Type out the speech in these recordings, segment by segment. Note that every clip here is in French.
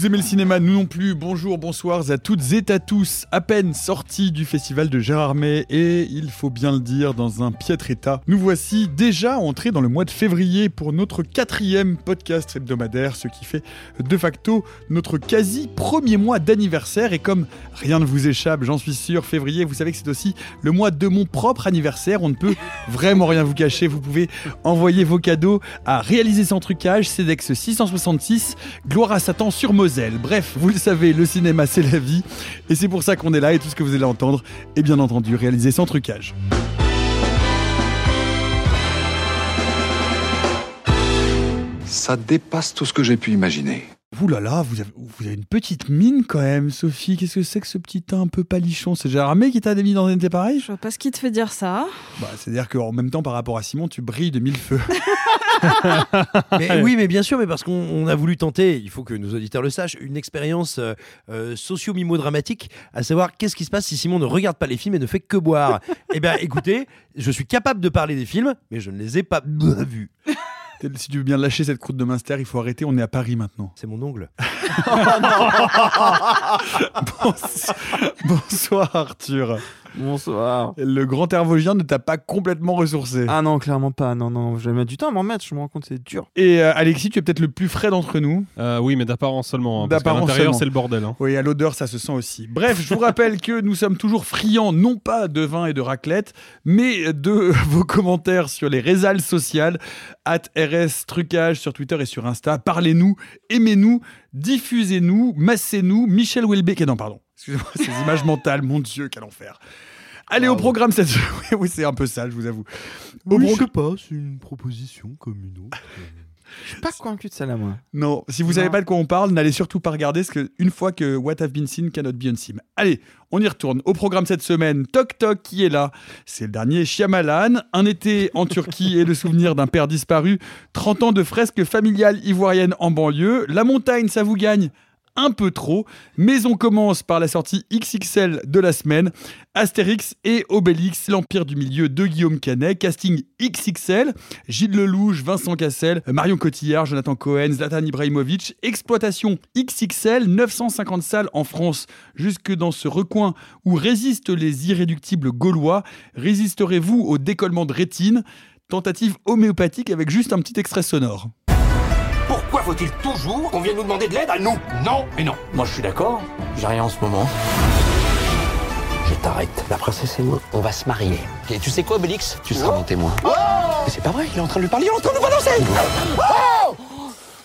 Vous aimez le cinéma, nous non plus. Bonjour, bonsoir à toutes et à tous. À peine sortis du festival de Gérardmer et il faut bien le dire, dans un piètre état. Nous voici déjà entrés dans le mois de février pour notre quatrième podcast hebdomadaire, ce qui fait de facto notre quasi premier mois d'anniversaire. Et comme rien ne vous échappe, j'en suis sûr, février, vous savez que c'est aussi le mois de mon propre anniversaire. On ne peut vraiment rien vous cacher. Vous pouvez envoyer vos cadeaux à réaliser sans trucage, CEDEX 666, gloire à Satan sur Moselle. Bref, vous le savez, le cinéma c'est la vie et c'est pour ça qu'on est là et tout ce que vous allez entendre est bien entendu réalisé sans trucage. Ça dépasse tout ce que j'ai pu imaginer. Ouh là là, vous avez, vous avez une petite mine quand même, Sophie. Qu'est-ce que c'est que ce petit teint un peu palichon? C'est Gérard May qui t'a mis dans un été pareil? Je vois pas ce qui te fait dire ça. bah, C'est-à-dire qu'en même temps, par rapport à Simon, tu brilles de mille feux. Mais oui, mais bien sûr, mais parce qu'on on a voulu tenter, il faut que nos auditeurs le sachent, une expérience euh, euh, socio-mimo-dramatique, à savoir qu'est-ce qui se passe si Simon ne regarde pas les films et ne fait que boire. eh bien, écoutez, je suis capable de parler des films, mais je ne les ai pas vus. Si tu veux bien lâcher cette croûte de Minster, il faut arrêter. On est à Paris maintenant. C'est mon ongle. Bonsoir, Bonsoir, Arthur. Bonsoir. Le grand hervogien ne t'a pas complètement ressourcé. Ah non, clairement pas. Non, non, je vais mettre du temps à m'en remettre. Je me rends compte, c'est dur. Et euh, Alexis, tu es peut-être le plus frais d'entre nous. Euh, oui, mais d'apparence seulement. hein, D'apparence l'intérieur, seulement. c'est le bordel. hein. Oui, à l'odeur, ça se sent aussi. Bref, je vous rappelle que nous sommes toujours friands, non pas de vin et de raclette, mais de vos commentaires sur les réseaux sociales, at RS Trucage sur Twitter et sur Insta. Parlez-nous, aimez-nous, diffusez-nous, massez-nous. Michel Houellebecq, non, pardon. Excusez-moi, ces images mentales, mon Dieu, quel enfer. Allez, au programme cette oui, oui, c'est un peu sale, je vous avoue. Au Oui, pro- je sais pas, c'est une proposition comme une autre. Je suis pas convaincu de celle-là, moi. Non, si vous savez Non. pas de quoi on parle, n'allez surtout pas regarder, parce que une fois que What Have Been Seen cannot be unseen. Allez, on y retourne. Au programme cette semaine, Toc Toc qui est là. C'est le dernier Shyamalan. Un été en Turquie et le souvenir d'un père disparu. 30 ans de fresques familiales ivoiriennes en banlieue. La montagne, ça vous gagne un peu trop, mais on commence par la sortie XXL de la semaine, Astérix et Obélix, l'Empire du Milieu de Guillaume Canet, casting XXL, Gilles Lelouch, Vincent Cassel, Marion Cotillard, Jonathan Cohen, Zlatan Ibrahimovic, exploitation XXL, 950 salles en France, jusque dans ce recoin où résistent les irréductibles gaulois, résisterez-vous au décollement de rétine? Tentative homéopathique avec juste un petit extrait sonore. Pourquoi faut-il toujours qu'on vienne nous demander de l'aide à nous Non et non. Moi, je suis d'accord. J'ai rien en ce moment. Je t'arrête. La princesse et moi, on va se marier. Et tu sais quoi, Obélix Tu seras mon témoin. Mais c'est pas vrai, il est en train de lui parler, il est en train de nous balancer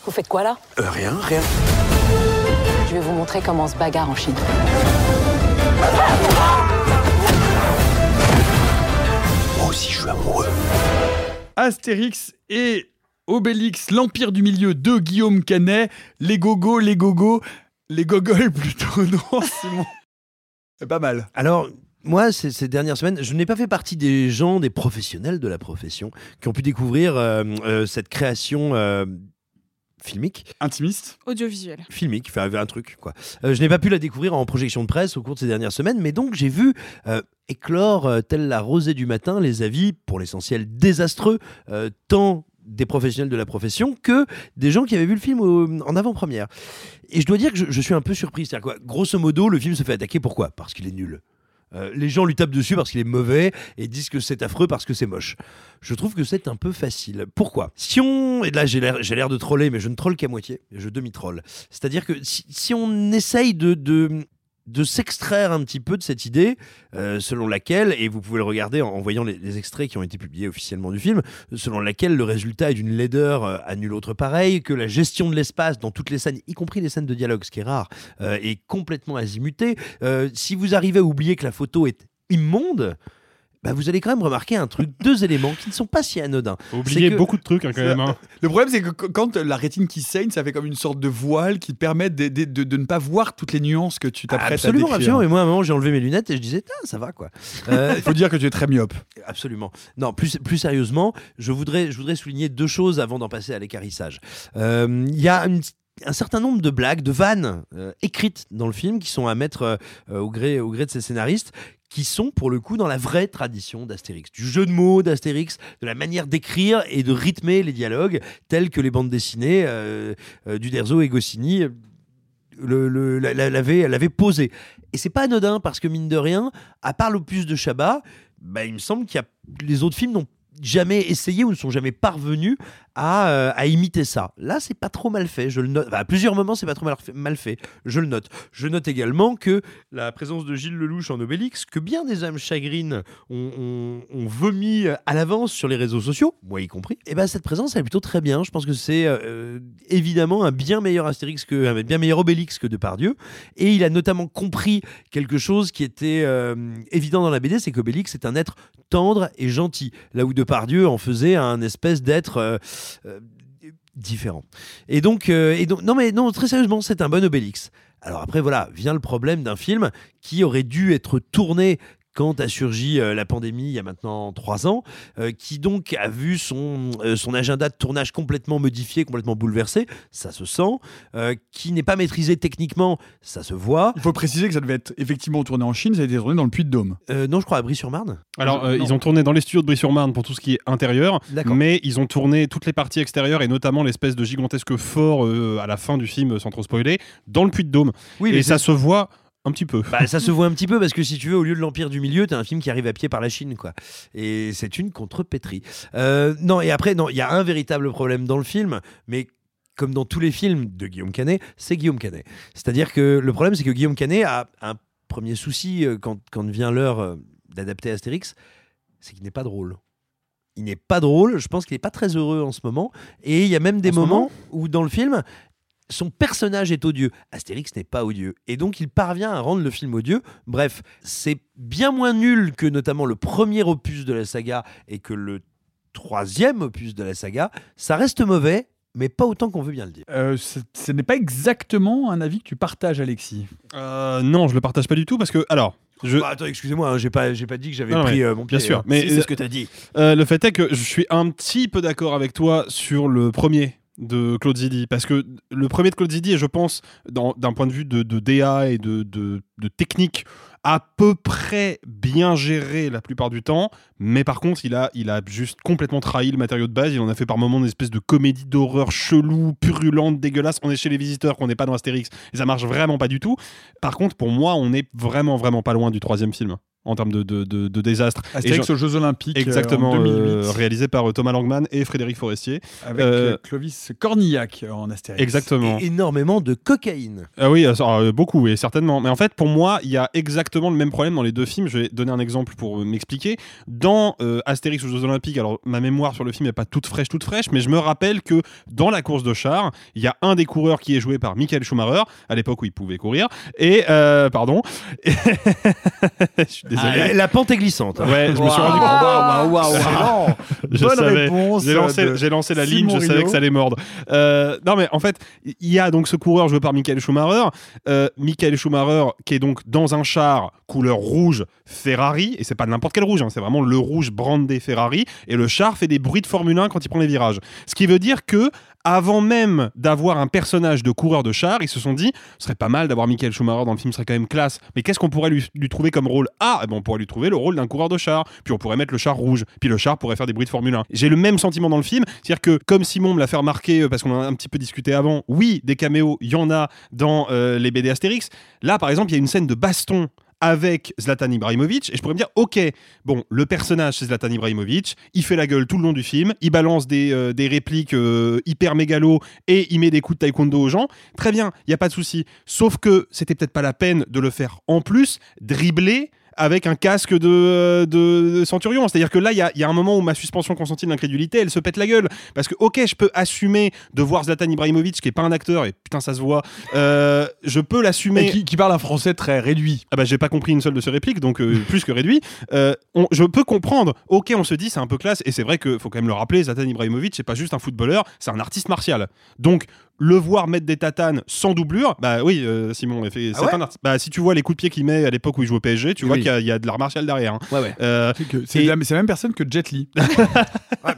Vous faites quoi là Euh, rien, rien. Je vais vous montrer comment on se bagarre en Chine. Moi aussi, je suis amoureux. Astérix et Obélix, l'Empire du Milieu de Guillaume Canet, les gogos, les gogos, les gogoles plutôt, non, Simon C'est pas mal. Alors, moi, ces, ces dernières semaines, je n'ai pas fait partie des gens, des professionnels de la profession, qui ont pu découvrir euh, euh, cette création euh, filmique. Intimiste Audiovisuel. Filmique, enfin, un truc, quoi. Euh, je n'ai pas pu la découvrir en projection de presse au cours de ces dernières semaines, mais donc j'ai vu euh, éclore, euh, telle la rosée du matin, les avis, pour l'essentiel désastreux, euh, tant des professionnels de la profession que des gens qui avaient vu le film en avant-première. Et je dois dire que je, suis un peu surpris. C'est-à-dire quoi Grosso modo, le film se fait attaquer pourquoi? Parce qu'il est nul. Euh, les gens lui tapent dessus parce qu'il est mauvais et disent que c'est affreux parce que c'est moche. Je trouve que c'est un peu facile. Pourquoi? Si on. Et là, j'ai l'air, de troller, mais je ne troll qu'à moitié. Je demi-troll. C'est-à-dire que si, on essaye de de s'extraire un petit peu de cette idée euh, selon laquelle, et vous pouvez le regarder en, voyant les, extraits qui ont été publiés officiellement du film, selon laquelle le résultat est d'une laideur euh, à nul autre pareil, que la gestion de l'espace dans toutes les scènes, y compris les scènes de dialogue, ce qui est rare, euh, est complètement azimutée. Si vous arrivez à oublier que la photo est immonde, bah vous allez quand même remarquer un truc, deux éléments qui ne sont pas si anodins. Faut oublier C'est que- beaucoup de trucs hein, quand même. hein. Le problème, c'est que qu- quand la rétine qui saigne, ça fait comme une sorte de voile qui te permet de, de- de- de ne pas voir toutes les nuances que tu t'apprêtes à Absolument, décrire. absolument. Et moi, à un moment, j'ai enlevé mes lunettes et je disais, Ah, ça va quoi. Euh, Il faut dire que tu es très myope. Absolument. Non, plus, plus sérieusement, je voudrais, je voudrais souligner deux choses avant d'en passer à l'écarissage. Euh, Il y a une- un certain nombre de blagues, de vannes euh, écrites dans le film qui sont à mettre euh, euh, au, gré, au gré de ses scénaristes qui sont pour le coup dans la vraie tradition d'Astérix, du jeu de mots d'Astérix, de la manière d'écrire et de rythmer les dialogues tels que les bandes dessinées euh, euh, d'Uderzo et Goscinny euh, le, le- la- la- l'avait l'avait posé. Et c'est pas anodin parce que mine de rien, à part l'opus de Chabat, bah, il me semble qu'il y a les autres films n'ont jamais essayé ou ne sont jamais parvenus à, euh, à imiter ça. Là, c'est pas trop mal fait. Je le note. À plusieurs moments, c'est pas trop mal fait. Je le note. Je note également que la présence de Gilles Lelouch en Obélix, que bien des âmes chagrines ont, vomi à l'avance sur les réseaux sociaux, moi y compris, et ben cette présence elle est plutôt très bien. Je pense que c'est euh, évidemment un bien meilleur Astérix que un bien meilleur Obélix que Depardieu. Et il a notamment compris quelque chose qui était euh, évident dans la BD, c'est qu'Obélix est un être tendre et gentil, là où Depardieu en faisait un espèce d'être euh, euh, différent. Et donc, euh, et donc, non mais non, très sérieusement, c'est un bon Obélix. Alors après, voilà, vient le problème d'un film qui aurait dû être tourné quand a surgi euh, la pandémie il y a maintenant trois ans, euh, qui donc a vu son, euh, son agenda de tournage complètement modifié, complètement bouleversé, ça se sent, euh, qui n'est pas maîtrisé techniquement, ça se voit. Il faut préciser que ça devait être effectivement tourné en Chine, ça a été tourné dans le Puy-de-Dôme. Euh, non, je crois à Brie-sur-Marne. Alors, euh, ils ont tourné dans les studios de Brie-sur-Marne pour tout ce qui est intérieur, mais ils ont tourné toutes les parties extérieures et notamment l'espèce de gigantesque fort euh, à la fin du film, sans trop spoiler, dans le Puy-de-Dôme. Oui, mais et ça se voit un petit peu. Bah, ça se voit un petit peu parce que si tu veux, au lieu de l'Empire du Milieu, t'as un film qui arrive à pied par la Chine, quoi. Et c'est une contrepétrie. Euh, non, et après, non, il y a un véritable problème dans le film, mais comme dans tous les films de Guillaume Canet, c'est Guillaume Canet. C'est-à-dire que le problème, c'est que Guillaume Canet a un premier souci euh, quand, quand vient l'heure euh, d'adapter Astérix, c'est qu'il n'est pas drôle. Il n'est pas drôle, je pense qu'il n'est pas très heureux en ce moment. Et il y a même des moments moment où dans le film, son personnage est odieux. Astérix n'est pas odieux. Et donc il parvient à rendre le film odieux. Bref, c'est bien moins nul que notamment le premier opus de la saga et que le troisième opus de la saga. Ça reste mauvais, mais pas autant qu'on veut bien le dire. Euh, ce n'est pas exactement un avis que tu partages, Alexis. Euh, non, je le partage pas du tout parce que, alors, je, Bah, attends, excusez-moi, hein, j'ai pas, j'ai pas dit que j'avais pris euh, mon pied. bien sûr, hein. mais, c'est euh, ce que t'as dit. Euh, le fait est que je suis un petit peu d'accord avec toi sur le premier de Claude Zidi, parce que le premier de Claude Zidi est, je pense, d'un point de vue de, de DA et de, de- de technique, à peu près bien géré la plupart du temps, mais par contre, il a, il a juste complètement trahi le matériau de base. Il en a fait par moments une espèce de comédie d'horreur chelou, purulente, dégueulasse. On est chez les visiteurs, qu'on n'est pas dans Astérix, et ça marche vraiment pas du tout. Par contre, pour moi, on est vraiment, vraiment pas loin du troisième film en termes de, de, de- de désastre. Astérix aux Jeux Olympiques euh, Exactement, en 2008, euh, réalisé par euh, Thomas Langman et Frédéric Forestier. avec euh, euh, Clovis Cornillac euh, en Astérix. Exactement. Et énormément de cocaïne. Ah oui, euh, euh, beaucoup, et certainement. Mais en fait, pour moi, il y a exactement le même problème dans les deux films. Je vais donner un exemple pour euh, m'expliquer. Dans euh, Astérix aux Jeux Olympiques, alors ma mémoire sur le film n'est pas toute fraîche, toute fraîche, mais je me rappelle que dans la course de char, il y a un des coureurs qui est joué par Michael Schumacher, à l'époque où il pouvait courir. Et, euh, pardon. je suis désolé. Ah, la pente est glissante. hein. Ouais, je me suis rendu compte. Waouh, waouh, waouh, waouh. Je Bonne savais. réponse. J'ai lancé, de j'ai lancé la ligne, Simon je savais Rio. que ça allait mordre. Euh, non, mais en fait, il y a donc ce coureur joué par Michael Schumacher. Euh, Michael Schumacher, qui est donc dans un char couleur rouge Ferrari, et c'est pas n'importe quel rouge, hein, c'est vraiment le rouge brandé Ferrari, et le char fait des bruits de Formule 1 quand il prend les virages. Ce qui veut dire que avant même d'avoir un personnage de coureur de char, ils se sont dit, ce serait pas mal d'avoir Michael Schumacher dans le film, ce serait quand même classe. Mais qu'est-ce qu'on pourrait lui, trouver comme rôle? Ah, eh ben, on pourrait lui trouver le rôle d'un coureur de char. Puis on pourrait mettre le char rouge. Puis le char pourrait faire des bruits de Formule 1. J'ai le même sentiment dans le film, c'est-à-dire que comme Simon me l'a fait remarquer, euh, parce qu'on en a un petit peu discuté avant, oui, des caméos, il y en a dans euh, les BD Astérix. Là, par exemple, il y a une scène de baston avec Zlatan Ibrahimovic et je pourrais me dire ok bon le personnage c'est Zlatan Ibrahimovic il fait la gueule tout le long du film il balance des, euh, répliques euh, hyper mégalo et il met des coups de taekwondo aux gens. Très bien il y a pas de souci. Sauf que c'était peut-être pas la peine de le faire en plus dribbler avec un casque de, euh, de, de centurion. C'est-à-dire que là, il y a, il y a un moment où ma suspension consentie de l'incrédulité, elle se pète la gueule. Parce que, ok, je peux assumer de voir Zlatan Ibrahimovic, qui est pas un acteur, et putain, ça se voit, euh, je peux l'assumer. Qui, qui parle un français très réduit. Ah bah j'ai pas compris une seule de ces répliques, donc euh, plus que réduit. Euh, on- je peux comprendre. Ok, on se dit c'est un peu classe, et c'est vrai que faut quand même le rappeler, Zlatan Ibrahimovic c'est pas juste un footballeur, c'est un artiste martial. Donc le voir mettre des tatanes sans doublure, bah oui, euh, Simon, fait, Ah c'est ouais un artiste. Bah si tu vois les coups de pied qu'il met à l'époque où il joue au PSG, tu vois qu'il y a- il y, a de l'art martial derrière. hein. Ouais, ouais. Euh, C'est et- la, même personne que Jet Li.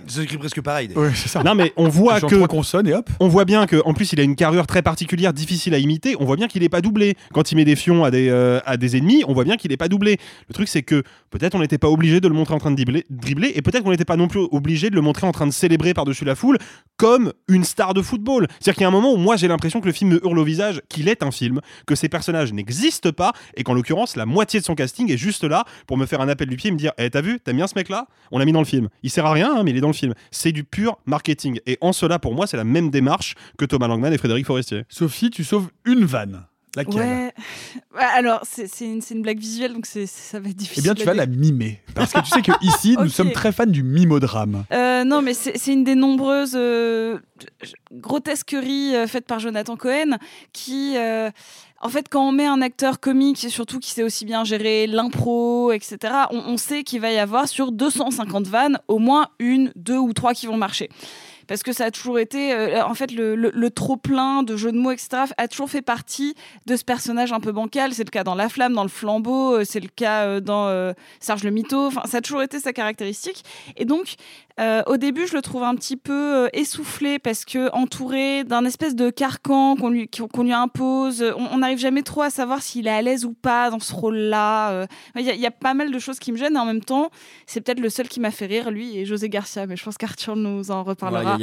C'est écrit presque pareil. ça. non mais on voit Genre que consonnes et hop. on voit bien que en plus il a une carrure très particulière, difficile à imiter. On voit bien qu'il est pas doublé. Quand il met des fions à des, euh, à des ennemis, on voit bien qu'il est pas doublé. Le truc c'est que peut-être on n'était pas obligé de le montrer en train de dribbler, dribbler, et peut-être qu'on n'était pas non plus obligé de le montrer en train de célébrer par-dessus la foule comme une star de football. C'est-à-dire qu'il y un moment où moi j'ai l'impression que le film me hurle au visage qu'il est un film, que ces personnages n'existent pas et qu'en l'occurrence la moitié de son casting est juste là pour me faire un appel du pied et me dire "Eh t'as vu, t'aimes bien ce mec là On l'a mis dans le film. Il sert à rien hein, mais il est dans le film. C'est du pur marketing et en cela pour moi c'est la même démarche que Thomas Langman et Frédéric Forestier. Sophie, tu sauves une vanne. Laquelle? Ouais. Ouais, Alors, c'est une, blague visuelle, donc ça va être Eh difficile. bien, tu vas la mimer. Parce que tu sais que ici, nous sommes très fans du mimodrame. Euh, non, mais c'est c'est une des nombreuses euh, grotesqueries euh, faites par Jonathan Cohen qui. en fait, quand on met un acteur comique, et surtout qui sait aussi bien gérer l'impro, etc., on, on sait qu'il va y avoir sur 250 vannes au moins une, deux ou trois qui vont marcher. Parce que ça a toujours été, euh, en fait, le, le trop-plein de jeux de mots, etc., a toujours fait partie de ce personnage un peu bancal. C'est le cas dans La Flamme, dans Le Flambeau, euh, c'est le cas euh, dans euh, Serge le Mito. Enfin, ça a toujours été sa caractéristique. Et donc, euh, au début, je le trouve un petit peu euh, essoufflé parce que entouré d'un espèce de carcan qu'on lui, qu'on lui impose, on n'arrive jamais trop à savoir s'il est à l'aise ou pas dans ce rôle-là. Euh, Il y, a- il y a pas mal de choses qui me gênent et en même temps, c'est peut-être le seul qui m'a fait rire, lui et José Garcia. Mais je pense qu'Arthur nous en reparlera.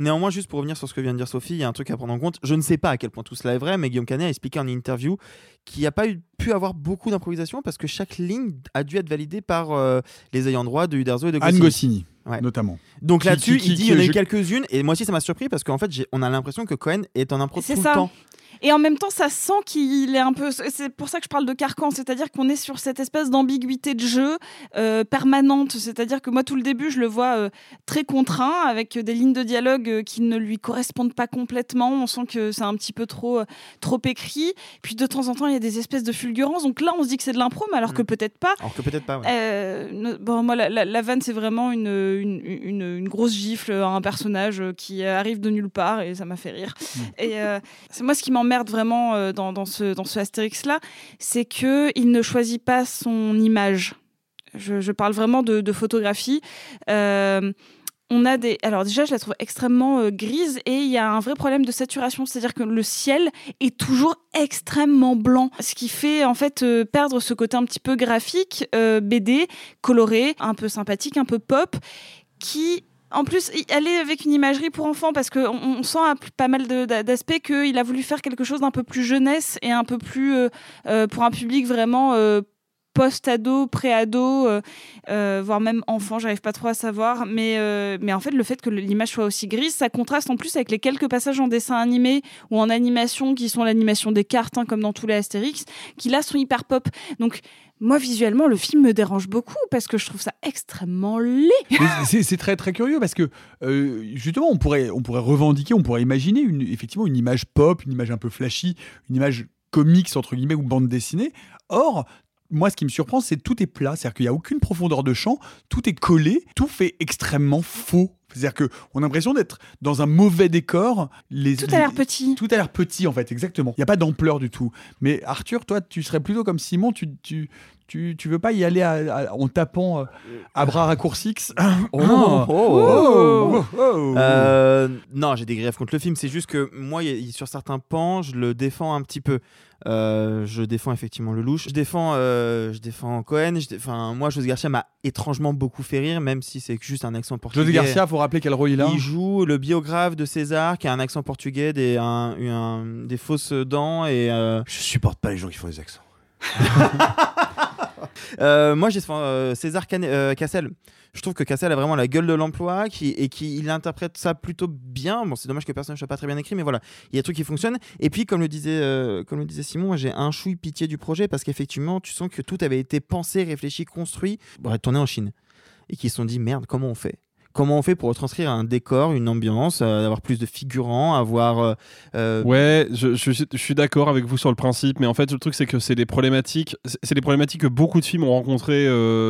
Néanmoins, juste pour revenir sur ce que vient de dire Sophie, il y a un truc à prendre en compte. Je ne sais pas à quel point tout cela est vrai, mais Guillaume Canet a expliqué en interview qu'il n'y a pas eu, pu avoir beaucoup d'improvisation parce que chaque ligne a dû être validée par euh, les ayants droit de Uderzo et de Anne Goscinny. Ouais. notamment. Donc là-dessus, il dit il y en a eu je- quelques-unes et moi aussi ça m'a surpris parce qu'en fait on a l'impression que Cohen est en impro tout le temps. Et en même temps, ça sent qu'il est un peu. C'est pour ça que je parle de carcan, c'est-à-dire qu'on est sur cette espèce d'ambiguïté de jeu euh, permanente. C'est-à-dire que moi, tout le début, je le vois euh, très contraint, avec des lignes de dialogue euh, qui ne lui correspondent pas complètement. On sent que c'est un petit peu trop, trop écrit. Puis de temps en temps, il y a des espèces de fulgurances. Donc là, on se dit que c'est de l'impro, mais alors que peut-être pas. Alors que peut-être pas. ouais. Euh, bon, moi, la, la- la vanne, c'est vraiment une, une, une- une grosse gifle à un personnage qui arrive de nulle part et ça m'a fait rire. Et euh, c'est moi ce qui m'emmerde vraiment euh, dans, ce, dans ce Astérix-là, c'est que il ne choisit pas son image. Je, parle vraiment de, photographie. Euh, on a des. Alors, déjà, je la trouve extrêmement euh, grise et il y a un vrai problème de saturation. C'est-à-dire que le ciel est toujours extrêmement blanc. Ce qui fait, en fait, perdre ce côté un petit peu graphique, BD, coloré, un peu sympathique, un peu pop, qui. En plus, elle est avec une imagerie pour enfants parce qu'on on sent à pas mal d'aspects qu'il a voulu faire quelque chose d'un peu plus jeunesse et un peu plus euh, euh, pour un public vraiment euh, post-ado, pré-ado, voire même enfant, j'arrive pas trop à savoir. Mais, en fait, le fait que l'image soit aussi grise, ça contraste en plus avec les quelques passages en dessin animé ou en animation qui sont l'animation des cartes, hein, comme dans tous les Astérix, qui là sont hyper pop. Donc, moi, visuellement, le film me dérange beaucoup parce que je trouve ça extrêmement laid. C'est très très curieux parce que euh, justement on pourrait on pourrait revendiquer, on pourrait imaginer effectivement une image pop, une image un peu flashy, une image comics entre guillemets ou bande dessinée. Or moi, ce qui me surprend, c'est tout est plat, c'est-à-dire qu'il n'y a aucune profondeur de champ, tout est collé, tout fait extrêmement faux. C'est-à-dire qu'on a l'impression d'être dans un mauvais décor. Les, Tout a l'air petit. Tout a l'air petit, en fait, exactement. Il n'y a pas d'ampleur du tout. Mais Arthur, toi, tu serais plutôt comme Simon, tu, tu, tu, tu veux pas y aller à- à- en tapant euh, à bras raccourcis Oh, Oh, oh, oh. Euh, non, j'ai des griefs contre le film. C'est juste que moi, y a- y- sur certains pans, je le défends un petit peu. Euh, je défends effectivement le louche. Je défends, euh, je défends Cohen. Je dé- Enfin, moi, José Garcia m'a étrangement beaucoup fait rire, même si c'est juste un accent portugais. José Garcia, faut rappeler quel rôle il a. Il joue le biographe de César, qui a un accent portugais, des, un- un- des fausses dents et. euh, Je supporte pas les gens qui font des accents. Euh, moi, euh, César Can- euh, Cassel. Je trouve que Cassel a vraiment la gueule de l'emploi qui, et qu'il interprète ça plutôt bien. Bon, c'est dommage que le personnage soit pas très bien écrit, mais voilà, il y a des trucs qui fonctionnent. Et puis, comme le disait, comme le disait Simon, j'ai un chouille pitié du projet parce qu'effectivement, tu sens que tout avait été pensé, réfléchi, construit pour être tourné en Chine. Et qu'ils se sont dit, merde, comment on fait? Comment on fait pour retranscrire un décor, une ambiance, euh, avoir plus de figurants, avoir. euh, euh, Ouais, je, je suis- je suis d'accord avec vous sur le principe, mais en fait, le truc, c'est que c'est des problématiques, c'est des problématiques que beaucoup de films ont rencontrées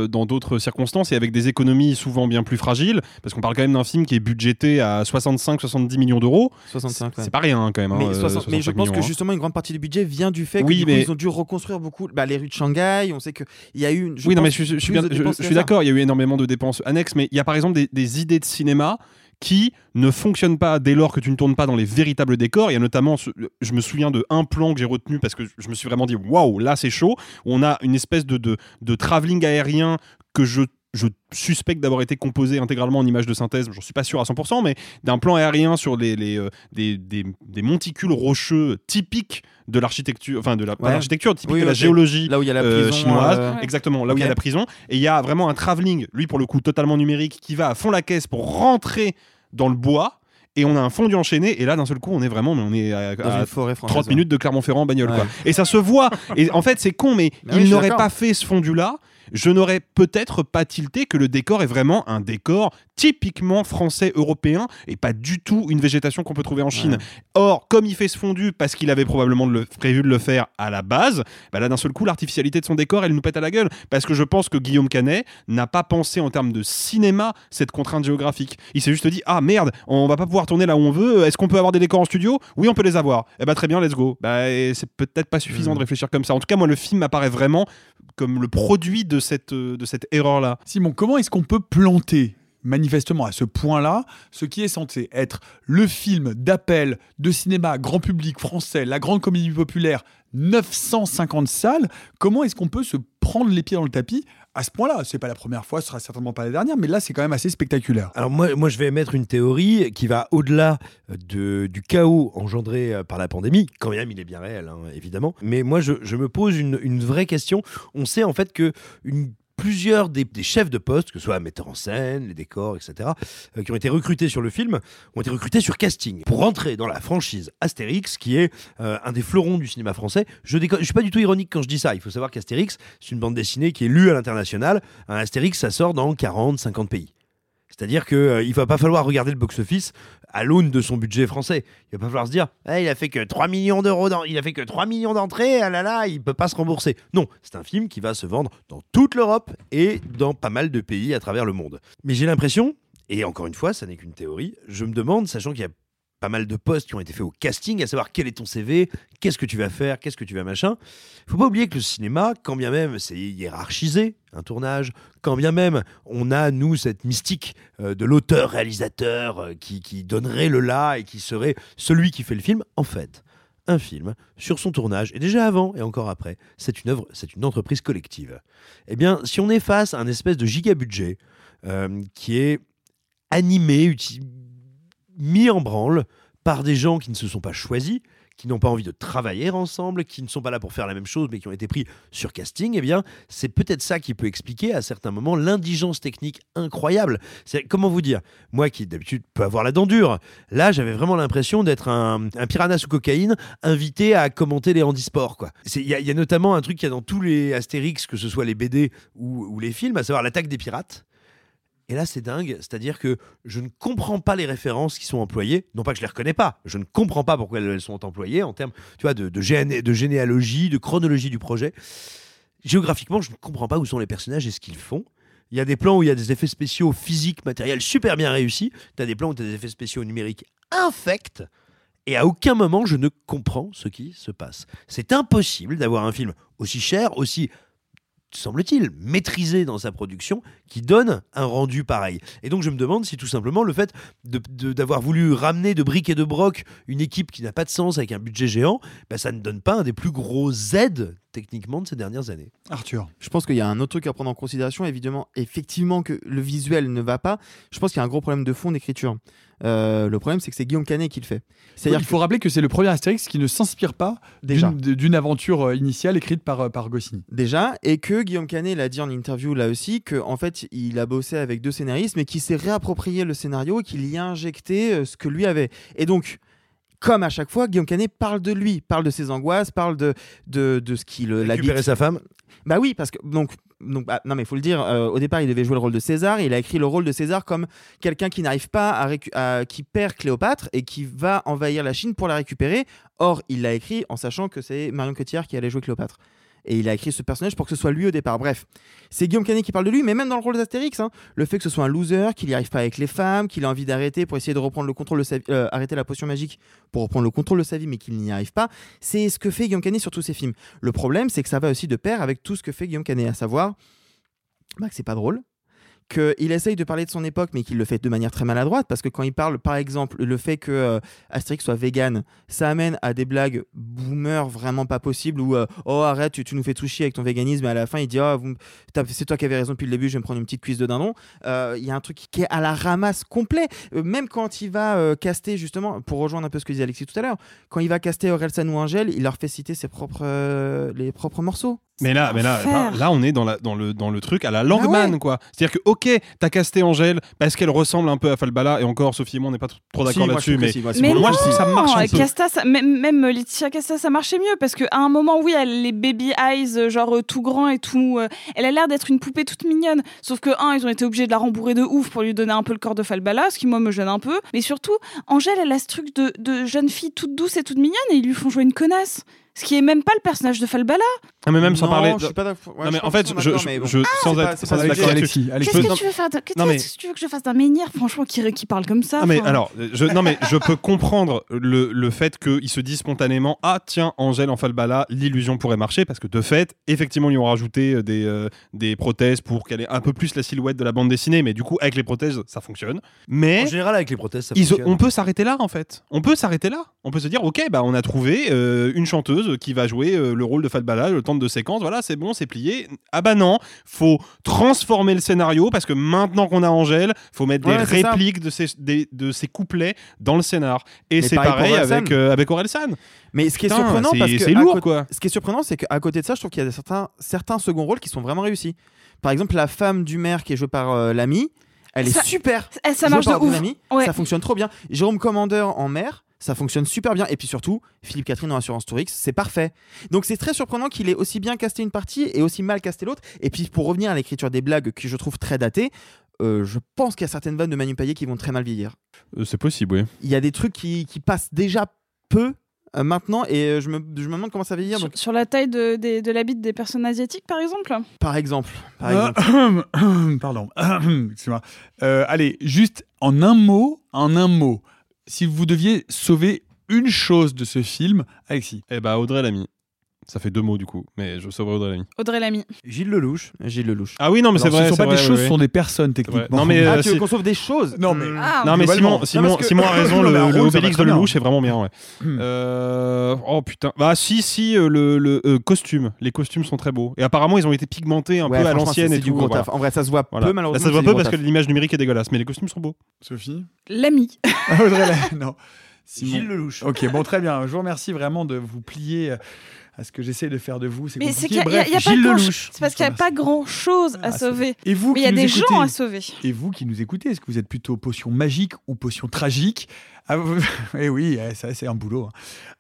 dans d'autres circonstances et avec des économies souvent bien plus fragiles, parce qu'on parle quand même d'un film qui est budgété à 65-70 millions d'euros. 65, ouais. C'est pas rien, hein, quand même. hein, Mais, 60 mais je 65 pense millions, que justement une grande partie du budget vient du fait Oui, que du coup, mais- ils ont dû reconstruire beaucoup bah, les rues de Shanghai. On sait qu'il y a eu une. oui, non, mais je, suis- je je- je d'accord, il y a eu énormément de dépenses annexes, mais il y a par exemple des, des idées de cinéma qui ne fonctionnent pas dès lors que tu ne tournes pas dans les véritables décors. Il y a notamment, je me souviens de un plan que j'ai retenu parce que je me suis vraiment dit, waouh, là c'est chaud, on a une espèce de, de, de travelling aérien que je je suspecte d'avoir été composé intégralement en image de synthèse, j'en suis pas sûr à 100%, mais d'un plan aérien sur les, les, euh, des, des, des monticules rocheux typiques de l'architecture, enfin de la, Ouais. l'architecture, typique Oui, de la géologie Là où il y a la euh, prison, chinoise, euh, exactement, là où il y a la prison, et il y a vraiment un travelling, lui pour le coup totalement numérique, qui va à fond la caisse pour rentrer dans le bois. Et on a un fondu enchaîné, et là d'un seul coup, on est vraiment, mais on est à, à une forêt française, 30 ouais. minutes de Clermont-Ferrand en bagnole, quoi. Et ça se voit. Et en fait, c'est con, mais Bah il n'aurait pas fait ce fondu-là. Je n'aurais peut-être pas tilté que le décor est vraiment un décor typiquement français européen et pas du tout une végétation qu'on peut trouver en Chine. Ouais. Or, comme il fait ce fondu parce qu'il avait probablement de le- prévu de le faire à la base, bah là d'un seul coup l'artificialité de son décor elle nous pète à la gueule parce que je pense que Guillaume Canet n'a pas pensé en termes de cinéma cette contrainte géographique. Il s'est juste dit ah merde on va pas pouvoir tourner là où on veut. Est-ce qu'on peut avoir des décors en studio? Oui on peut les avoir. Eh bah très bien let's go. Bah c'est peut-être pas suffisant Mm. de réfléchir comme ça. En tout cas moi le film m'apparaît vraiment comme le produit de cette euh, de cette erreur là. Simon, comment est-ce qu'on peut planter manifestement à ce point-là ce qui est censé être le film d'appel de cinéma grand public français, la grande comédie populaire, 950 salles, comment est-ce qu'on peut se prendre les pieds dans le tapis à ce point-là C'est pas la première fois, ce sera certainement pas la dernière, mais là c'est quand même assez spectaculaire. Alors moi, moi, je vais émettre une théorie qui va au-delà de, du chaos engendré euh, par la pandémie, quand même il est bien réel, hein, évidemment. Mais moi, je, je me pose une, une vraie question. On sait en fait que une plusieurs des, chefs de poste, que ce soit metteurs en scène, les décors, etc., euh, qui ont été recrutés sur le film, ont été recrutés sur casting pour rentrer dans la franchise Astérix, qui est euh, un des fleurons du cinéma français. Je ne suis pas du tout ironique quand je dis ça. Il faut savoir qu'Astérix, c'est une bande dessinée qui est lue à l'international. Un Astérix, ça sort dans 40, 50 pays. C'est-à-dire qu'il ne va pas falloir regarder le box-office à l'aune de son budget français. Il va pas falloir se dire Eh, il a fait que 3 millions d'euros, il a fait que 3 millions d'entrées, ah là là, il peut pas se rembourser. Non, c'est un film qui va se vendre dans toute l'Europe et dans pas mal de pays à travers le monde. Mais j'ai l'impression, et encore une fois, ça n'est qu'une théorie, je me demande, sachant qu'il y a pas mal de postes qui ont été faits au casting, à savoir quel est ton CV, qu'est-ce que tu vas faire, qu'est-ce que tu vas machin. Faut pas oublier que le cinéma, quand bien même c'est hiérarchisé, un tournage, quand bien même on a, nous, cette mystique euh, de l'auteur-réalisateur euh, qui, qui donnerait le là et qui serait celui qui fait le film, en fait, un film sur son tournage, et déjà avant et encore après, c'est une œuvre, c'est une entreprise collective. Eh bien, si on est face à un espèce de giga budget euh, qui est animé, uti- mis en branle par des gens qui ne se sont pas choisis, qui n'ont pas envie de travailler ensemble, qui ne sont pas là pour faire la même chose, mais qui ont été pris sur casting, eh bien, c'est peut-être ça qui peut expliquer à certains moments l'indigence technique incroyable. C'est comment vous dire? Moi qui d'habitude peux avoir la dent dure, là j'avais vraiment l'impression d'être un, piranha sous cocaïne invité à commenter les handisports. Il y, y a notamment un truc qu'il y a dans tous les Astérix, que ce soit les BD ou les films, à savoir l'attaque des pirates. Et là, c'est dingue, c'est-à-dire que je ne comprends pas les références qui sont employées. Non pas que je les reconnais pas, je ne comprends pas pourquoi elles sont employées en termes, tu vois, de, de, géné- de généalogie, de chronologie du projet. Géographiquement, je ne comprends pas où sont les personnages et ce qu'ils font. Il y a des plans où il y a des effets spéciaux physiques, matériels super bien réussis. Tu as des plans où tu as des effets spéciaux numériques infects. Et à aucun moment, je ne comprends ce qui se passe. C'est impossible d'avoir un film aussi cher, aussi semble-t-il, maîtrisé dans sa production, qui donne un rendu pareil. Et donc je me demande si tout simplement le fait de- de- d'avoir voulu ramener de briques et de broc une équipe qui n'a pas de sens avec un budget géant, bah, ça ne donne pas un des plus gros aides techniquement de ces dernières années. Arthur. Je pense qu'il y a un autre truc à prendre en considération, évidemment, effectivement que le visuel ne va pas. Je pense qu'il y a un gros problème de fond d'écriture. Euh, le problème, c'est que c'est Guillaume Canet qui le fait. Il faut rappeler que c'est le premier Astérix qui ne s'inspire pas Déjà. d'une aventure euh, initiale écrite par, euh, par Goscinny. Déjà, et que Guillaume Canet l'a dit en interview là aussi, qu'en en fait il a bossé avec deux scénaristes, mais qu'il s'est réapproprié le scénario et qu'il y a injecté euh, ce que lui avait. Et donc, comme à chaque fois, Guillaume Canet parle de lui, parle de ses angoisses, parle de, de, de ce qui le Récupérer l'habite. sa femme Bah oui, parce que donc. Donc, bah, non mais faut le dire, euh, au départ il devait jouer le rôle de César, et il a écrit le rôle de César comme quelqu'un qui n'arrive pas à, à- qui perd Cléopâtre et qui va envahir la Chine pour la récupérer. Or il l'a écrit en sachant que c'est Marion Cotillard qui allait jouer Cléopâtre. Et il a écrit ce personnage pour que ce soit lui au départ. Bref, c'est Guillaume Canet qui parle de lui, mais même dans le rôle d'Astérix, hein, le fait que ce soit un loser, qu'il n'y arrive pas avec les femmes, qu'il a envie d'arrêter pour essayer de reprendre le contrôle de sa vie, euh, arrêter la potion magique pour reprendre le contrôle de sa vie, mais qu'il n'y arrive pas, c'est ce que fait Guillaume Canet sur tous ses films. Le problème, c'est que ça va aussi de pair avec tout ce que fait Guillaume Canet, à savoir bah, que c'est pas drôle, qu'il essaye de parler de son époque, mais qu'il le fait de manière très maladroite, parce que quand il parle, par exemple, le fait que euh, soit vegan, ça amène à des blagues boomer vraiment pas possibles, où euh, oh arrête, tu, nous fais tout chier avec ton véganisme, et à la fin il dit oh, c'est toi qui avais raison depuis le début, je vais me prendre une petite cuisse de dindon. Euh, Il y a un truc qui est à la ramasse complet, Euh, même quand il va caster justement, pour rejoindre un peu ce que disait Alexis tout à l'heure, quand il va caster Orelsan ou Angèle, il leur fait citer ses propres, les propres morceaux. Mais là, mais là, là, là, on est dans, la, dans, le, dans le truc à la Langman, Ah ouais. quoi. C'est-à-dire que, ok, t'as casté Angèle parce qu'elle ressemble un peu à Falbala, et encore, Sophie et moi, on n'est pas trop Si, d'accord là-dessus, mais, si, moi, Mais non, ça marche un peu. Casta, ça- même, même Laetitia Casta, ça marchait mieux parce qu'à un moment, oui, elle a les baby eyes, euh, genre euh, tout grand et tout. euh, elle a l'air d'être une poupée toute mignonne. Sauf que, un, ils ont été obligés de la rembourrer de ouf pour lui donner un peu le corps de Falbala, ce qui, moi, me gêne un peu. Mais surtout, Angèle, elle a ce truc de, de jeune fille toute douce et toute mignonne et ils lui font jouer une connasse. Ce qui est même pas le personnage de Falbala. Ah, mais même sans Non, parler. je suis pas. Ouais, non, mais en fait, je, je- bon. je- Ah, sans être. sans pas être Alexis, d'accord Alexis, Qu'est-ce que tu veux faire de, qu'est-ce non, mais- que tu veux que je fasse d'un menhir Franchement, qui, qui parle comme ça. Non mais alors, je, non mais je peux comprendre le, le fait qu'ils se disent spontanément ah tiens Angèle en Falbala l'illusion pourrait marcher parce que de fait effectivement ils ont rajouté euh, des, euh, des prothèses pour qu'elle ait un peu plus la silhouette de la bande dessinée mais du coup avec les prothèses ça fonctionne mais En général, avec les prothèses, ça ils- fonctionne. on peut s'arrêter là en fait on peut s'arrêter là on peut se dire ok bah on a trouvé euh, une chanteuse qui va jouer euh, le rôle de Falbala le temps de deux séquences voilà c'est bon c'est plié ah bah non faut transformer le scénario parce que maintenant qu'on a Angèle faut mettre Ouais, des ça. répliques de ces, des- de ces couplets dans le scénar et c'est pareil pareil avec euh, avec Orelsan Mais ce qui est Putain, surprenant, parce que c'est à lourd, côté- quoi. Ce qui est surprenant, c'est qu'à côté de ça, je trouve qu'il y a certains, certains seconds rôles qui sont vraiment réussis. Par exemple, la femme du maire qui est jouée par euh, l'ami, elle est Ça- super. ça marche de par ouf. Ouais. Ça fonctionne trop bien. Jérôme Commander en maire. Ça fonctionne super bien. Et puis surtout, Philippe Catherine en Assurance Tourix, c'est parfait. Donc c'est très surprenant qu'il ait aussi bien casté une partie et aussi mal casté l'autre. Et puis pour revenir à l'écriture des blagues que je trouve très datées, euh, je pense qu'il y a certaines vannes de Manu Payet qui vont très mal vieillir. Euh, c'est possible oui Il y a des trucs qui, qui passent déjà peu euh, maintenant et euh, je me, je me demande comment ça va vieillir. Sur, Donc, sur la taille de, de la bite des personnes asiatiques, par exemple? Par exemple, par exemple. Pardon. Excuse-moi. Euh, allez, juste en un mot, en un mot, si vous deviez sauver une chose de ce film, Alexis. eh bah Audrey Lamy ça fait deux mots du coup mais je sauverai Audrey Lamy Audrey Lamy. Gilles Lelouch. Gilles Lelouch. ah oui non mais c'est vrai Ce ne sont pas vrai, des ouais, choses, ouais. ce sont des personnes techniquement. non mais Ah, euh, tu veux si- qu'on sauve des choses Non, mais-. Ah, non mais. Simon, Simon, que- Simon a raison, le, le Obélix de. Lelouch est vraiment bien ouais. Hmm. Euh, oh putain bah si si euh, le, le euh, costume les costumes sont très beaux et apparemment ils ont été pigmentés un Ouais, peu à l'ancienne c'est- et du gros voilà. taf. En vrai, ça se voit peu malheureusement. ça se voit peu parce que l'image numérique est dégueulasse mais les costumes sont beaux Sophie L'ami. Audrey Lamy, Non. Simon. Gilles Lelouch. Ok, bon, très bien. Je vous remercie vraiment de vous plier à ce que j'essaie de faire de vous. C'est compliqué. Bref, Gilles Lelouch. C'est parce qu'il n'y a pas grand chose à Ah, sauver. Et vous Mais il y a des écoutez, gens à sauver. Et vous qui nous écoutez, est-ce que vous êtes plutôt potion magique ou potion tragique? À vous- Eh oui, eh, ça c'est un boulot. hein.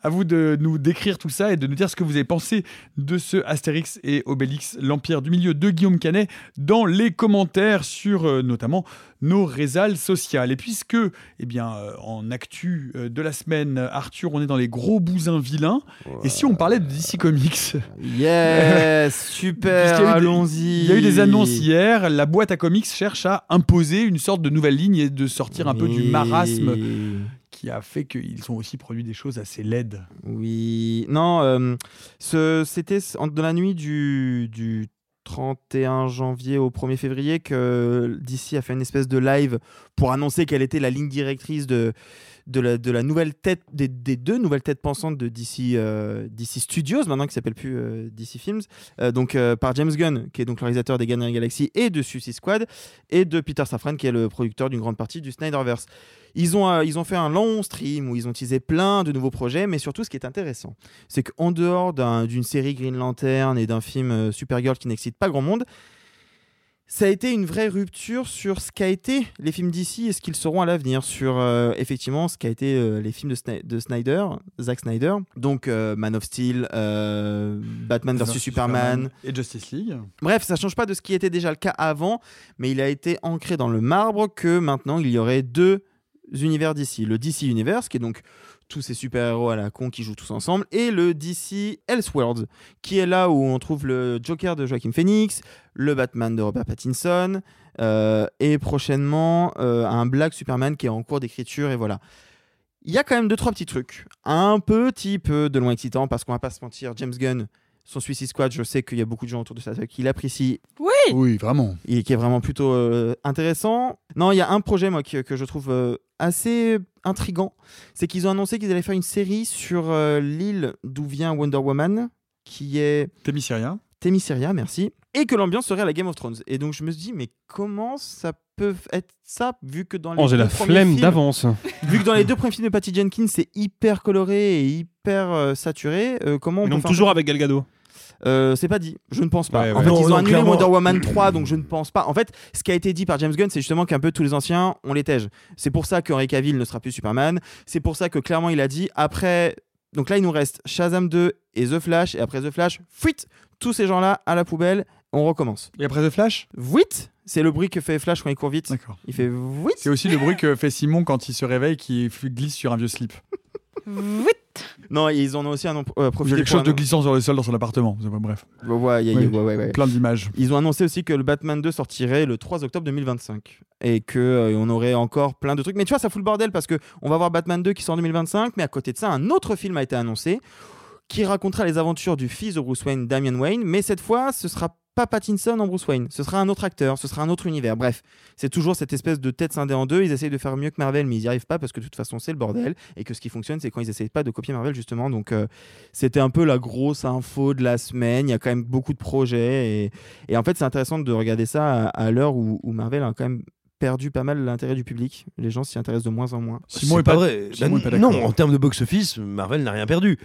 À vous de nous décrire tout ça et de nous dire ce que vous avez pensé de ce Astérix et Obélix, l'Empire du Milieu de Guillaume Canet, dans les commentaires sur euh, notamment nos réseaux sociales. Et puisque, eh bien, euh, en actu euh, de la semaine, Arthur, on est dans les gros bousins vilains. Et si on parlait de DC Comics? Yes, super, allons-y. Il y a eu des annonces hier. La boîte à comics cherche à imposer une sorte de nouvelle ligne et de sortir un peu du marasme qui a fait qu'ils ont aussi produit des choses assez laides. Oui, non, euh, c'était dans la nuit du, du 31 janvier au 1er février que DC a fait une espèce de live pour annoncer quelle était la ligne directrice de, de la, nouvelle tête, des, deux nouvelles têtes pensantes de DC, euh, DC Studios, maintenant qui s'appelle plus euh, DC Films, euh, donc par James Gunn, qui est donc le réalisateur des Gardiens de la Galaxie et de Suicide Squad, et de Peter Safran, qui est le producteur d'une grande partie du Snyderverse. Ils ont, ils ont fait un long stream où ils ont teasé plein de nouveaux projets, mais surtout ce qui est intéressant, c'est qu'en dehors d'un- d'une série Green Lantern et d'un film Supergirl qui n'excite pas grand monde, ça a été une vraie rupture sur ce qu'a été les films d'ici et ce qu'ils seront à l'avenir, sur euh, effectivement ce qu'a été euh, les films de, Sny- de Snyder, Zack Snyder, donc euh, Man of Steel, Batman vs Superman, et Justice League. Bref, ça change pas de ce qui était déjà le cas avant, mais il a été ancré dans le marbre que maintenant il y aurait deux univers d'ici. Le DC Universe, qui est donc tous ces super-héros à la con qui jouent tous ensemble, et le DC Elseworlds, qui est là où on trouve le Joker de Joaquin Phoenix, le Batman de Robert Pattinson, euh, et prochainement euh, un Black Superman qui est en cours d'écriture, et voilà. Il y a quand même deux, trois petits trucs, un petit peu de loin excitant, parce qu'on va pas se mentir, James Gunn, son Suicide Squad, je sais qu'il y a beaucoup de gens autour de ça qui l'apprécient Oui Oui, vraiment. et qui est vraiment plutôt euh, intéressant. Non, il y a un projet moi qui- que je trouve euh, assez intrigant, c'est qu'ils ont annoncé qu'ils allaient faire une série sur euh, l'île d'où vient Wonder Woman, qui est Themyscira. Themyscira, merci, et que l'ambiance serait à la Game of Thrones. Et donc je me suis dit, mais comment ça peut être ça, vu que dans les Oh, j'ai deux la premiers flemme films- d'avance. Vu que dans les deux premiers films de Patty Jenkins, c'est hyper coloré et hyper saturé, euh, comment on peut donc faire toujours avec Gal Gadot. Euh, c'est pas dit, je ne pense pas. Ouais, en ouais. fait, Non, ils ont non, annulé clairement. Wonder Woman 3, donc je ne pense pas. En fait, ce qui a été dit par James Gunn, c'est justement qu'un peu tous les anciens, on les tège. C'est pour ça qu'Henry Cavill ne sera plus Superman. C'est pour ça que clairement, il a dit après. Donc là, il nous reste Shazam 2 et The Flash. Et après The Flash, fuite tous ces gens-là à la poubelle. On recommence. Et après The Flash? Vite C'est le bruit que fait Flash quand il court vite. D'accord. Il fait vite. C'est aussi le bruit que fait Simon quand il se réveille, qui glisse sur un vieux slip. Non, et ils en ont aussi un, euh, Il y a profité quelque chose de glissant sur le sol dans son appartement. C'est pas- Bref, Ouais, ouais, y a- y a- Oui. ouais, ouais, ouais. plein d'images. Ils ont annoncé aussi que le Batman 2 sortirait le 3 octobre 2025 et que euh, on aurait encore plein de trucs. Mais tu vois, ça fout le bordel parce que on va voir Batman 2 qui sort en 2025, mais à côté de ça, un autre film a été annoncé qui racontera les aventures du fils de Bruce Wayne, Damian Wayne, mais cette fois, ce sera pas Pattinson en Bruce Wayne, ce sera un autre acteur, ce sera un autre univers. Bref, c'est toujours cette espèce de tête scindée en deux. Ils essayent de faire mieux que Marvel, mais ils n'y arrivent pas parce que de toute façon, c'est le bordel et que ce qui fonctionne, c'est quand ils essayent pas de copier Marvel justement. Donc, euh, c'était un peu la grosse info de la semaine. Il y a quand même beaucoup de projets et, en fait, c'est intéressant de regarder ça à, à l'heure où, où Marvel a quand même perdu pas mal l'intérêt du public. Les gens s'y intéressent de moins en moins. Simon C'est est pas, vrai. Simon est pas d'accord. non, en termes de box-office, Marvel n'a rien perdu.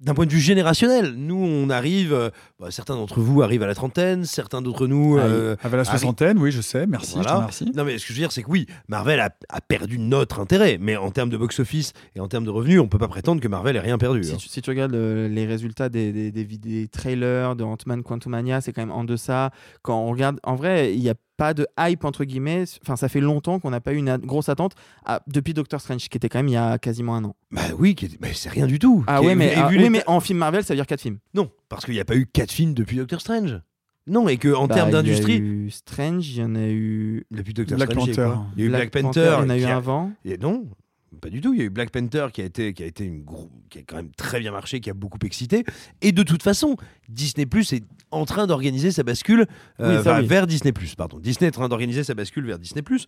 D'un point de vue générationnel, nous, on arrive. euh, bah, certains d'entre vous arrivent à la trentaine, certains d'entre nous. Ah, euh, Avec la soixantaine, oui, je sais, merci, Voilà. je te remercie. Non, mais ce que je veux dire, c'est que oui, Marvel a, a perdu notre intérêt. Mais en termes de box-office et en termes de revenus, on peut pas prétendre que Marvel ait rien perdu. Si hein. tu, si tu regardes euh, les résultats des, des, des, trailers de Ant-Man Quantumania, c'est quand même en deçà. Quand on regarde, en vrai, il n'y a pas de hype entre guillemets. Enfin, ça fait longtemps qu'on n'a pas eu une grosse attente à- depuis Doctor Strange, qui était quand même il y a quasiment un an. Bah oui, c'est rien du tout. Ah ouais, mais, ah, oui, mais en film Marvel, ça veut dire quatre films. Non, parce qu'il n'y a pas eu quatre films depuis Doctor Strange. Non, et que en Bah, termes Il y d'industrie, a eu Strange, il y en a eu. depuis Doctor Black Strange, il y a eu Panther. quoi Il y a eu Black, Panther, il y en a eu un avant. Et non, pas du tout. Il y a eu Black Panther qui a été, qui a été une gros- qui a quand même très bien marché, qui a beaucoup excité. Et de toute façon, Disney Plus est en train d'organiser sa bascule euh, Oui, ça, vers, oui. vers Disney Plus. Pardon, Disney est en train d'organiser sa bascule vers Disney Plus.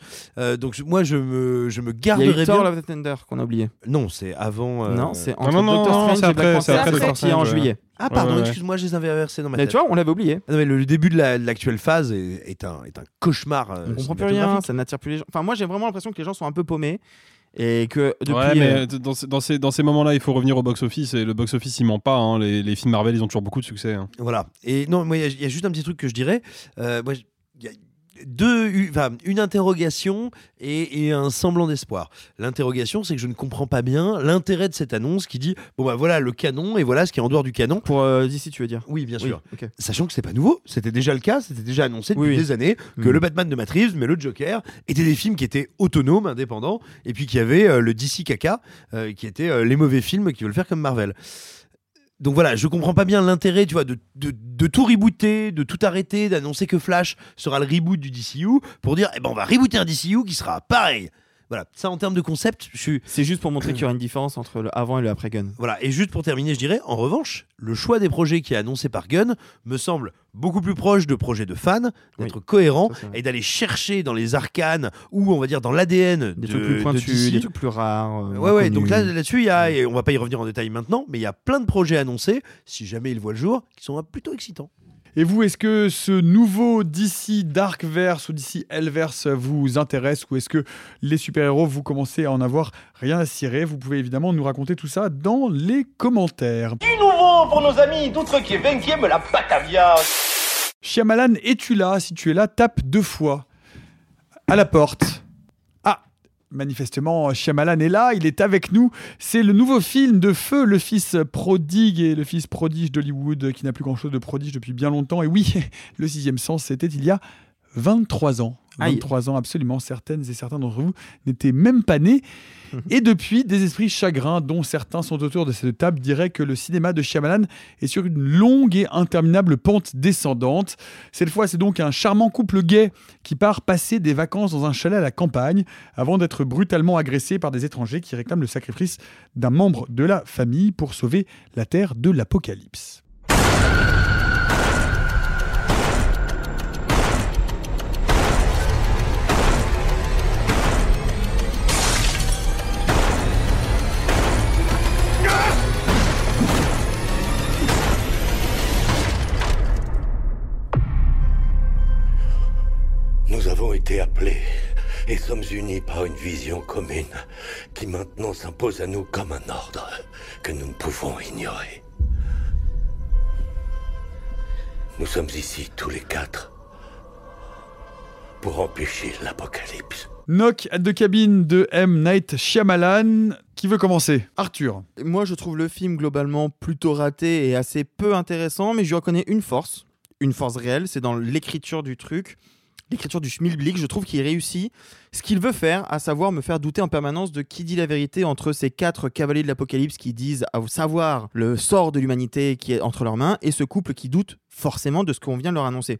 donc je- moi, je me, je me Il y a garderai eu Thor bien. Love and Thunder qu'on a oublié. Non, c'est avant. euh, Non, c'est entre non, non, Doctor non, Strange c'est et après, Black Panther sorti en juillet. Ah pardon, Ouais, ouais. excuse-moi, je les avais inversés dans ma Mais tête. tu vois, on l'avait oublié. Non, mais le, le début de la- de l'actuelle phase est, est un, est un cauchemar. euh, On comprend plus rien, ça n'attire plus les gens. Enfin, moi, j'ai vraiment l'impression que les gens sont un peu paumés et que depuis. ouais, mais euh, dans, ces- dans ces, dans ces moments-là, il faut revenir au box-office et le box-office, il ment pas. hein. Les, les films Marvel, ils ont toujours beaucoup de succès. hein. Voilà. Et non, moi, il y a- il y, a juste un petit truc que je dirais. Euh, moi, il y a deux, une interrogation et, et un semblant d'espoir. L'interrogation, c'est que je ne comprends pas bien l'intérêt de cette annonce qui dit bon bah voilà le canon et voilà ce qui est en dehors du canon. Pour euh, d'ici, tu veux dire? Oui, bien Oui, sûr. Sachant que c'est pas nouveau, c'était déjà le cas, c'était déjà annoncé depuis Oui, oui. des années que Mm. le Batman de Matt Reeves, mais le Joker étaient des films qui étaient autonomes, indépendants, et puis qu'il y avait euh, le DC caca, euh, qui étaient euh, les mauvais films qui veulent faire comme Marvel. Donc voilà, je comprends pas bien l'intérêt, tu vois, de, tout rebooter, de tout arrêter, d'annoncer que Flash sera le reboot du DCU pour dire, eh ben on va rebooter un DCU qui sera pareil. Voilà, ça en termes de concept, je suis. C'est juste pour montrer qu'il y aura une différence entre le avant et le après Gun. Voilà, et juste pour terminer, je dirais, en revanche, le choix des projets qui est annoncé par Gunn me semble beaucoup plus proche de projets de fans, d'être cohérent ça, c'est vrai. et d'aller chercher dans les arcanes ou on va dire dans l'ADN Des de, trucs plus pointus, des trucs plus rares. euh, Ouais, ouais, donc là, là-dessus, il y a, et on va pas y revenir en détail maintenant, mais il y a plein de projets annoncés, si jamais ils voient le jour, qui sont plutôt excitants. Et vous, est-ce que ce nouveau DC Darkverse ou DC Hellverse vous intéresse ou est-ce que les super-héros, vous commencez à en avoir rien à cirer? Vous pouvez évidemment nous raconter tout ça dans les commentaires. Du nouveau pour nos amis d'outre-qui-20e, la Batavia. Shyamalan, es-tu là? Si tu es là, tape deux fois à la porte. Manifestement, Shyamalan est là, il est avec nous. C'est le nouveau film de Feu, le fils prodigue et le fils prodige d'Hollywood, qui n'a plus grand-chose de prodige depuis bien longtemps. Et oui, le sixième sens, c'était il y a 23 ans. Aïe. 23 ans, absolument. Certaines et certains d'entre vous n'étaient même pas nés. Et depuis, des esprits chagrins, dont certains sont autour de cette table, diraient que le cinéma de Shyamalan est sur une longue et interminable pente descendante. Cette fois, c'est donc un charmant couple gay qui part passer des vacances dans un chalet à la campagne avant d'être brutalement agressé par des étrangers qui réclament le sacrifice d'un membre de la famille pour sauver la Terre de l'apocalypse. Été appelés et sommes unis par une vision commune qui maintenant s'impose à nous comme un ordre que nous ne pouvons ignorer. Nous sommes ici tous les quatre pour empêcher l'apocalypse. Knock at the Cabin de M. Night Shyamalan. Qui veut commencer? Arthur. Moi, je trouve le film globalement plutôt raté et assez peu intéressant, mais je lui reconnais une force, une force réelle, c'est dans l'écriture du truc, l'écriture du schmilblick. Je trouve qu'il réussit ce qu'il veut faire, à savoir me faire douter en permanence de qui dit la vérité entre ces quatre cavaliers de l'apocalypse qui disent à savoir le sort de l'humanité qui est entre leurs mains et ce couple qui doute forcément de ce qu'on vient de leur annoncer.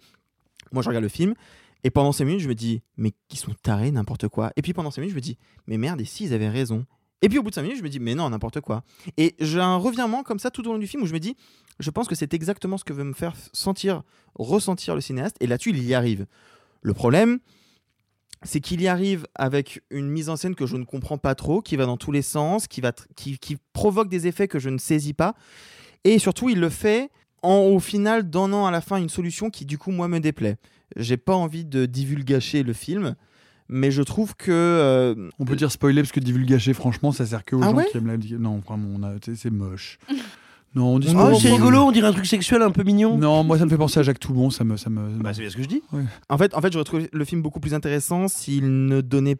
Moi, je regarde le film. Et pendant 5 minutes, je me dis, mais qui sont tarés, n'importe quoi. Et puis pendant 5 minutes, je me dis, mais merde, et si ils avaient raison? Et puis au bout de 5 minutes, je me dis, mais non, n'importe quoi. Et j'ai un revirement comme ça tout au long du film où je me dis, je pense que c'est exactement ce que veut me faire sentir, ressentir le cinéaste. Et là-dessus, il y arrive. Le problème, c'est qu'il y arrive avec une mise en scène que je ne comprends pas trop, qui va dans tous les sens, qui, va qui, qui provoque des effets que je ne saisis pas. Et surtout, il le fait en, au final, donnant à la fin une solution qui, du coup, moi, me déplaît. J'ai pas envie de divulgacher le film, mais je trouve que. euh, On peut dire spoiler parce que divulgacher, franchement, ça sert que aux Ah gens ouais qui aiment la. Non, vraiment, c'est moche. Non, on dit Oh, c'est rigolo, on dirait un truc sexuel un peu mignon. Non, moi ça me fait penser à Jacques Toubon, ça me. Ça me... Bah, c'est bien ce que je dis. En fait, en fait, j'aurais trouvé le film beaucoup plus intéressant s'il ne donnait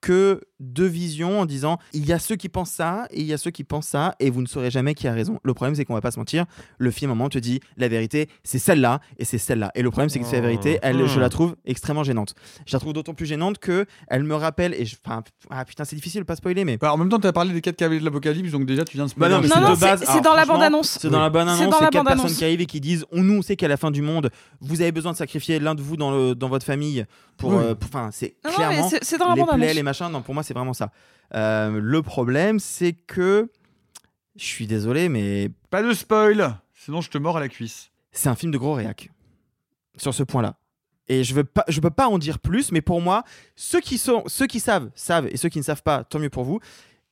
que deux visions en disant il y a ceux qui pensent ça et il y a ceux qui pensent ça et vous ne saurez jamais qui a raison. Le problème, c'est qu'on va pas se mentir. Le film, à un moment, te dit la vérité, c'est celle-là et c'est celle-là. Et le problème, c'est que c'est la vérité, elle, je la trouve extrêmement gênante. Je la trouve d'autant plus gênante que elle me rappelle et je, enfin, ah putain, c'est difficile de pas spoiler, mais Bah, en même temps, tu as parlé des quatre cavaliers de l'apocalypse, donc déjà tu viens de spoiler. Bah non, mais Non, c'est non, de c'est- c'est dans la franchement, bande-annonce. C'est dans la C'est bande-annonce. dans C'est la quatre bande-annonce. personnes qui arrivent et qui disent on nous, on sait qu'à la fin du monde, vous avez besoin de sacrifier l'un de vous dans, le, dans votre famille pour. Oui. euh, Enfin, c'est Non, non, clairement. mais c'est- c'est dans la les bande-annonce. plaies, les machins. Non, pour moi, c'est vraiment ça. Euh, le problème, c'est que. Je suis désolé, mais Pas de spoil, sinon je te mords à la cuisse. c'est un film de gros réac sur ce point-là. Et je veux pas, je peux pas en dire plus, mais pour moi, ceux qui sont, ceux qui savent, savent, et ceux qui ne savent pas, tant mieux pour vous.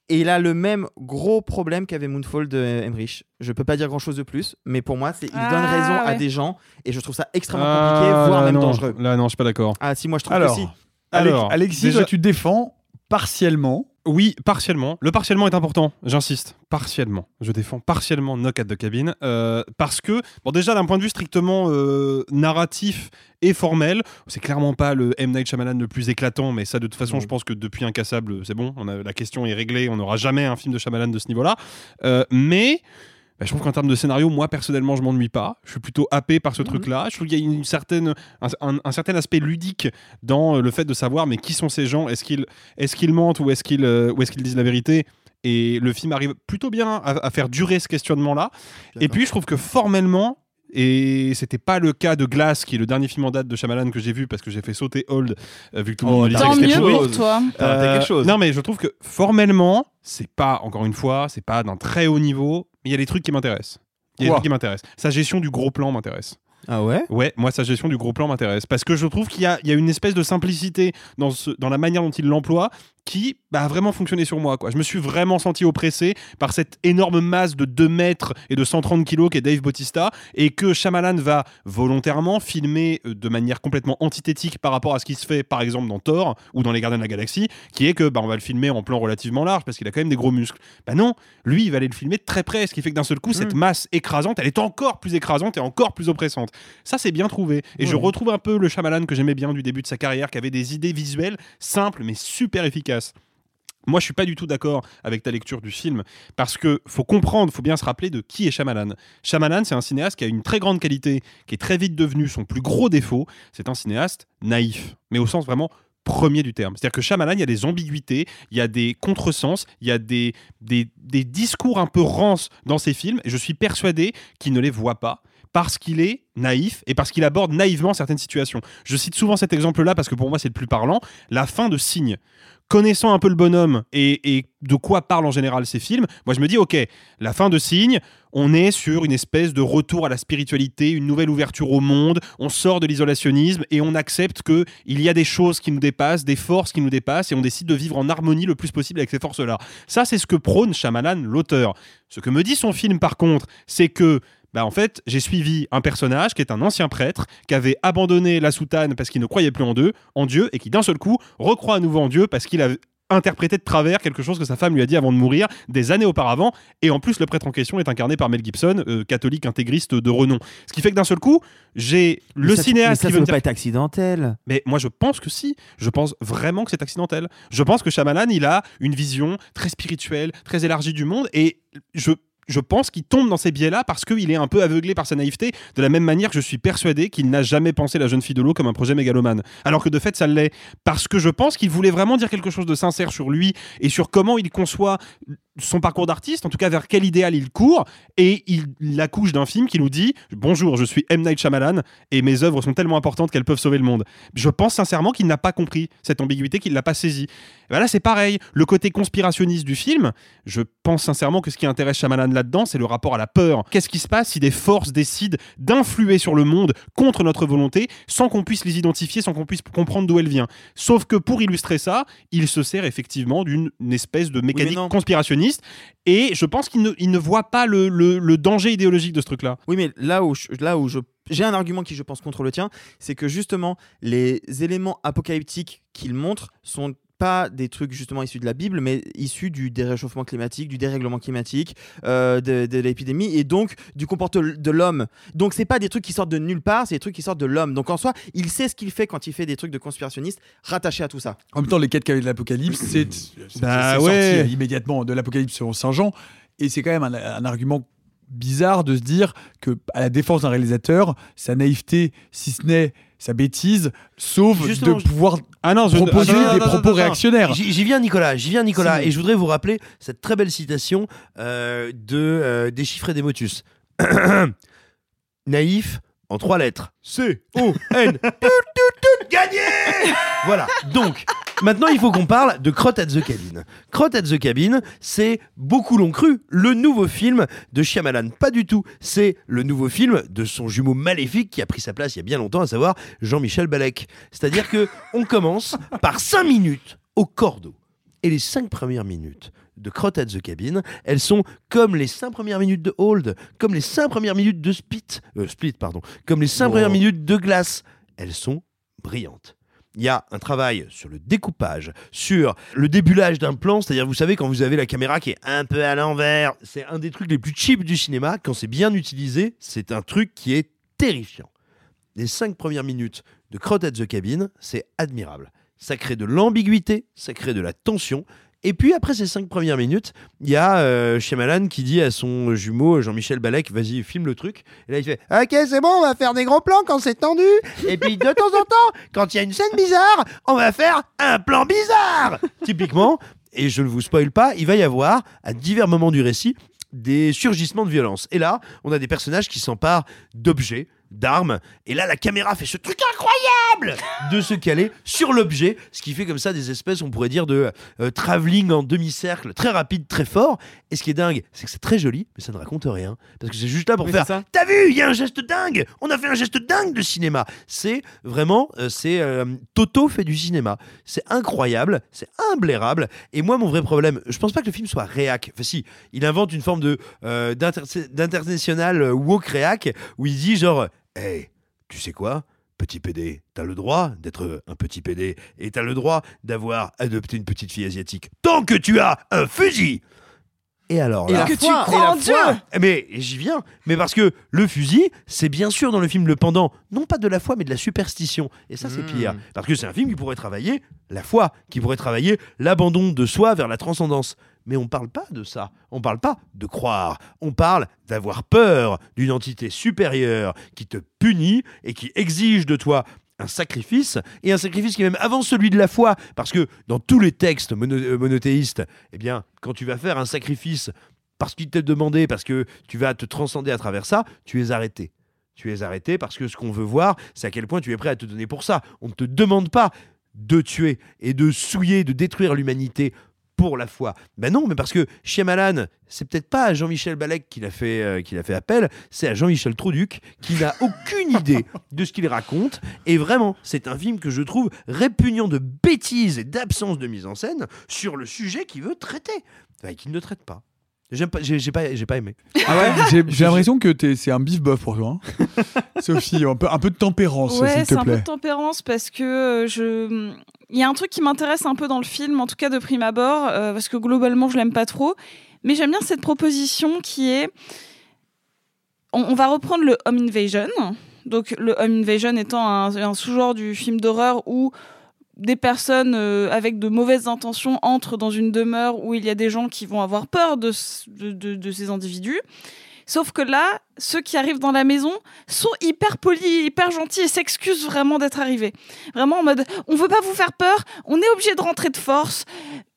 Et il a le même gros problème qu'avait Moonfall de Emmerich. Je peux pas dire grand-chose de plus, mais pour moi, c'est il donne Ah, raison à des gens, et je trouve ça extrêmement Ah, compliqué, voire là, même non. dangereux. Là, non, je suis pas d'accord. Ah si, moi je trouve Alors, que si. Alors, Alexis, déjà- toi, tu défends partiellement. Oui, partiellement. Le partiellement est important, j'insiste. Partiellement. Je défends partiellement Knock at the Cabin. euh, parce que, bon, déjà, d'un point de vue strictement euh, narratif et formel, c'est clairement pas le M. Night Shyamalan le plus éclatant, mais ça, de toute façon, je pense que depuis Incassable, c'est bon. On a, la question est réglée. On n'aura jamais un film de Shyamalan de ce niveau-là. Euh, mais. Bah, je trouve qu'en termes de scénario, moi personnellement, je m'ennuie pas. Je suis plutôt happé par ce truc-là. Je trouve qu'il y a une certaine, un, un- un certain aspect ludique dans euh, le fait de savoir, mais qui sont ces gens? Est-ce qu'ils est qu'ils mentent ou est-ce qu'ils euh, ou est-ce qu'ils disent la vérité? Et le film arrive plutôt bien à, à faire durer ce questionnement-là. Et puis, je trouve que formellement, Et c'était pas le cas de Glass, qui est le dernier film en date de Shyamalan que j'ai vu parce que j'ai fait sauter Old, euh, vu que tout le Oh, monde tant mieux pour toi. Quelque chose. Non, mais je trouve que formellement, c'est pas, encore une fois, c'est pas d'un très haut niveau, mais il y a des trucs qui m'intéressent. Il y a des trucs qui m'intéressent. Sa gestion du gros plan m'intéresse. Ah ouais? Ouais, moi, sa gestion du gros plan m'intéresse. Parce que je trouve qu'il y a, il y a une espèce de simplicité dans, ce, dans la manière dont il l'emploie qui bah, a vraiment fonctionné sur moi. Quoi. Je me suis vraiment senti oppressé par cette énorme masse de 2 mètres et de 130 kilos qu'est Dave Bautista et que Shyamalan va volontairement filmer euh, de manière complètement antithétique par rapport à ce qui se fait par exemple dans Thor ou dans Les Gardiens de la Galaxie, qui est que bah, on va le filmer en plan relativement large parce qu'il a quand même des gros muscles. Bah non, lui il va aller le filmer de très près, ce qui fait que d'un seul coup cette masse écrasante, elle est encore plus écrasante et encore plus oppressante. Ça c'est bien trouvé et je retrouve un peu le Shyamalan que j'aimais bien du début de sa carrière, qui avait des idées visuelles simples mais super efficaces. Moi, je suis pas du tout d'accord avec ta lecture du film parce que faut comprendre, faut bien se rappeler de qui est Shyamalan. Shyamalan, c'est un cinéaste qui a une très grande qualité, qui est très vite devenu son plus gros défaut. C'est un cinéaste naïf, mais au sens vraiment premier du terme. C'est-à-dire que Shyamalan, il y a des ambiguïtés, il y a des contresens, il y a des, des, discours un peu rances dans ses films, et je suis persuadé qu'il ne les voit pas parce qu'il est naïf et parce qu'il aborde naïvement certaines situations. Je cite souvent cet exemple-là parce que pour moi c'est le plus parlant, la fin de Signe. Connaissant un peu le bonhomme et, de quoi parlent en général ces films, moi je me dis ok, la fin de Signe, on est sur une espèce de retour à la spiritualité, une nouvelle ouverture au monde, on sort de l'isolationnisme et on accepte que il y a des choses qui nous dépassent, des forces qui nous dépassent et on décide de vivre en harmonie le plus possible avec ces forces-là. Ça c'est ce que prône Shyamalan, l'auteur. Ce que me dit son film par contre, c'est que bah en fait, j'ai suivi un personnage qui est un ancien prêtre qui avait abandonné la soutane parce qu'il ne croyait plus en Dieu, en Dieu et qui d'un seul coup recroit à nouveau en Dieu parce qu'il a interprété de travers quelque chose que sa femme lui a dit avant de mourir des années auparavant et en plus le prêtre en question est incarné par Mel Gibson euh, catholique intégriste de renom ce qui fait que d'un seul coup j'ai le ça- cinéaste mais ça, qui ça veut me peut dire pas être accidentel. mais moi, je pense que si. Je pense vraiment que c'est accidentel. Je pense que Shyamalan, il a une vision très spirituelle, très élargie du monde, et je. Je pense qu'il tombe dans ces biais-là parce qu'il est un peu aveuglé par sa naïveté, de la même manière que je suis persuadé qu'il n'a jamais pensé La jeune fille de l'eau comme un projet mégalomane. Alors que de fait, ça l'est. Parce que je pense qu'il voulait vraiment dire quelque chose de sincère sur lui et sur comment il conçoit son parcours d'artiste, en tout cas vers quel idéal il court, et il l'accouche d'un film qui nous dit Bonjour, je suis M. Night Shyamalan, et mes œuvres sont tellement importantes qu'elles peuvent sauver le monde. Je pense sincèrement qu'il n'a pas compris cette ambiguïté, qu'il l'a pas saisie. Voilà, c'est pareil. Le côté conspirationniste du film, je pense sincèrement que ce qui intéresse Shyamalan là-dedans, c'est le rapport à la peur. Qu'est-ce qui se passe si des forces décident d'influer sur le monde contre notre volonté, sans qu'on puisse les identifier, sans qu'on puisse comprendre d'où elles viennent? Sauf que pour illustrer ça, il se sert effectivement d'une une espèce de mécanique conspirationniste, et je pense qu'il ne, voit pas le, danger idéologique de ce truc-là. Oui, mais là où là où je j'ai un argument qui je pense contre le tien, c'est que justement les éléments apocalyptiques qu'il montre sont pas des trucs justement issus de la Bible, mais issus du déréchauffement climatique, du dérèglement climatique, euh, de, de l'épidémie et donc du comportement de l'homme. Donc c'est pas des trucs qui sortent de nulle part, c'est des trucs qui sortent de l'homme. Donc en soi, il sait ce qu'il fait quand il fait des trucs de conspirationniste rattachés à tout ça. En même temps, les quatre cavaliers de l'Apocalypse, c'est Bah ouais. sorti immédiatement de l'Apocalypse selon Saint Jean. Et c'est quand même un, un argument bizarre de se dire que, à la défense d'un réalisateur, sa naïveté, si ce n'est sa bêtise, sauve Justement, de pouvoir Ah non, je- proposer des propos réactionnaires. J'y viens, Nicolas. J'y viens, Nicolas. Et je voudrais vous rappeler cette très belle citation euh, de euh, Déchiffrer des Motus. Naïf en trois lettres. C-O-N. Tout, tout, tout, Gagné Voilà. Donc, maintenant, il faut qu'on parle de Crotte at the Cabin. Crotte at the Cabin, c'est, beaucoup l'ont cru, le nouveau film de Shyamalan. Pas du tout. C'est le nouveau film de son jumeau maléfique qui a pris sa place il y a bien longtemps, à savoir Jean-Michel Balek. C'est-à-dire que on commence par 5 minutes au cordeau. Et les 5 premières minutes de Crotte at the Cabin, elles sont comme les 5 premières minutes de Hold, comme les 5 premières minutes de Split, euh, Split pardon, comme les 5 Oh. premières minutes de Glace. Elles sont brillantes. Il y a un travail sur le découpage, sur le débulage d'un plan, c'est-à-dire, vous savez, quand vous avez la caméra qui est un peu à l'envers, c'est un des trucs les plus cheap du cinéma. Quand c'est bien utilisé, c'est un truc qui est terrifiant. Les cinq premières minutes de Crotte at the Cabin, c'est admirable. Ça crée de l'ambiguïté, ça crée de la tension. Et puis après ces cinq premières minutes, il y a euh, qui dit à son jumeau Jean-Michel Balek, vas-y, filme le truc. Et là, il fait, ok, c'est bon, on va faire des gros plans quand c'est tendu. Et puis de temps en temps, quand il y a une scène bizarre, on va faire un plan bizarre. Typiquement, et je ne vous spoil pas, il va y avoir à divers moments du récit des surgissements de violence. Et là, on a des personnages qui s'emparent d'objets, d'armes. Et là, la caméra fait ce truc incroyable de se caler sur l'objet, ce qui fait comme ça des espèces, on pourrait dire, de euh, travelling en demi-cercle, très rapide, très fort. Et ce qui est dingue, c'est que c'est très joli, mais ça ne raconte rien. Parce que c'est juste là pour Oui, faire ça. T'as vu, il y a un geste dingue On a fait un geste dingue de cinéma. C'est vraiment, euh, c'est euh, Toto fait du cinéma. C'est incroyable, c'est imblairable. Et moi, mon vrai problème, je pense pas que le film soit réac. Enfin, si, il invente une forme de euh, d'inter- d'international woke réac où il dit genre, hey, tu sais quoi? Petit PD, t'as le droit d'être un petit PD et t'as le droit d'avoir adopté une petite fille asiatique tant que tu as un fusil. Et alors Et là, la Que tu foi, crois et la en Dieu foi. Mais j'y viens. Mais parce que le fusil, c'est bien sûr dans le film le pendant, non pas de la foi, mais de la superstition. Et ça, c'est Mm. pire. Parce que c'est un film qui pourrait travailler la foi, qui pourrait travailler l'abandon de soi vers la transcendance. Mais on parle pas de ça. On parle pas de croire. On parle d'avoir peur d'une entité supérieure qui te punit et qui exige de toi un sacrifice, et un sacrifice qui est même avant celui de la foi, parce que dans tous les textes euh, monothéistes, eh bien, quand tu vas faire un sacrifice parce qu'il t'est demandé, parce que tu vas te transcender à travers ça, tu es arrêté. Tu es arrêté parce que ce qu'on veut voir, c'est à quel point tu es prêt à te donner pour ça. On ne te demande pas de tuer et de souiller, de détruire l'humanité pour la foi. Ben non, mais parce que Shyamalan, c'est peut-être pas à Jean-Michel Balek qu'il a fait euh, fait appel, c'est à Jean-Michel Trouduc qui n'a aucune idée de ce qu'il raconte. Et vraiment, c'est un film que je trouve répugnant de bêtises et d'absence de mise en scène sur le sujet qu'il veut traiter, enfin, qu'il ne traite pas. J'aime pas, j'ai j'ai pas, j'ai pas aimé. Ah ouais J'ai j'ai l'impression que t'es- c'est un bif bof pour toi. hein. Sophie, un peu, un peu de tempérance, Ouais, s'il c'est te un peu plaît. de tempérance parce que euh, je. Il y a un truc qui m'intéresse un peu dans le film, en tout cas de prime abord, euh, parce que globalement je l'aime pas trop. Mais j'aime bien cette proposition qui est. On, on va reprendre le Home Invasion. Donc le Home Invasion étant un, un sous-genre du film d'horreur où des personnes euh, avec de mauvaises intentions entrent dans une demeure où il y a des gens qui vont avoir peur de, ce- de- de- de ces individus. Sauf que là, ceux qui arrivent dans la maison sont hyper polis, hyper gentils et s'excusent vraiment d'être arrivés. Vraiment en mode, on veut pas vous faire peur, on est obligé de rentrer de force,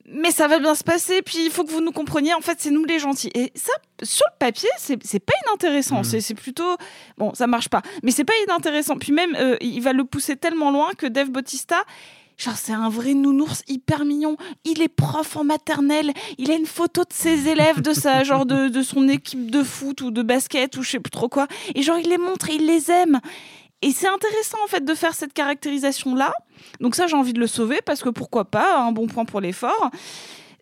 mais ça va bien se passer, puis il faut que vous nous compreniez, en fait, c'est nous les gentils. Et ça, sur le papier, c'est pas inintéressant, c'est c'est plutôt... Bon, ça marche pas, mais c'est pas inintéressant. Puis même, euh, il va le pousser tellement loin que Dave Bautista... Genre, c'est un vrai nounours hyper mignon. Il est prof en maternelle. Il a une photo de ses élèves, de sa, genre, de, de son équipe de foot ou de basket ou je sais plus trop quoi. Et genre, il les montre et il les aime. Et c'est intéressant, en fait, de faire cette caractérisation-là. Donc ça, j'ai envie de le sauver parce que pourquoi pas, un bon point pour l'effort.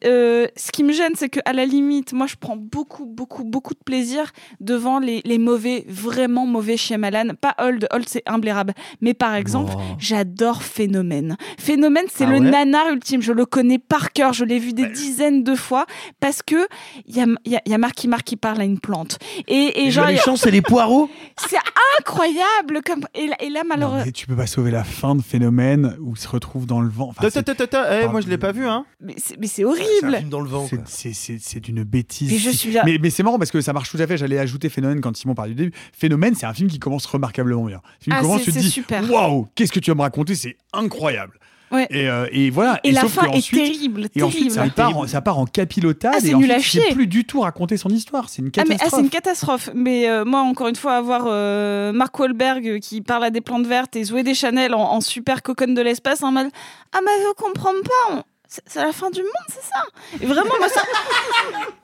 Euh, ce qui me gêne, c'est qu'à la limite, moi, je prends beaucoup, beaucoup, beaucoup de plaisir devant les, les mauvais, vraiment mauvais Shyamalan. Pas Old, Old, c'est imblairable. Mais par exemple, Oh. j'adore Phénomène. Phénomène, c'est Ah le ouais nanar ultime. Je le connais par cœur. Je l'ai vu des dizaines de fois parce que il y a, y, a, y a Marky Mark qui parle à une plante. Et, et Et genre, les champs, c'est les poireaux c'est incroyable. Comme... Et, là, et là, Non, malheureusement. tu peux pas sauver la fin de Phénomène où il se retrouve dans le vent. Enfin, Ta- c'est- ta- ta- ta- ta- eh, moi je l'ai pas vu hein. Mais c'est c'est horrible. dans le vent. C'est- C'est c'est- c'est d'une bêtise. Mais je suis là- mais, mais c'est marrant parce que ça marche tout à fait. J'allais ajouter Phénomène quand Simon parlait du début. Phénomène, c'est un film qui commence remarquablement bien. Le film Ah, commence, c'est- tu te c'est dis super. Waouh, qu'est-ce que tu vas me raconter C'est incroyable. Ouais. Et, euh, et voilà. Et la sauf fin que est ensuite- terrible, Et ensuite, ça terrible. part, en, ça part en capilotade. Ah, c'est et nul à ensuite, il sait chier. plus du tout raconter son histoire. C'est une Ah, mais ah, catastrophe. c'est une catastrophe. Mais euh, moi, encore une fois, avoir euh, Mark Wahlberg euh, qui parle à des plantes vertes et Zoé Deschanel en, en super coconne de l'espace en mode Ah, mais je comprends pas. C'est c'est la fin du monde, c'est ça vraiment, moi ça,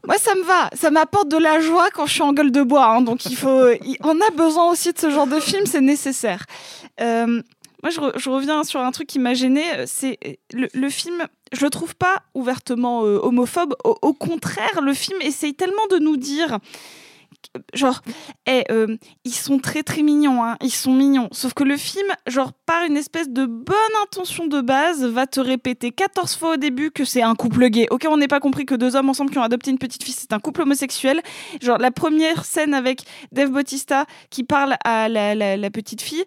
moi, ça me va. Ça m'apporte de la joie quand je suis en gueule de bois. hein. donc, il faut, on a besoin aussi de ce genre de film, c'est nécessaire. Euh, moi, je, re- je reviens sur un truc qui m'a gêné. C'est euh, le, le film. Je le trouve pas ouvertement euh, homophobe. Au contraire, le film essaye tellement de nous dire. Genre, eh, euh, ils sont très très mignons, hein, ils sont mignons. Sauf que le film, genre, par une espèce de bonne intention de base, va te répéter 14 fois au début que c'est un couple gay. Ok, on n'est pas compris que deux hommes ensemble qui ont adopté une petite fille, c'est un couple homosexuel. Genre, la première scène avec Dave Bautista qui parle à la, petite fille,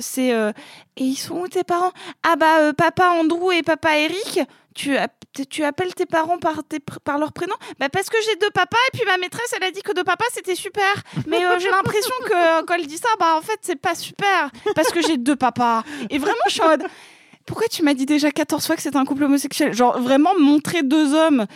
c'est euh, Et ils sont où tes parents? Ah bah, euh, papa Andrew et papa Eric tu, tu appelles tes parents par, tes par leur prénom? Bah Parce que j'ai deux papas et puis ma maîtresse, elle a dit que deux papas, c'était super. Mais euh, j'ai l'impression que quand elle dit ça, bah en fait, c'est pas super. Parce que j'ai deux papas. Et vraiment, mode, Pourquoi tu m'as dit déjà 14 fois que c'était un couple homosexuel? Genre, vraiment montrer deux hommes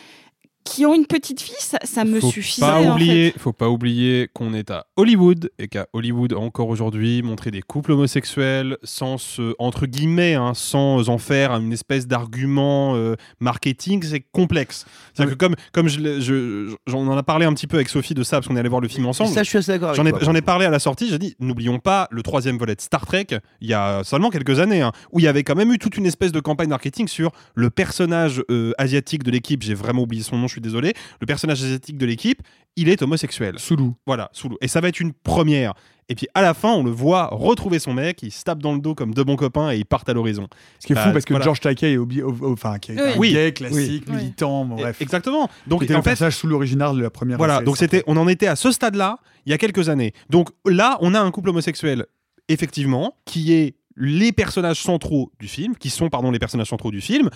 qui ont une petite fille, ça, ça me faut suffisait. pas en oublier, fait. faut pas oublier qu'on est à Hollywood et qu'à Hollywood encore aujourd'hui montrer des couples homosexuels sans ce, entre guillemets hein, sans en faire une espèce d'argument euh, marketing c'est complexe. C'est-à-dire que comme comme je, en a parlé un petit peu avec Sophie de ça parce qu'on est allé voir le film ensemble. Ça, je suis assez d'accord avec J'en ai, toi, j'en ai parlé à la sortie. J'ai dit n'oublions pas le troisième volet de Star Trek il y a seulement quelques années hein, où il y avait quand même eu toute une espèce de campagne marketing sur le personnage euh, asiatique de l'équipe. J'ai vraiment oublié son nom, je suis désolé. Le personnage asiatique de l'équipe, il est homosexuel. Sulu. Voilà, Sulu. Et ça va être une première. Et puis à la fin, on le voit retrouver son mec, il se tape dans le dos comme deux bons copains et ils partent à l'horizon. Ce qui est fou Bah, parce que voilà. George Takei est obi- au- au- enfin, qui est un Oui. gay classique, Oui. militant, bon, bref. Exactement. Donc C'était en le fait, personnage sous l'original de la première. voilà, SS. donc c'était, on en était à ce stade-là il y a quelques années. Donc là, on a un couple homosexuel, effectivement, qui est les personnages centraux du film, qui sont pardon les personnages centraux du film.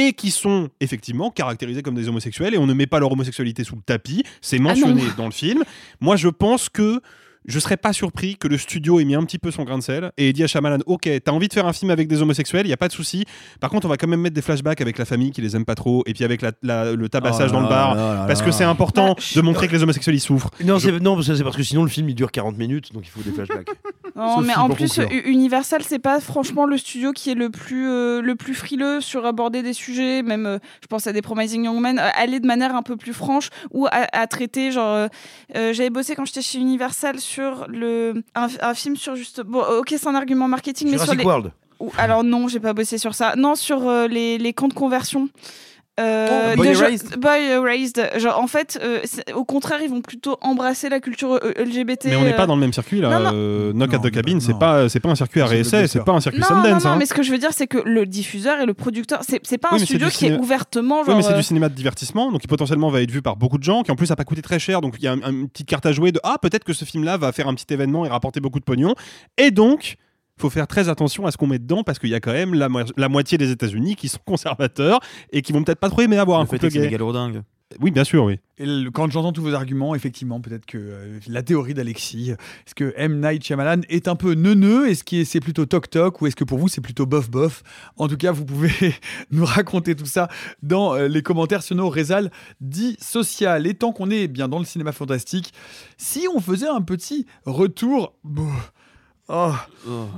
Et qui sont effectivement caractérisés comme des homosexuels et on ne met pas leur homosexualité sous le tapis, c'est mentionné non. dans le film. Moi je pense que je serais pas surpris que le studio ait mis un petit peu son grain de sel et ait dit à Shyamalan Ok, t'as envie de faire un film avec des homosexuels, il y a pas de souci. Par contre, on va quand même mettre des flashbacks avec la famille qui les aime pas trop et puis avec la- la- le tabassage Oh dans le bar là là parce là. que c'est important de montrer que les homosexuels ils souffrent. Non, Je- c'est non, parce que c'est parce que sinon le film il dure 40 minutes, donc il faut des flashbacks. Non, Sophie, mais en plus, conclure. Universal, c'est pas franchement le studio qui est le plus, euh, le plus frileux sur aborder des sujets, même euh, je pense à des Promising Young Men, euh, aller de manière un peu plus franche ou à, à traiter. Genre, euh, euh, j'avais bossé quand j'étais chez Universal sur le, un, un film sur juste. Bon, ok, c'est un argument marketing, mais sur les. World. Ou- alors non, j'ai pas bossé sur ça. Non, sur euh, les, les camps de conversion. Euh, Oh, Boy de genre- Erased. Boy Erased. Genre, en fait, euh, au contraire, ils vont plutôt embrasser la culture euh, LGBT. Mais on n'est euh, pas dans le même circuit là. Non, non. Euh, Knock Non, at the Cabin, pas- c'est pas, c'est pas un circuit RSS, c'est pas un circuit non, Sundance. non, non, hein. mais ce que je veux dire, c'est que le diffuseur et le producteur, c'est pas Oui, un studio qui est ouvertement Oui, genre. mais c'est euh, du cinéma de divertissement, donc qui potentiellement va être vu par beaucoup de gens, qui en plus a pas coûté très cher, donc il y a un- un- une petite carte à jouer de ah peut-être que ce film-là va faire un petit événement et rapporter beaucoup de pognon, et donc faut faire très attention à ce qu'on met dedans parce qu'il y a quand même la, mo- la moitié des États-Unis qui sont conservateurs et qui vont peut-être pas trop aimer avoir Le un fait couple gay. mégalodingue. Oui, bien sûr, oui. Et le- quand j'entends tous vos arguments, effectivement, peut-être que euh, la théorie d'Alexis, est-ce que M. Night Shyamalan est un peu neuneux? Est-ce que c'est plutôt toc-toc Ou est-ce que pour vous, c'est plutôt bof-bof? En tout cas, vous pouvez nous raconter tout ça dans euh, les commentaires sur nos réseaux dits social. Et tant qu'on est bien dans le cinéma fantastique, si on faisait un petit retour... Bon, oh,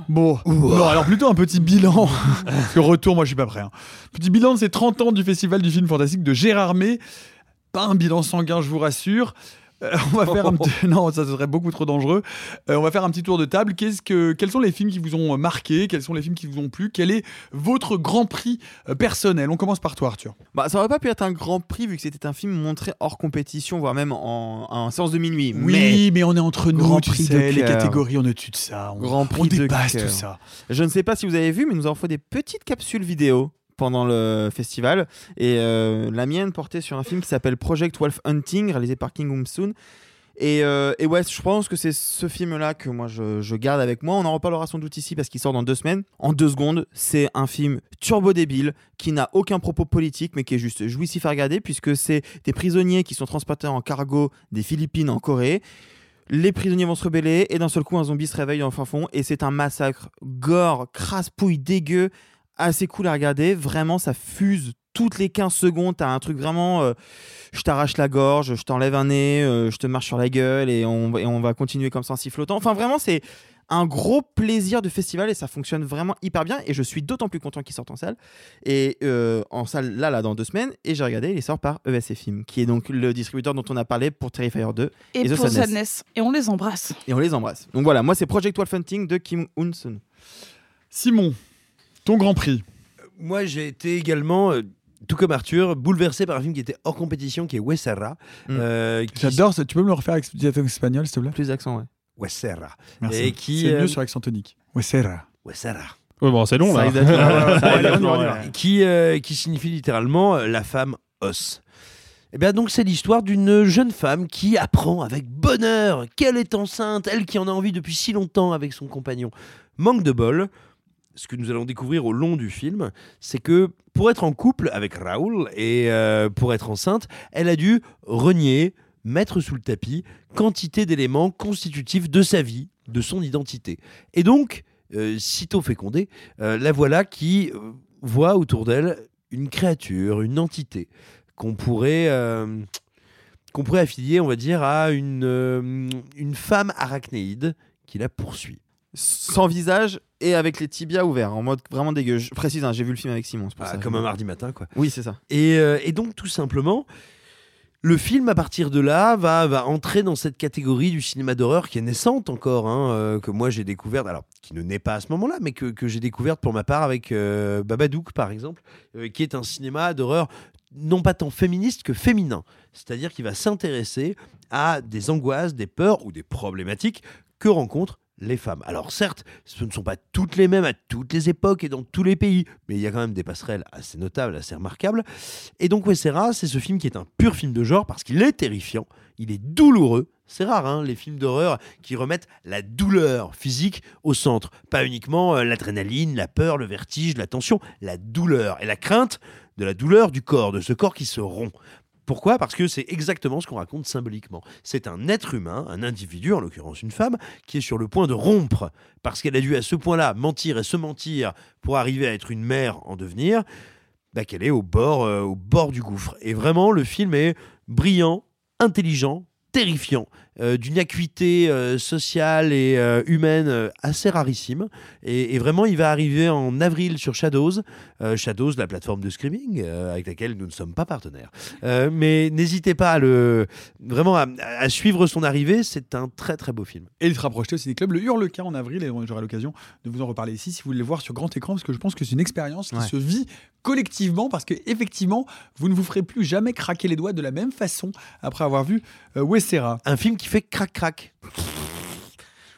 Bon, non, alors plutôt un petit bilan. Parce que retour, moi je suis pas prêt. hein. Petit bilan de ces 30 ans du Festival du film fantastique de Gérard May. Pas un bilan sanguin, je vous rassure. Euh, on va faire un petit... Non, ça serait beaucoup trop dangereux. Euh, on va faire un petit tour de table. Qu'est-ce que... Quels sont les films qui vous ont marqué? Quels sont les films qui vous ont plu? Quel est votre grand prix euh, personnel? On commence par toi, Arthur. Bah, ça aurait pas pu être un grand prix vu que c'était un film montré hors compétition, voire même en, en séance de minuit. Oui, mais, on est entre nous, Grand tu prix sais, de les catégories, on est dessus de ça. On, Grand prix dépasse tout ça. Je ne sais pas si vous avez vu, mais nous avons fait des petites capsules vidéo pendant le festival. Et euh, la mienne portait sur un film qui s'appelle Project Wolf Hunting, réalisé par King Woom-soon. Et, euh, et ouais, je pense que c'est ce film-là que moi je, je garde avec moi. On en reparlera sans doute ici parce qu'il sort dans deux semaines. En deux secondes, c'est un film turbo débile qui n'a aucun propos politique mais qui est juste jouissif à regarder puisque c'est des prisonniers qui sont transportés en cargo des Philippines en Corée. Les prisonniers vont se rebeller et d'un seul coup un zombie se réveille en fin fond et c'est un massacre gore, crasse-pouille, dégueu, assez cool à regarder. Vraiment, ça fuse toutes les 15 secondes. T'as un truc vraiment, euh, je t'arrache la gorge, je t'enlève un nez, euh, je te marche sur la gueule et on, et on va continuer comme ça en sifflotant. Enfin, vraiment, c'est un gros plaisir de festival et ça fonctionne vraiment hyper bien. Et je suis d'autant plus content qu'il sorte en salle. Et euh, en salle, là, là, dans deux semaines. Et j'ai regardé, il sort par ESC Film, qui est donc le distributeur dont on a parlé pour Terrifier 2 Et, The pour Sadness. Sadness. Et on les embrasse. Et on les embrasse. Donc voilà, moi, c'est Project Wolf Hunting de Kim Hoon-sun. Simon, ton grand prix. Moi, j'ai été également, euh, tout comme Arthur, bouleversé par un film qui était hors compétition, qui est Wesserra. Mm. euh, qui- J'adore ça. Tu peux me le refaire avec l'accent espagnol, s'il te plaît? Plus d'accent, ouais. Wesserra. Merci. Et qui, C'est euh, mieux sur accent tonique. Rare. Wesserra. Ouais, bon, c'est long là. ça qui, euh, qui signifie littéralement euh, la femme os. Et bien donc c'est l'histoire d'une jeune femme qui apprend avec bonheur qu'elle est enceinte, elle qui en a envie depuis si longtemps avec son compagnon. Manque de bol, ce que nous allons découvrir au long du film, c'est que pour être en couple avec Raoul et euh, pour être enceinte, elle a dû renier, mettre sous le tapis quantité d'éléments constitutifs de sa vie, de son identité. Et donc, euh, sitôt fécondée, euh, la voilà qui voit autour d'elle une créature, une entité qu'on pourrait qu'on pourrait affilier, on va dire, à une, une femme arachnéide qui la poursuit. Sans visage et avec les tibias ouverts, en mode vraiment dégueu. Je précise, hein, j'ai vu le film avec Simon. c'est pour Ah, ça. comme un mardi matin, quoi. Oui, c'est ça. Et, euh, et donc, tout simplement, le film, à partir de là, va, va entrer dans cette catégorie du cinéma d'horreur qui est naissante encore, hein, euh, que moi j'ai découverte, alors qui ne naît pas à ce moment-là, mais que, que j'ai découverte pour ma part avec euh, Babadook, par exemple, euh, qui est un cinéma d'horreur non pas tant féministe que féminin. C'est-à-dire qu'il va s'intéresser à des angoisses, des peurs ou des problématiques que rencontrent les femmes. Alors certes, ce ne sont pas toutes les mêmes à toutes les époques et dans tous les pays, mais il y a quand même des passerelles assez notables, assez remarquables. Et donc Wessera, c'est ce film qui est un pur film de genre parce qu'il est terrifiant, il est douloureux. C'est rare, hein, les films d'horreur qui remettent la douleur physique au centre. Pas uniquement euh, l'adrénaline, la peur, le vertige, la tension, la douleur et la crainte de la douleur du corps, de ce corps qui se rompt. Pourquoi? Parce que c'est exactement ce qu'on raconte symboliquement. C'est un être humain, un individu, en l'occurrence une femme, qui est sur le point de rompre, parce qu'elle a dû à ce point-là mentir et se mentir pour arriver à être une mère en devenir, bah, qu'elle est au bord, euh, au bord du gouffre. Et vraiment, le film est brillant, intelligent, terrifiant, euh, d'une acuité euh, sociale et euh, humaine assez rarissime. Et, et vraiment, il va arriver en avril sur Shadows. Shadows, la plateforme de streaming avec laquelle nous ne sommes pas partenaires. Mais n'hésitez pas à le vraiment à, à suivre son arrivée. C'est un très très beau film. Et il sera projeté au Ciné Club le Hurlequin en avril et j'aurai l'occasion de vous en reparler ici si vous voulez le voir sur grand écran parce que je pense que c'est une expérience qui Ouais. se vit collectivement parce que effectivement vous ne vous ferez plus jamais craquer les doigts de la même façon après avoir vu Wessera. Un film qui fait crac crac. Je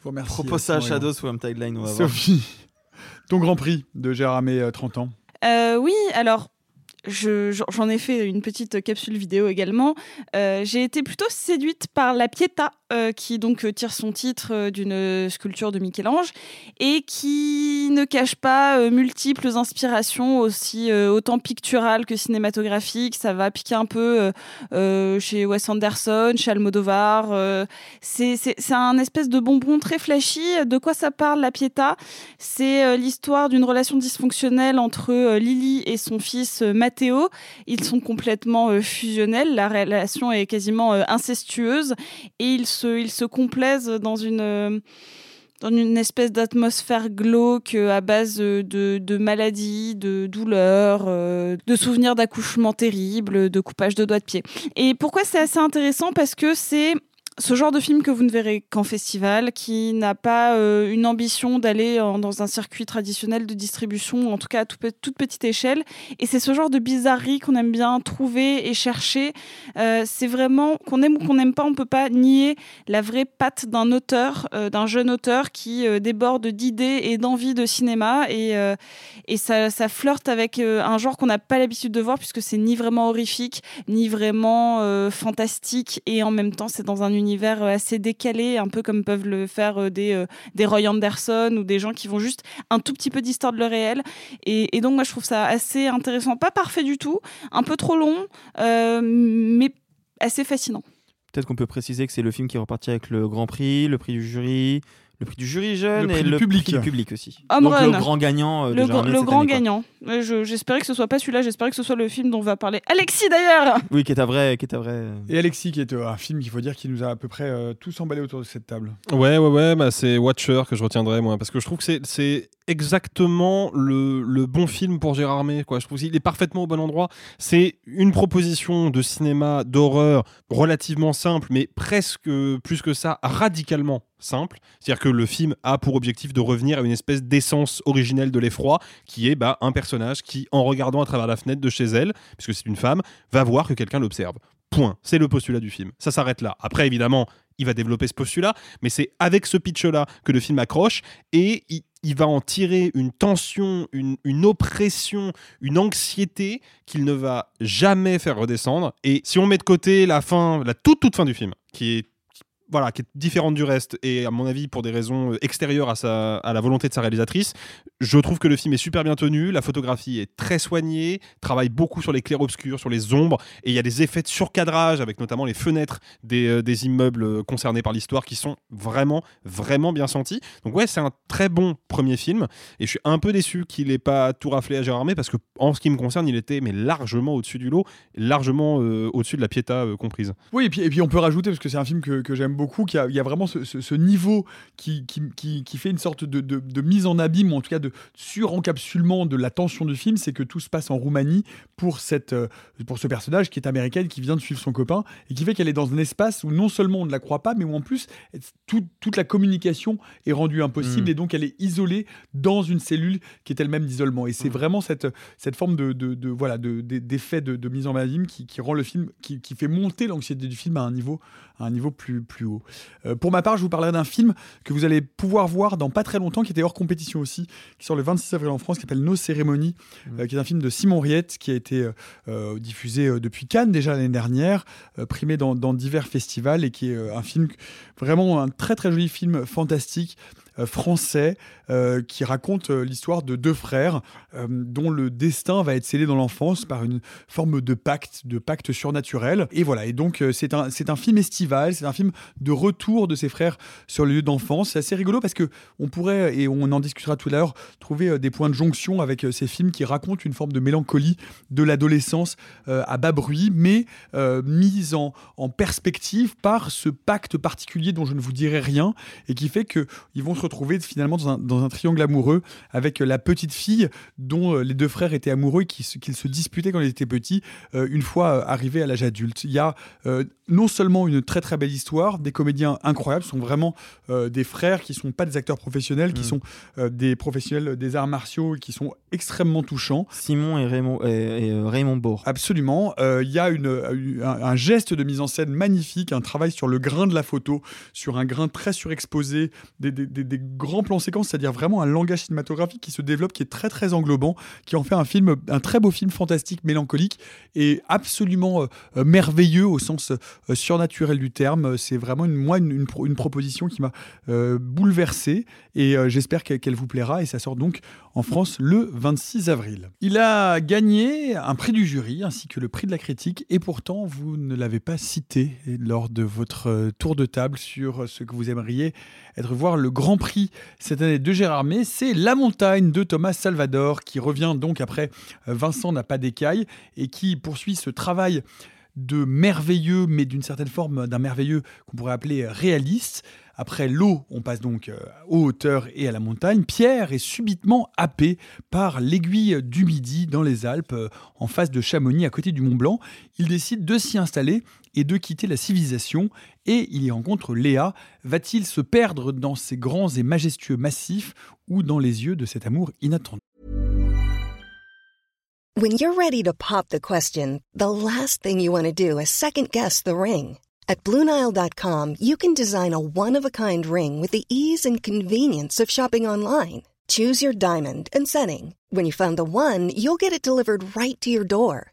vous remercie. Propose ça à. Shadows ou Tagline, on va voir. Sophie, ton Grand Prix de Gérard Armé, euh, 30 ans. Euh, oui, alors. Je- j'en ai fait une petite capsule vidéo également. Euh, J'ai été plutôt séduite par la Pietà, euh, qui donc euh, tire son titre d'une sculpture de Michel-Ange et qui ne cache pas multiples inspirations aussi autant picturales que cinématographiques. Ça va piquer un peu chez Wes Anderson, chez Almodovar. c'est un espèce de bonbon très flashy. De quoi ça parle, la Pietà? C'est l'histoire d'une relation dysfonctionnelle entre Lily et son fils euh, Matteo. Ils sont complètement euh, fusionnels. La relation est quasiment euh, incestueuse et ils se, complaisent dans une. euh, espèce d'atmosphère glauque à base de, maladies, de douleurs, de souvenirs d'accouchements terribles, de coupage de doigts de pied. Et pourquoi c'est assez intéressant? Parce que c'est ce genre de film que vous ne verrez qu'en festival, qui n'a pas euh, une ambition d'aller dans un circuit traditionnel de distribution, en tout cas à toute petite échelle. Et c'est ce genre de bizarrerie qu'on aime bien trouver et chercher. Euh, c'est vraiment, qu'on aime ou qu'on n'aime pas, on peut pas nier la vraie patte d'un auteur, euh, d'un jeune auteur qui déborde d'idées et d'envie de cinéma. Et, et ça, ça flirte avec un genre qu'on n'a pas l'habitude de voir, puisque c'est ni vraiment horrifique, ni vraiment fantastique. Et en même temps, c'est dans un univers euh, assez décalé, un peu comme peuvent le faire euh, des, euh, des Roy Anderson ou des gens qui vont juste un tout petit peu distordre le réel. Et, donc, moi, je trouve ça assez intéressant. Pas parfait du tout, un peu trop long, mais assez fascinant. Peut-être qu'on peut préciser que c'est le film qui est reparti avec le Grand Prix, le prix du jury, le prix du jury jeune Le prix et du le public. prix du public aussi. Home Donc Run. le grand gagnant euh, de Le, gr- le grand année, gagnant. Je- J'espérais que ce soit pas celui-là, j'espérais que ce soit le film dont va parler Alexis d'ailleurs. Oui, qui est un vrai, qui est un vrai. euh, Et Alexis, qui est euh, un film qu'il faut dire qui nous a à peu près euh, tous emballés autour de cette table. Ouais, ouais, ouais, bah c'est Watcher que je retiendrai, moi, parce que je trouve que c'est exactement le, le bon film pour Gérard Armé, quoi. Je trouve est parfaitement au bon endroit. C'est une proposition de cinéma d'horreur relativement simple, mais presque plus que ça, radicalement simple. C'est-à-dire que le film a pour objectif de revenir à une espèce d'essence originelle de l'effroi, qui est bah, un personnage qui, en regardant à travers la fenêtre de chez elle, puisque c'est une femme, va voir que quelqu'un l'observe. Point. C'est le postulat du film. Ça s'arrête là. Après, évidemment, il va développer ce postulat, mais c'est avec ce pitch-là que le film accroche et il, il va en tirer une tension, une, oppression, une anxiété qu'il ne va jamais faire redescendre. Et si on met de côté la fin, la toute toute fin du film, qui est voilà, qui est différente du reste, et à mon avis pour des raisons extérieures à, sa, à la volonté de sa réalisatrice, je trouve que le film est super bien tenu, la photographie est très soignée, travaille beaucoup sur les clairs-obscurs, sur les ombres, et il y a des effets de surcadrage avec notamment les fenêtres des, euh, des immeubles euh, concernés par l'histoire qui sont vraiment, vraiment bien sentis. Donc ouais, c'est un très bon premier film, et je suis un peu déçu qu'il n'ait pas tout raflé à Gérard May, parce que en ce qui me concerne, il était mais largement au-dessus du lot, largement euh, au-dessus de la Pietà comprise. Oui, et puis, et puis on peut rajouter, parce que c'est un film que, que j'aime beaucoup, qu'il y a, il y a vraiment ce, ce- ce niveau qui, qui, qui, qui fait une sorte de, de- de mise en abîme, ou en tout cas de surencapsulement de la tension du film, c'est que tout se passe en Roumanie pour, cette, euh, pour ce personnage qui est américaine, qui vient de suivre son copain, et qui fait qu'elle est dans un espace où non seulement on ne la croit pas, mais où en plus tout- toute la communication est rendue impossible, Mm. et donc elle est isolée dans une cellule qui est elle-même d'isolement. Et c'est vraiment cette, cette forme de, de, de- voilà de, de- d'effet de, de mise en abîme qui, qui rend le film, qui, qui fait monter l'anxiété du film à un niveau, à un niveau plus, plus haut. Euh, pour ma part, je vous parlerai d'un film que vous allez pouvoir voir dans pas très longtemps, qui était hors compétition aussi, qui sort le 26 avril en France, qui s'appelle Nos cérémonies, euh, qui est un film de Simon Riette, qui a été euh, diffusé depuis Cannes déjà l'année dernière, primé dans, dans divers festivals, et qui est un film, vraiment un très très joli film fantastique. Euh, français euh, qui raconte euh, l'histoire de deux frères dont le destin va être scellé dans l'enfance par une forme de pacte, de pacte surnaturel. Et voilà, et donc c'est un, c'est un film estival, c'est un film de retour de ces frères sur le lieu d'enfance. C'est assez rigolo parce que on pourrait, et on en discutera tout à l'heure, trouver des points de jonction avec ces films qui racontent une forme de mélancolie de l'adolescence à bas bruit, mais mise en, en perspective par ce pacte particulier dont je ne vous dirai rien et qui fait que ils vont se retrouver finalement dans un, dans un triangle amoureux avec euh, la petite fille dont euh, les deux frères étaient amoureux et se- qu'ils se disputaient quand ils étaient petits euh, une fois arrivés à l'âge adulte. Il y a euh, non seulement une très très belle histoire, des comédiens incroyables, sont vraiment euh, des frères qui sont pas des acteurs professionnels, qui sont euh, des professionnels des arts martiaux qui sont extrêmement touchants. Simon et Raymond, et, et, Raymond Bourg. Absolument. Il y a une, un, un geste de mise en scène magnifique, un travail sur le grain de la photo, sur un grain très surexposé, des, des- des- des grands plans séquences, c'est-à-dire vraiment un langage cinématographique qui se développe, qui est très très englobant, qui en fait un film, un très beau film fantastique, mélancolique et absolument euh, euh, merveilleux au sens euh, surnaturel du terme. C'est vraiment une, moi une, une pro- une proposition qui m'a euh, bouleversé et j'espère qu'elle vous plaira et ça sort donc en France le 26 avril. Il a gagné un prix du jury ainsi que le prix de la critique et pourtant vous ne l'avez pas cité lors de votre tour de table sur ce que vous aimeriez être voir le grand prix cette année de Gérard May, c'est La montagne de Thomas Salvador qui revient donc après euh, Vincent n'a pas d'écaille et qui poursuit ce travail de merveilleux, mais d'une certaine forme d'un merveilleux qu'on pourrait appeler réaliste. Après l'eau, on passe donc euh, aux hauteurs et à la montagne. Pierre est subitement happé par l'aiguille du Midi dans les Alpes, euh, en face de Chamonix, à côté du Mont Blanc. Il décide de s'y installer et de quitter la civilisation. Et il y rencontre Léa. Va-t-il se perdre dans ces grands et majestueux massifs ou dans les yeux de cet amour inattendu? When you're ready to pop the question, the last thing you want to do is second guess the ring. At Bluenile.com, you can design a one of a kind ring with the ease and convenience of shopping online. Choose your diamond and setting. When you find the one, you'll get it delivered right to your door.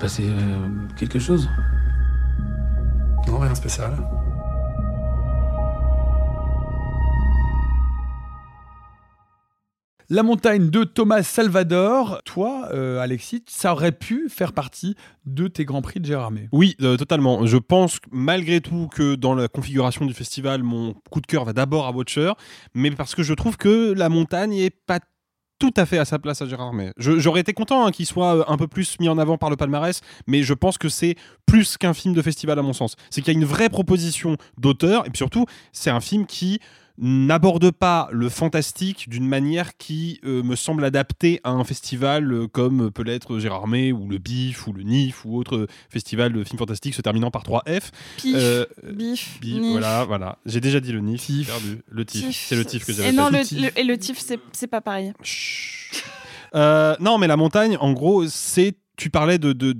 passé euh, quelque chose Non, rien de spécial. La montagne de Thomas Salvador. Toi, euh, Alexis, ça aurait pu faire partie de tes Grands Prix de Gérardmer. Oui, euh, totalement. Je pense malgré tout que dans la configuration du festival, mon coup de cœur va d'abord à Watcher, mais parce que je trouve que la montagne est pas tout à fait à sa place à Gérard May. J'aurais été content hein, qu'il soit euh, un peu plus mis en avant par le palmarès, mais je pense que c'est plus qu'un film de festival à mon sens. C'est qu'il y a une vraie proposition d'auteur, et puis surtout, c'est un film qui n'aborde pas le fantastique d'une manière qui euh, me semble adaptée à un festival euh, comme peut l'être Gérardmer ou le BIF ou le NIF ou autre festival de films fantastiques se terminant par 3F. Pif, Euh, bif, BIF, NIF. voilà, voilà. J'ai déjà dit le NIF, perdu. Le TIF, c'est le TIF que j'avais Et non, fait. le, le- et le TIF, c'est pas pareil. Euh, non, mais la montagne, en gros, c'est. Tu parlais de- de-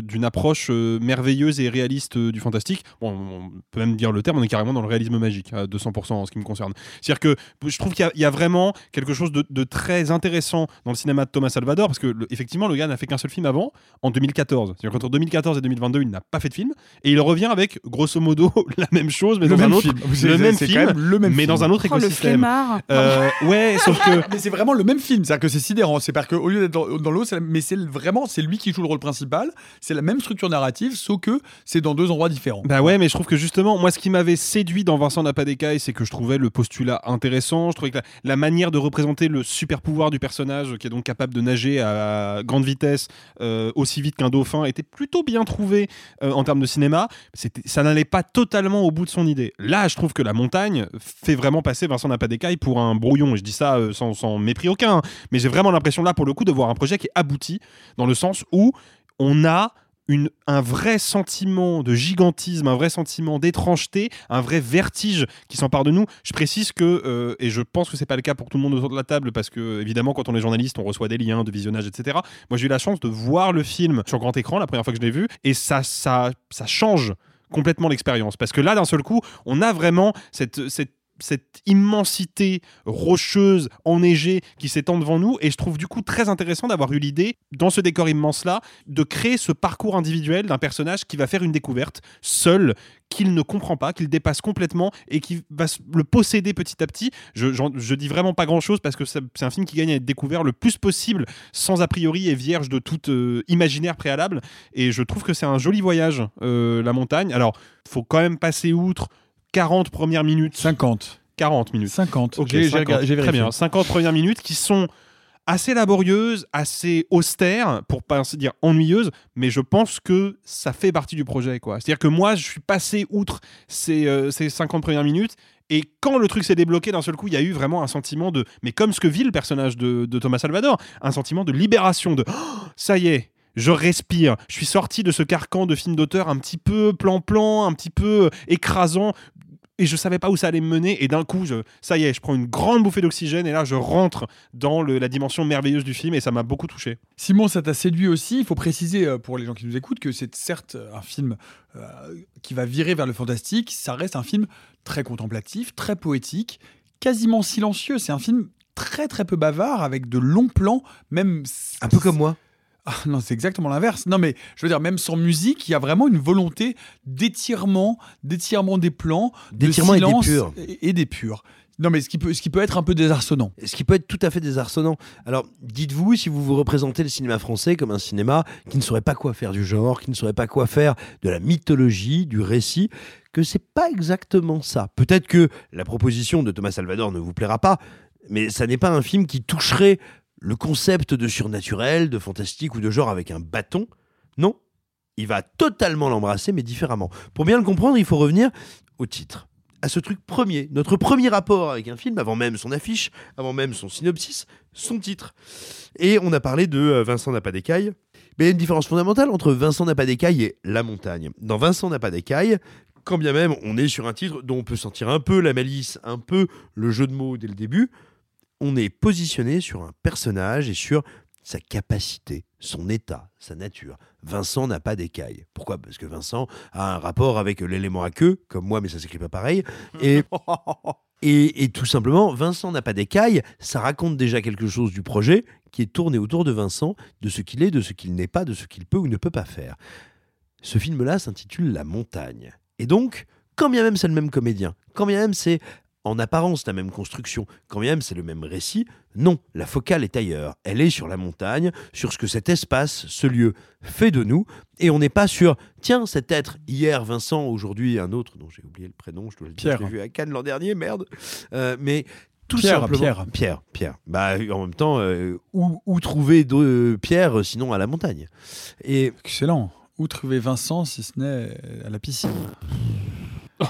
d'une approche euh, merveilleuse et réaliste euh, du fantastique. Bon, on peut même dire le terme, on est carrément dans le réalisme magique, à 200% en ce qui me concerne. C'est-à-dire que je trouve qu'il y a- il y, a vraiment quelque chose de, de très intéressant dans le cinéma de Thomas Salvador, parce que le- effectivement, le gars n'a fait qu'un seul film avant, en 2014. C'est-à-dire qu'entre 2014 et 2022, il n'a pas fait de film, et il revient avec, grosso modo, la même chose, mais Le dans un même autre, film. C'est- le même film, quand même le même mais film. dans un autre Oh, le écosystème. Euh, ouais, sauf que Mais c'est vraiment le même film, c'est-à-dire que c'est sidérant. C'est parce qu'au lieu d'être dans, dans l'eau, mais c'est vraiment c'est lui qui joue le rôle principal. C'est la même structure narrative, sauf que c'est dans deux endroits différents. Bah ouais, mais je trouve que justement, moi, ce qui m'avait séduit dans Vincent n'a c'est que je trouvais le postulat intéressant. Je trouvais que la, manière de représenter le super pouvoir du personnage, qui est donc capable de nager à grande vitesse, euh, aussi vite qu'un dauphin, était plutôt bien trouvé euh, en termes de cinéma. Ça n'allait pas totalement au bout de son idée. Là, je trouve que la montagne fait vraiment passer Vincent n'a pour un brouillon. Et je dis ça euh, sans, sans mépris aucun, hein. mais j'ai vraiment l'impression là, pour le coup, de voir un projet qui est abouti dans le sens où on a un vrai sentiment de gigantisme, un vrai sentiment d'étrangeté, un vrai vertige qui s'empare de nous. Je précise que, euh, et je pense que c'est pas le cas pour tout le monde autour de la table, parce que évidemment, quand on est journaliste, on reçoit des liens de visionnage, etc. Moi, j'ai eu la chance de voir le film sur grand écran la première fois que je l'ai vu, et ça, ça, change complètement l'expérience. Parce que là, d'un seul coup, on a vraiment cette cette immensité rocheuse, enneigée qui s'étend devant nous. Et je trouve du coup très intéressant d'avoir eu l'idée, dans ce décor immense-là, de créer ce parcours individuel d'un personnage qui va faire une découverte seul, qu'il ne comprend pas, qu'il dépasse complètement et qui va le posséder petit à petit. Je, dis vraiment pas grand-chose parce que c'est c'est un film qui gagne à être découvert le plus possible, sans a priori et vierge de tout euh, imaginaire préalable. Et je trouve que c'est un joli voyage, euh, la montagne. Alors, faut quand même passer outre 40 premières minutes. 50. 40 minutes. 50. Ok, J'ai- j'ai 50. rega- j'ai Très vérifié. bien. 50 premières minutes qui sont assez laborieuses, assez austères, pour pas ainsi dire ennuyeuses, mais je pense que ça fait partie du projet. quoi. C'est-à-dire que moi, je suis passé outre ces, euh, ces 50 premières minutes, et quand le truc s'est débloqué d'un seul coup, il y a eu vraiment un sentiment de, mais comme ce que vit le personnage de, de Thomas Salvador, un sentiment de libération, de Oh, ça y est. Je respire. Je suis sorti de ce carcan de film d'auteur un petit peu plan-plan, un petit peu écrasant, et je savais pas où ça allait me mener et d'un coup je, ça y est je prends une grande bouffée d'oxygène et là je rentre dans le- la dimension merveilleuse du film et ça m'a beaucoup touché Simon, ça t'a séduit aussi. Il faut préciser euh, pour les gens qui nous écoutent que c'est certes un film euh, qui va virer vers le fantastique. Ça reste un film très contemplatif, très poétique, quasiment silencieux. C'est un film très très peu bavard avec de longs plans, même. Un peu comme moi. Ah, non, c'est exactement l'inverse. Non, mais je veux dire, même sans musique, il y a vraiment une volonté d'étirement, d'étirement des plans, de D'étirement et silence et, et d'épure. Non, mais ce qui peut, ce qui peut être un peu désarçonnant. Ce qui peut être tout à fait désarçonnant. Alors, dites-vous si vous vous représentez le cinéma français comme un cinéma qui ne saurait pas quoi faire du genre, qui ne saurait pas quoi faire de la mythologie, du récit, que c'est pas exactement ça. Peut-être que la proposition de Thomas Salvador ne vous plaira pas, mais ça n'est pas un film qui toucherait le concept de surnaturel, de fantastique ou de genre avec un bâton. Non, il va totalement l'embrasser, mais différemment. Pour bien le comprendre, il faut revenir au titre à ce truc premier, notre premier rapport avec un film, avant même son affiche, avant même son synopsis, son titre. Et on a parlé de euh, Vincent n'a pas d'écaille. Mais il y a une différence fondamentale entre Vincent n'a pas d'écaille et La montagne. Dans Vincent n'a pas d'écaille, quand bien même on est sur un titre dont on peut sentir un peu la malice, un peu le jeu de mots dès le début, on est positionné sur un personnage et sur sa capacité, son état, sa nature. Vincent n'a pas d'écaille. Pourquoi? Parce que Vincent a un rapport avec l'élément à queue, comme moi, mais ça s'écrit pas pareil. Et, et, et tout simplement, Vincent n'a pas d'écaille, ça raconte déjà quelque chose du projet qui est tourné autour de Vincent, de ce qu'il est, de ce qu'il n'est pas, de ce qu'il peut ou ne peut pas faire. Ce film-là s'intitule La montagne. Et donc, quand bien même c'est le même comédien, quand bien même c'est en apparence la même construction, quand même c'est le même récit. Non, la focale est ailleurs. Elle est sur la montagne, sur ce que cet espace, ce lieu fait de nous, et on n'est pas sur tiens cet être hier Vincent, aujourd'hui un autre dont j'ai oublié le prénom, je dois le dire, Pierre. je l'ai vu à Cannes l'an dernier, merde. Euh, mais tout Pierre, simplement Pierre. Pierre, Pierre. Bah en même temps, euh, où, où trouver de euh, Pierre euh, sinon à la montagne? Et Excellent. Où trouver Vincent si ce n'est à la piscine?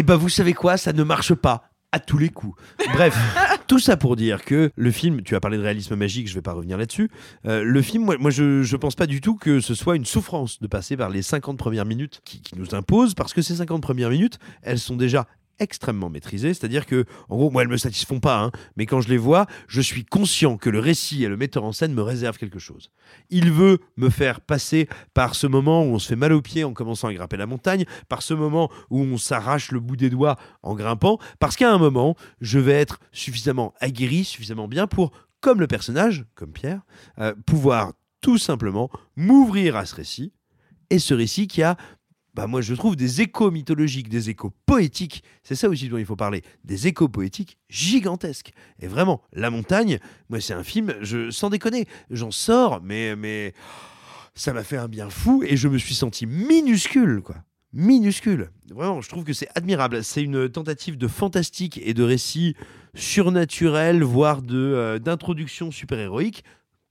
Eh ben, vous savez quoi Ça ne marche pas à tous les coups. Bref, tout ça pour dire que le film, tu as parlé de réalisme magique, je vais pas revenir là-dessus. euh, le film, moi, moi, je, je pense pas du tout que ce soit une souffrance de passer par les 50 premières minutes qui, qui nous imposent, parce que ces 50 premières minutes, elles sont déjà extrêmement maîtrisées, c'est-à-dire que, en gros, moi, elles me satisfont pas, hein, mais quand je les vois, je suis conscient que le récit et le metteur en scène me réservent quelque chose. Il veut me faire passer par ce moment où on se fait mal aux pieds en commençant à grimper la montagne, par ce moment où on s'arrache le bout des doigts en grimpant, parce qu'à un moment, je vais être suffisamment aguerri, suffisamment bien pour, comme le personnage, comme Pierre, euh, pouvoir tout simplement m'ouvrir à ce récit, et ce récit qui a bah moi je trouve des échos mythologiques, des échos poétiques, c'est ça aussi dont il faut parler, des échos poétiques gigantesques. Et vraiment, La Montagne, moi c'est un film, je, sans déconner, j'en sors, mais, mais ça m'a fait un bien fou et je me suis senti minuscule, quoi. Minuscule. Vraiment, je trouve que c'est admirable. C'est une tentative de fantastique et de récit surnaturel, voire euh, d'introduction super-héroïque,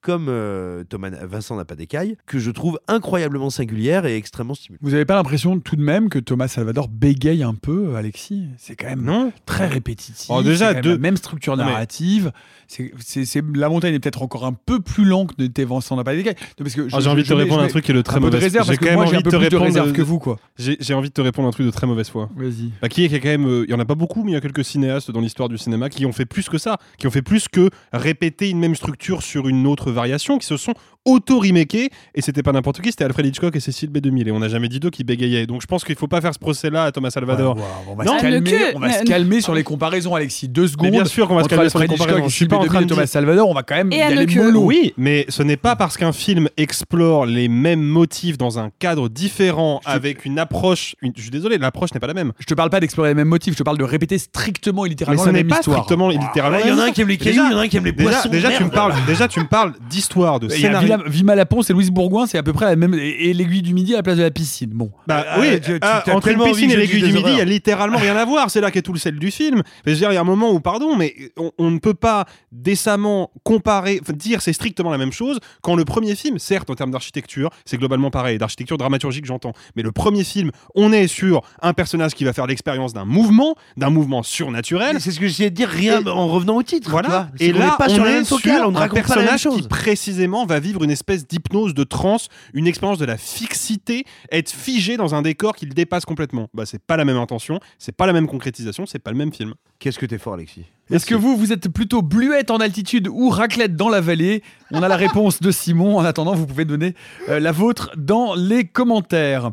comme euh, Thomas Vincent n'a pas d'écaille, que je trouve incroyablement singulière et extrêmement stimulante. Vous avez pas l'impression tout de même que Thomas Salvador bégaye un peu, Alexis? C'est quand même Non. très répétitif. Oh, déjà, quand même deux- la même structure mais- narrative. C'est, c'est, c'est- la montagne est peut-être encore un peu plus lent que n'était Vincent n'a pas d'écaille. Non, parce que je- Ah, j'ai envie je de te répondre un truc qui est de très de mauvaise réserve J'ai parce que quand même moi j'ai un envie peu de te plus de répondre réserve de- que vous quoi. J'ai j'ai envie de te répondre un truc de très mauvaise foi. Vas-y. Bah, qui est, qui est quand même, euh, il y en a pas beaucoup, mais il y a quelques cinéastes dans l'histoire du cinéma qui ont fait plus que ça, qui ont fait plus que répéter une même structure sur une autre variation, qui se sont auto-remakés, et c'était pas n'importe qui, c'était Alfred Hitchcock et Cécile B2000, et on n'a jamais dit d'eux qui bégayaient. Donc je pense qu'il faut pas faire ce procès-là à Thomas Salvador. Ouais, ouais, on va, Non, se calmer, le cul, on va mais- se calmer sur les comparaisons, Alexis. Deux secondes. bien sûr qu'on va se calmer sur les comparaisons. Je suis pas en train de Thomas Salvador. On va quand même Et y aller mollo. Oui, mais ce n'est pas parce qu'un film explore les mêmes motifs dans un cadre différent, avec une approche. une- Je suis désolé, l'approche n'est pas la même. Je te parle pas d'explorer les mêmes motifs, je te parle de répéter strictement et Mais littéralement ce la n'est même pas histoire. strictement et littéralement. Il y en a un qui aime les cailloux, il y en a un qui aime les poissons. déjà tu me parles, déjà, tu me parles d'histoire, de scénario. Villa, Vima Laponce et Louise Bourgoin, c'est à peu près la même. Et, et l'aiguille du midi à la place de la piscine. Bon. Bah Ah, oui, tu- ah, t'as entre une piscine et l'aiguille du midi, il y a littéralement rien à voir. C'est là qu'est tout le sel du film. Mais je veux dire, il y a un moment où, pardon, mais on, on ne peut pas décemment comparer, dire c'est strictement la même chose quand le premier film, certes en termes d'architecture, c'est globalement pareil, d'architecture dramaturgique j'entends, mais le premier film, on est sur un personnage qui va faire l'expérience d'un mouvement, d'un mouvement surnaturel. C'est ce que j'essayais de dire rien Et- en revenant au titre. Voilà. C'est Et là, est pas on sur la est même focale, sur on ne raconte pas la même personnage qui chose. précisément va vivre une espèce d'hypnose, de transe, une expérience de la fixité, être figé dans un décor qui le dépasse complètement. Bah, c'est pas la même intention, c'est pas la même concrétisation, c'est pas le même film. Qu'est-ce que t'es fort, Alexis? Est-ce que vous, vous êtes plutôt bluette en altitude ou raclette dans la vallée? On a la réponse de Simon. En attendant, vous pouvez donner euh, la vôtre dans les commentaires.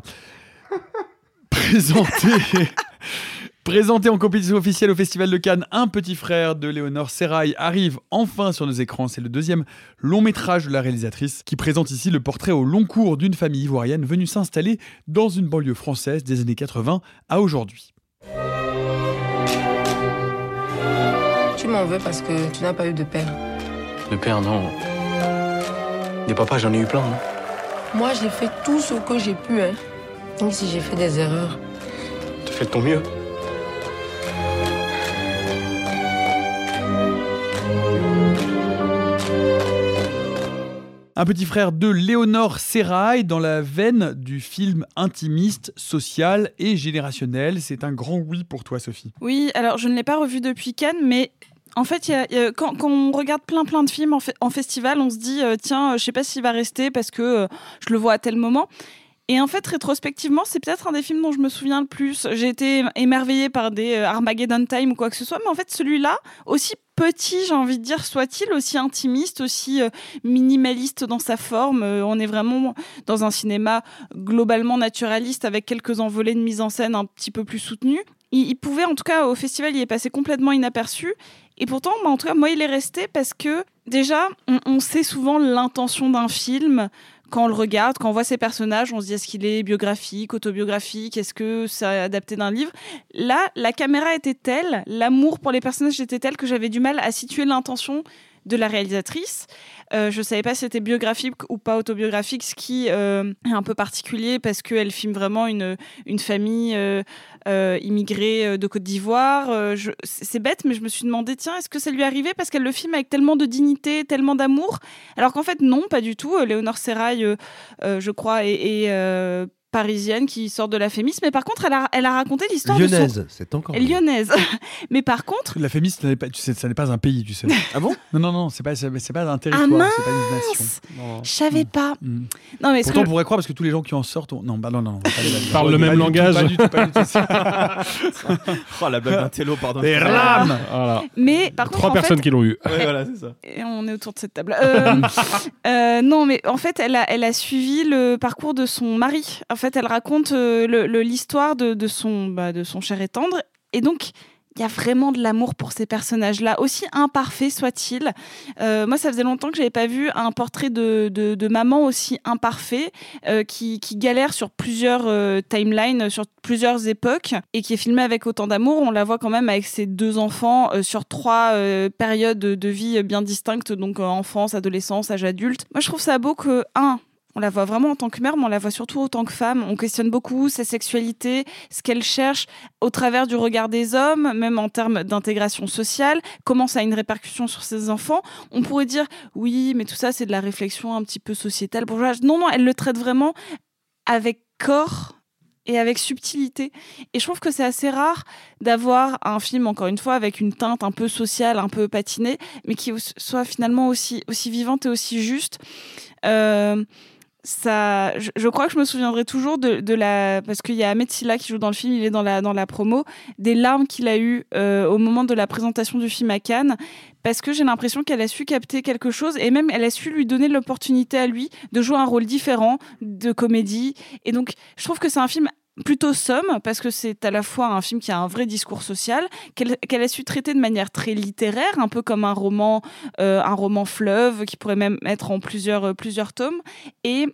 Présenté. Présenté en compétition officielle au Festival de Cannes, Un petit frère de Léonore Serrail arrive enfin sur nos écrans. C'est le deuxième long métrage de la réalisatrice qui présente ici le portrait au long cours d'une famille ivoirienne venue s'installer dans une banlieue française des années 80 à aujourd'hui. Tu m'en veux parce que tu n'as pas eu de père. Le père, non. Des papas, j'en ai eu plein. hein. Moi, j'ai fait tout ce que j'ai pu. Hein. Même si j'ai fait des erreurs. Tu fais de ton mieux. Un petit frère de Léonore Serrail dans la veine du film intimiste, social et générationnel. C'est un grand oui pour toi, Sophie. Oui, alors je ne l'ai pas revu depuis Cannes, mais en fait, quand, on regarde plein plein de films en festival, on se dit euh, tiens, euh, je sais pas s'il va rester parce que euh, je le vois à tel moment. Et en fait, rétrospectivement, c'est peut-être un des films dont je me souviens le plus. J'ai été émerveillée par des euh, Armageddon Time ou quoi que ce soit, mais en fait, celui-là, aussi petit, j'ai envie de dire, soit-il, aussi intimiste, aussi euh, minimaliste dans sa forme, euh, on est vraiment dans un cinéma globalement naturaliste avec quelques envolées de mise en scène un petit peu plus soutenues. Il, pouvait, en tout cas, au festival, il est passé complètement inaperçu. Et pourtant, bah, en tout cas, moi, il est resté parce que déjà, on sait souvent l'intention d'un film quand on le regarde, quand on voit ces personnages, on se dit est-ce qu'il est biographique, autobiographique, est-ce que c'est adapté d'un livre? Là, la caméra était telle, l'amour pour les personnages était tel que j'avais du mal à situer l'intention de la réalisatrice. Euh, je savais pas si c'était biographique ou pas autobiographique, ce qui euh, est un peu particulier parce qu'elle filme vraiment une, une famille euh, euh, immigrée de Côte d'Ivoire. C'est bête, mais je me suis demandé, tiens, est-ce que ça lui arrivait parce qu'elle le filme avec tellement de dignité, tellement d'amour? Alors qu'en fait, non, pas du tout. Léonore Serrail, je crois, est, est, parisienne qui sort de la Fémis, mais par contre, elle a, elle a raconté l'histoire de son... Lyonnaise, c'est encore. Lyonnaise. mais par contre, La Fémis, ça n'est pas, tu sais, ça n'est pas un pays, tu sais. Ah bon? Non, non, non, c'est pas, c'est c'est pas un territoire, mince c'est pas une nation. Non. je savais pas. Mm. Non, mais Pourtant, que- on pourrait croire parce que tous les gens qui en sortent. ont- Non, bah non, non. Parlent le même langage. Oh la blague d'un télo, pardon. Des rames Voilà. Mais par contre, Trois en personnes fait, qui l'ont eu. Ouais, voilà, c'est ça. Et on est autour de cette table. Euh, euh, non, mais en fait, elle a, elle a suivi le parcours de son mari. En fait, elle raconte euh, l'histoire de, son, bah, de son cher et tendre. Et donc, il y a vraiment de l'amour pour ces personnages-là, aussi imparfaits soient-ils. Euh, moi, ça faisait longtemps que j'avais pas vu un portrait de, maman aussi imparfait, euh, qui, galère sur plusieurs timelines, sur plusieurs époques, et qui est filmé avec autant d'amour. On la voit quand même avec ses deux enfants sur trois périodes de vie bien distinctes, donc enfance, adolescence, âge adulte. Moi, je trouve ça beau que, un, on la voit vraiment en tant que mère, mais on la voit surtout en tant que femme. On questionne beaucoup sa sexualité, ce qu'elle cherche au travers du regard des hommes, même en termes d'intégration sociale, comment ça a une répercussion sur ses enfants. On pourrait dire, oui, mais tout ça, c'est de la réflexion un petit peu sociétale. Non, non, elle le traite vraiment avec corps et avec subtilité. Et je trouve que c'est assez rare d'avoir un film, encore une fois, avec une teinte un peu sociale, un peu patinée, mais qui soit finalement aussi, aussi vivante et aussi juste. Euh, ça, je, crois que je me souviendrai toujours de, de la parce qu'il y a Ahmed Silla qui joue dans le film, il est dans la dans la promo, des larmes qu'il a eues euh, au moment de la présentation du film à Cannes, parce que j'ai l'impression qu'elle a su capter quelque chose et même elle a su lui donner l'opportunité à lui de jouer un rôle différent de comédie. Et donc, je trouve que c'est un film plutôt somme parce que c'est à la fois un film qui a un vrai discours social qu'elle a su traiter de manière très littéraire un peu comme un roman euh, un roman fleuve qui pourrait même être en plusieurs euh, plusieurs tomes et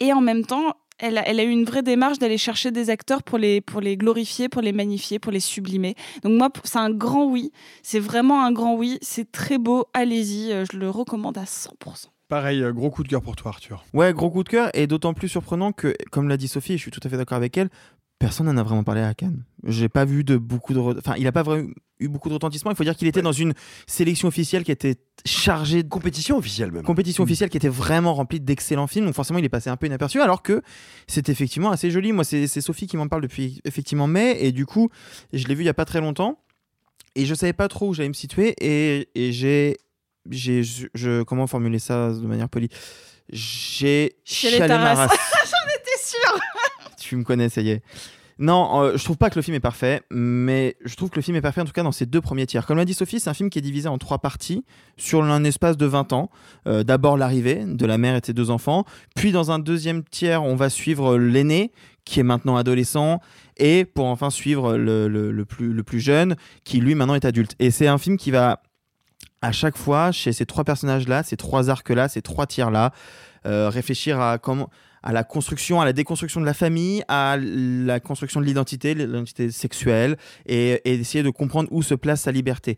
et en même temps elle a, elle a eu une vraie démarche d'aller chercher des acteurs pour les, pour les glorifier, pour les magnifier, pour les sublimer. Donc moi, c'est un grand oui. C'est vraiment un grand oui. C'est très beau. Allez-y. euh, Je le recommande à 100%. Pareil, euh, gros coup de cœur pour toi, Arthur. Ouais, gros coup de cœur, et d'autant plus surprenant que, comme l'a dit Sophie, et je suis tout à fait d'accord avec elle, personne n'en a vraiment parlé à Cannes. J'ai pas vu de beaucoup de. Enfin, il a pas vraiment eu beaucoup de retentissement. Il faut dire qu'il était dans une sélection officielle qui était chargée de. Compétition officielle même. Compétition Mm. officielle qui était vraiment remplie d'excellents films. Donc, forcément, il est passé un peu inaperçu, alors que c'est effectivement assez joli. Moi, c'est c'est Sophie qui m'en parle depuis effectivement mai, et du coup, je l'ai vu il y a pas très longtemps. Et je savais pas trop où j'allais me situer, et, et j'ai. J'ai je, je- comment formuler ça de manière polie? J'ai Chialé ma race. J'en étais sûre. Tu me connais, ça y est. Non, euh, je trouve pas que le film est parfait, mais je trouve que le film est parfait en tout cas dans ses deux premiers tiers. Comme l'a dit Sophie, c'est un film qui est divisé en trois parties sur un espace de 20 ans. Euh, D'abord l'arrivée de la mère et de ses deux enfants, puis dans un deuxième tiers, on va suivre l'aîné qui est maintenant adolescent, et pour enfin suivre le, le- le plus, le plus jeune qui lui maintenant est adulte. Et c'est un film qui va à chaque fois, chez ces trois personnages-là, ces trois arcs-là, ces trois tiers-là, euh, réfléchir à comment à la construction, à la déconstruction de la famille, à la construction de l'identité, l'identité sexuelle, et, essayer de comprendre où se place sa liberté.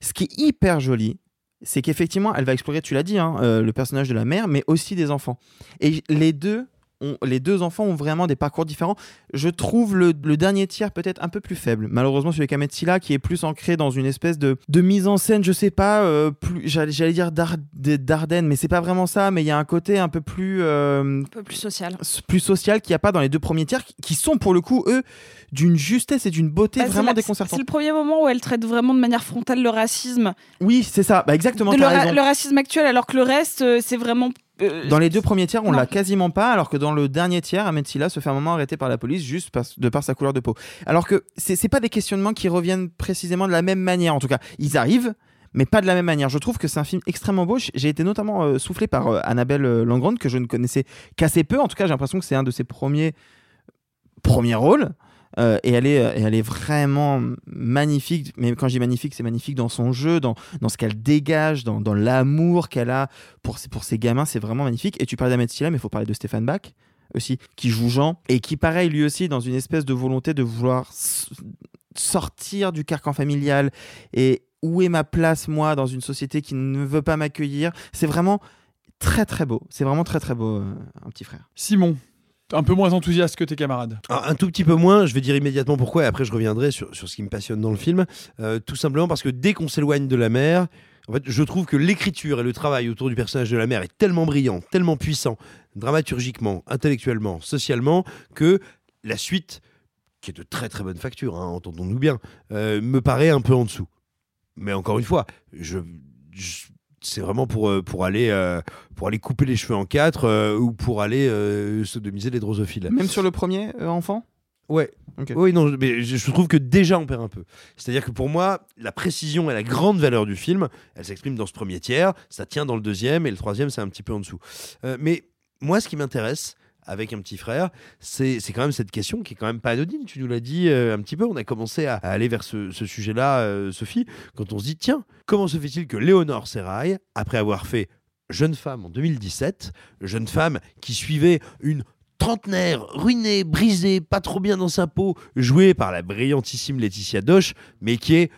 Ce qui est hyper joli, c'est qu'effectivement, elle va explorer, tu l'as dit, hein, euh, le personnage de la mère, mais aussi des enfants. Et les deux, ont, les deux enfants ont vraiment des parcours différents. Je trouve le, le dernier tiers peut-être un peu plus faible. Malheureusement, celui avec Silla, qui est plus ancré dans une espèce de, de mise en scène, je sais pas, euh, plus, j'allais, j'allais dire d'Ar- de- d'Ardenne, mais c'est pas vraiment ça, mais il y a un côté un peu plus... euh, Un peu plus social. plus social qu'il n'y a pas dans les deux premiers tiers, qui sont pour le coup, eux, d'une justesse et d'une beauté Bah, vraiment déconcertante. C'est le premier moment où elle traite vraiment de manière frontale le racisme. Oui, c'est ça, bah, exactement, le, ra- le racisme actuel, alors que le reste, euh, c'est vraiment. Euh, Dans les deux premiers tiers, on l'a quasiment pas, alors que dans le dernier tiers, Ahmed Silla se fait un moment arrêter par la police juste par- de par sa couleur de peau. Alors que c'est pas des questionnements qui reviennent précisément de la même manière, en tout cas. Ils arrivent, mais pas de la même manière. Je trouve que c'est un film extrêmement beau. J'ai été notamment euh, soufflé par euh, Annabelle Langrande, que je ne connaissais qu'assez peu. En tout cas, j'ai l'impression que c'est un de ses premiers, premiers rôles. Euh, et, elle est, et elle est vraiment magnifique. Mais quand je dis magnifique, c'est magnifique dans son jeu, dans, dans ce qu'elle dégage, dans, dans l'amour qu'elle a pour, ses- pour ses gamins. C'est vraiment magnifique. Et tu parlais d'Ahmed Silla, mais il faut parler de Stéphane Bach aussi, qui joue Jean. Et qui, pareil, lui aussi, dans une espèce de volonté de vouloir sortir du carcan familial. Et où est ma place, moi, dans une société qui ne veut pas m'accueillir C'est vraiment très, très beau. C'est vraiment très, très beau, euh, un petit frère. Simon, un peu moins enthousiaste que tes camarades. Alors, un tout petit peu moins, je vais dire immédiatement pourquoi, et après je reviendrai sur, sur ce qui me passionne dans le film. Euh, tout simplement parce que dès qu'on s'éloigne de la mer, en fait, je trouve que l'écriture et le travail autour du personnage de la mère est tellement brillant, tellement puissant, dramaturgiquement, intellectuellement, socialement, que la suite, qui est de très très bonne facture, hein, entendons-nous bien, euh, me paraît un peu en dessous. Mais encore une fois, je- c'est vraiment pour, euh, pour, aller, euh, pour aller couper les cheveux en quatre euh, ou pour aller sodomiser les drosophiles. Même sur le premier enfant? Ouais. Oui, non, mais je, je trouve que déjà on perd un peu. C'est-à-dire que pour moi, la précision et la grande valeur du film, elle s'exprime dans ce premier tiers, ça tient dans le deuxième, et le troisième, c'est un petit peu en dessous. Euh, mais moi, ce qui m'intéresse avec un petit frère, c'est quand même cette question qui est quand même pas anodine. Tu nous l'as dit euh, un petit peu, on a commencé à, aller vers ce, sujet-là, euh, Sophie, quand on se dit, tiens, comment se fait-il que Léonore Serrail, après avoir fait Jeune femme en 2017, jeune femme qui suivait une trentenaire, ruinée, brisée, pas trop bien dans sa peau, jouée par la brillantissime Laetitia Doche, mais qui est,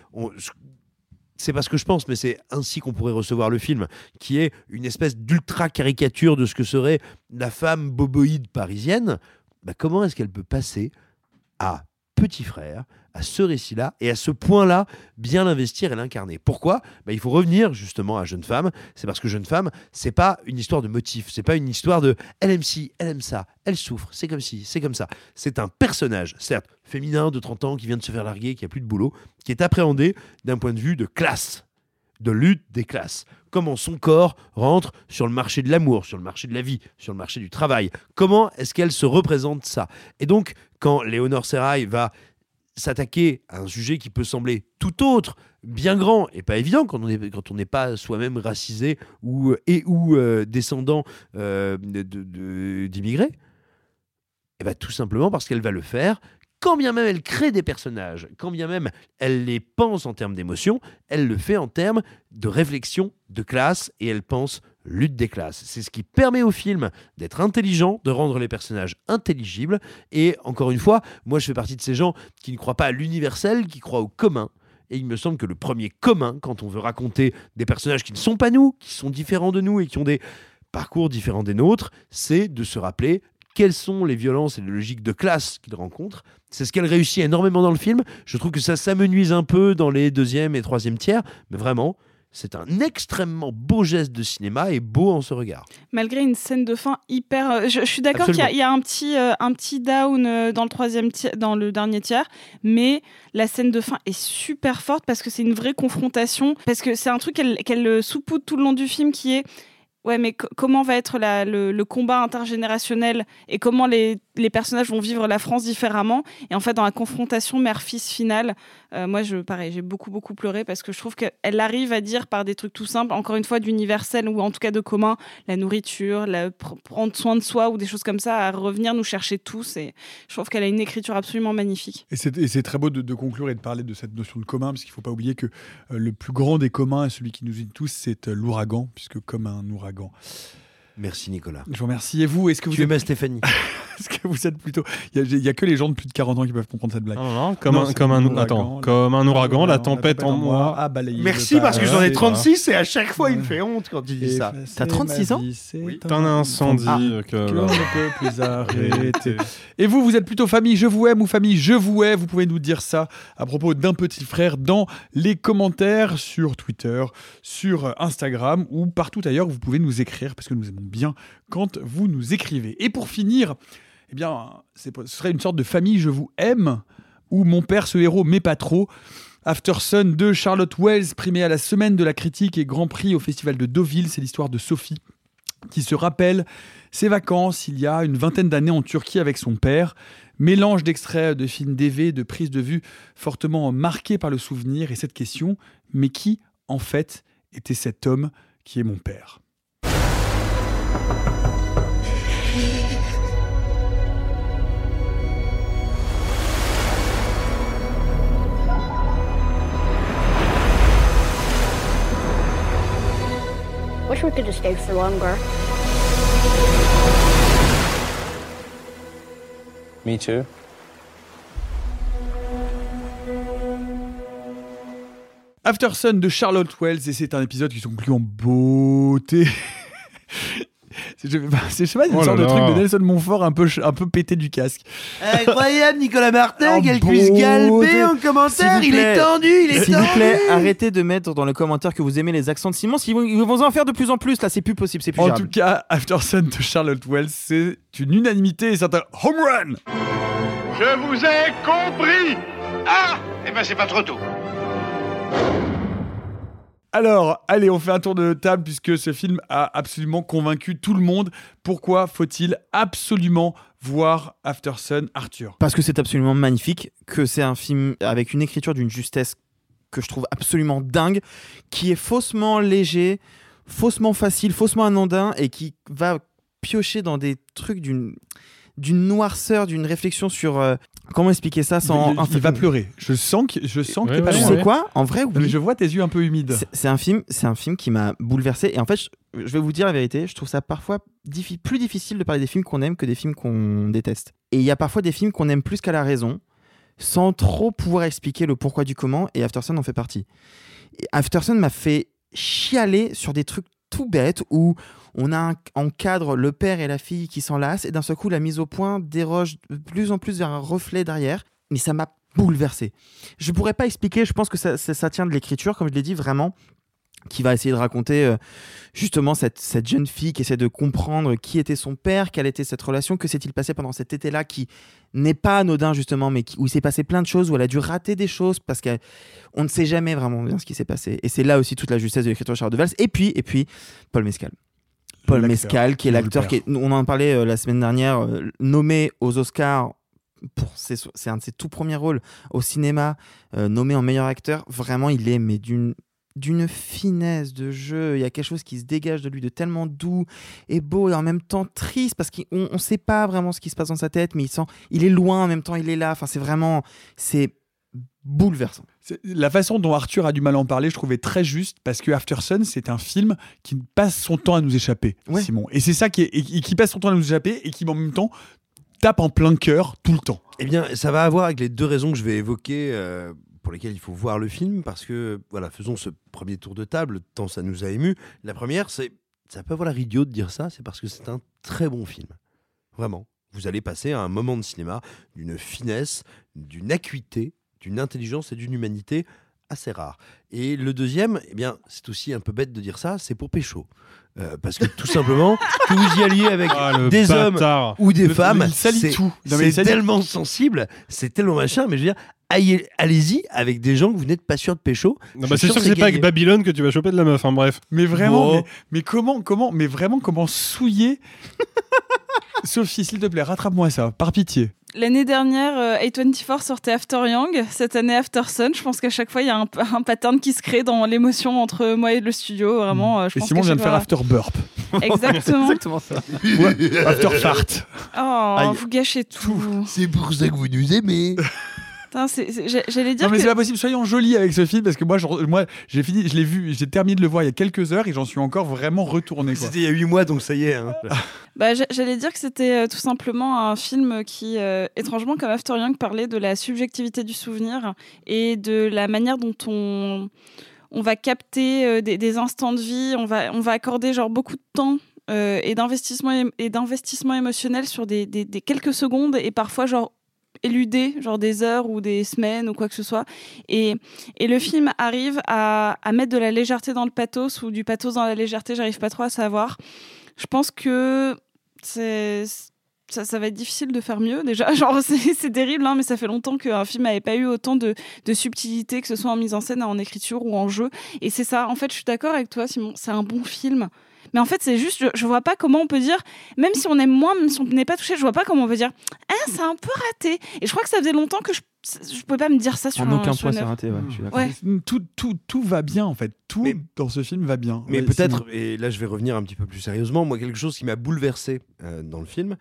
c'est pas ce que je pense, mais c'est ainsi qu'on pourrait recevoir le film, qui est une espèce d'ultra caricature de ce que serait la femme boboïde parisienne. Bah, comment est-ce qu'elle peut passer à petit frère, à ce récit-là, et à ce point-là, bien l'investir et l'incarner. Pourquoi? Bah, Il faut revenir justement à Jeune Femme. C'est parce que Jeune Femme, c'est pas une histoire de motif, c'est pas une histoire de elle aime ci, elle aime ça, elle souffre, c'est comme ci, c'est comme ça. C'est un personnage, certes, féminin de 30 ans qui vient de se faire larguer, qui a plus de boulot, qui est appréhendé d'un point de vue de classe de lutte des classes. Comment son corps rentre sur le marché de l'amour, sur le marché de la vie, sur le marché du travail? Comment est-ce qu'elle se représente ça? Et donc, quand Léonore Serrail va s'attaquer à un sujet qui peut sembler tout autre, bien grand et pas évident quand on n'est pas soi-même racisé ou et ou euh, descendant euh, de- de- d'immigrés, et ben tout simplement parce qu'elle va le faire. Quand bien même elle crée des personnages, quand bien même elle les pense en termes d'émotion, elle le fait en termes de réflexion de classe et elle pense lutte des classes. C'est ce qui permet au film d'être intelligent, de rendre les personnages intelligibles. Et encore une fois, moi je fais partie de ces gens qui ne croient pas à l'universel, qui croient au commun. Et il me semble que le premier commun, quand on veut raconter des personnages qui ne sont pas nous, qui sont différents de nous et qui ont des parcours différents des nôtres, c'est de se rappeler quelles sont les violences et les logiques de classe qu'il rencontre. C'est ce qu'elle réussit énormément dans le film. Je trouve que ça s'amenuise un peu dans les deuxième et troisième tiers, mais vraiment, c'est un extrêmement beau geste de cinéma et beau en ce regard. Malgré une scène de fin hyper. euh, Je, je suis d'accord qu'il y a- y, un petit, euh, un petit down euh, dans le troisième dans le dernier tiers, mais la scène de fin est super forte parce que c'est une vraie confrontation, parce que c'est un truc qu'elle saupoudre tout le long du film qui est. Ouais, mais co- comment va être la- le, le combat intergénérationnel et comment les, les personnages vont vivre la France différemment Et en fait, dans la confrontation mère-fils finale, euh, moi, je, pareil, j'ai beaucoup, beaucoup pleuré parce que je trouve qu'elle arrive à dire par des trucs tout simples, encore une fois, d'universel ou en tout cas de commun, la nourriture, la, pr- prendre soin de soi ou des choses comme ça, à revenir nous chercher tous. Et je trouve qu'elle a une écriture absolument magnifique. Et c'est très beau de, conclure et de parler de cette notion de commun, parce qu'il ne faut pas oublier que euh, le plus grand des communs et celui qui nous unit tous, c'est euh, l'ouragan, puisque comme un ouragan. Merci Nicolas. Je vous remercie. Et vous, est-ce que vous Tu êtes... aimais Stéphanie Est-ce que vous êtes plutôt. Il n'y a, il y a que les gens de plus de 40 ans qui peuvent comprendre cette blague. Non, non, comme un- c'est comme un- ouragan, attends, la- comme un ouragan, la tempête en moi a balayé Merci parce que j'en ai passé. 36 et à chaque fois il me fait honte quand il dit ça. T'as 36 ma ans T'as un incendie Ah, que- que l'on ne peut plus arrêter. Et vous, vous êtes plutôt famille je vous aime ou famille je vous hais Vous pouvez nous dire ça à propos d'un petit frère dans les commentaires sur Twitter, sur Instagram ou partout ailleurs. Vous pouvez nous écrire parce que nous aimons bien quand vous nous écrivez. Et pour finir, eh bien, ce serait une sorte de famille je vous aime où mon père, ce héros, mais pas trop. After Sun de Charlotte Wells, primé à la semaine de la critique et grand prix au festival de Deauville. C'est l'histoire de Sophie qui se rappelle ses vacances il y a une vingtaine d'années en Turquie avec son père. Mélange d'extraits de films DV, de prises de vue fortement marqués par le souvenir et cette question, mais qui, en fait, était cet homme qui est mon père? Wanted to stay for longer. Me too. After Sun de Charlotte Wells et c'est un épisode qui se conclut en beauté. C'est- Je je sais pas, une Oh sorte là de truc de Nelson Montfort un peu, un peu pété du casque. Incroyable, Nicolas Martin, qu'elle puisse galper en S'il commentaire. Il est tendu, il est S'il tendu. vous plaît, arrêtez de mettre dans les commentaires que vous aimez les accents de Simon. Ils vont, ils vont en faire de plus en plus. Là, c'est plus possible, c'est plus En gérable. tout cas, After Sun de Charlotte Wells, c'est une unanimité et c'est un home run. Je vous ai compris Ah Eh ben c'est pas trop tôt. Alors, allez, on fait un tour de table puisque ce film a absolument convaincu tout le monde. Pourquoi faut-il absolument voir After Sun, Arthur? Parce que c'est absolument magnifique, que c'est un film avec une écriture d'une justesse que je trouve absolument dingue, qui est faussement léger, faussement facile, faussement anodin et qui va piocher dans des trucs d'une d'une noirceur, d'une réflexion sur euh, comment expliquer ça sans il, il va pleurer. Je sens que je sens que t'es pas tu sais quoi? En vrai, oui. Mais je vois tes yeux un peu humides. C'est- C'est un film, c'est un film qui m'a bouleversé. Et en fait, je, je vais vous dire la vérité, je trouve ça parfois diffi- plus difficile de parler des films qu'on aime que des films qu'on déteste. Et il y a parfois des films qu'on aime plus qu'à la raison, sans trop pouvoir expliquer le pourquoi du comment. Et Aftersun en fait partie. Et Aftersun m'a fait chialer sur des trucs tout bêtes où on a un- cadre le père et la fille qui s'enlacent et d'un seul coup la mise au point déroge de plus en plus vers un reflet derrière. Mais ça m'a bouleversé. Je pourrais pas expliquer, je pense que ça, ça- tient de l'écriture, comme je l'ai dit, vraiment qui va essayer de raconter euh, justement cette, cette jeune fille qui essaie de comprendre qui était son père, quelle était cette relation, que s'est-il passé pendant cet été-là qui n'est pas anodin justement, mais qui- où il s'est passé plein de choses, où elle a dû rater des choses parce qu'on ne sait jamais vraiment bien ce qui s'est passé. Et c'est là aussi toute la justesse de l'écriture de Charles de Vals. Et puis, et puis Paul Mescal. Paul Mescal, qui est l'acteur qui est, on en parlait euh, la semaine dernière, euh, nommé aux Oscars pour c'est un de ses tout premiers rôles au cinéma, euh, nommé en meilleur acteur. Vraiment, il est mais d'une d'une finesse de jeu. Il y a quelque chose qui se dégage de lui de tellement doux et beau et en même temps triste parce qu'on ne sait pas vraiment ce qui se passe dans sa tête, mais il sent, il est loin en même temps, il est là. Enfin, c'est vraiment, c'est bouleversant. La façon dont Arthur a du mal à en parler, je trouvais très juste parce que After Sun, c'est un film qui passe son temps à nous échapper, Simon. Et c'est ça qui est, et qui et qui passe son temps à nous échapper et qui en même temps tape en plein cœur tout le temps. Eh bien, ça va avoir avec les deux raisons que je vais évoquer euh, pour lesquelles il faut voir le film, parce que, voilà, faisons ce premier tour de table, tant ça nous a ému. La première, c'est, ça peut avoir l'air idiot de dire ça, c'est parce que c'est un très bon film. Vraiment. Vous allez passer à un moment de cinéma d'une finesse, d'une acuité, d'une intelligence et d'une humanité assez rare. Et le deuxième, eh bien, c'est aussi un peu bête de dire ça, c'est pour pécho. Euh, parce que tout simplement, que vous y alliez avec Ah, des bâtard. hommes ou des Le- femmes, c'est tellement sensible, c'est tellement machin, mais je veux dire, allez-y avec des gens que vous n'êtes pas sûr de pécho. Bah, c'est sûr que c'est pas avec Babylone que tu vas choper de la meuf, hein, bref. Mais vraiment, mais comment, comment, mais vraiment, comment souiller Sophie, s'il te plaît, rattrape-moi ça, par pitié. L'année dernière, euh, A24 sortait After Young. Cette année, After Sun. Je pense qu'à chaque fois, il y a un, un pattern qui se crée dans l'émotion entre moi et le studio. Vraiment, euh, je Et pense Simon vient de faire After Burp. Exactement. exactement ça. Ouais, after Fart. Oh, Aïe. vous gâchez tout. C'est pour ça que vous nous aimez. J'allais dire Non mais que- c'est pas possible, soyons jolis avec ce film parce que moi, je- moi j'ai fini, je l'ai vu, j'ai terminé de le voir il y a quelques heures et j'en suis encore vraiment retourné. C'était il y a 8 mois, donc ça y est. hein. Bah, j'a- J'allais dire que c'était euh, tout simplement un film qui, euh, étrangement, comme After Young, parlait de la subjectivité du souvenir et de la manière dont on, on va capter euh, des, des instants de vie, on va, on va accorder genre beaucoup de temps. euh, et d'investissement et d'investissement émotionnel sur des, des- des quelques secondes et parfois genre éluder genre des heures ou des semaines ou quoi que ce soit et, et le film arrive à, à mettre de la légèreté dans le pathos ou du pathos dans la légèreté j'arrive pas trop à savoir je pense que c'est ça, ça va être difficile de faire mieux déjà. Genre, c'est terrible, hein, mais ça fait longtemps qu'un film n'avait pas eu autant de, de subtilité, que ce soit en mise en scène, en écriture ou en jeu. Et c'est ça, en fait, je suis d'accord avec toi, Simon, c'est un bon film. Mais en fait, c'est juste, je, je vois pas comment on peut dire, même si on aime moins, même si on n'est pas touché, je vois pas comment on peut dire, ah, c'est un peu raté. Et je crois que ça faisait longtemps que je, je pouvais pas me dire ça sur En un- aucun sur point c'est raté, ouais, je suis. Ouais. Tout, tout, tout va bien en fait. Tout dans ce film va bien. Mais Ouais, peut-être, et là je vais revenir un petit peu plus sérieusement, moi quelque chose qui m'a bouleversé euh, dans le film,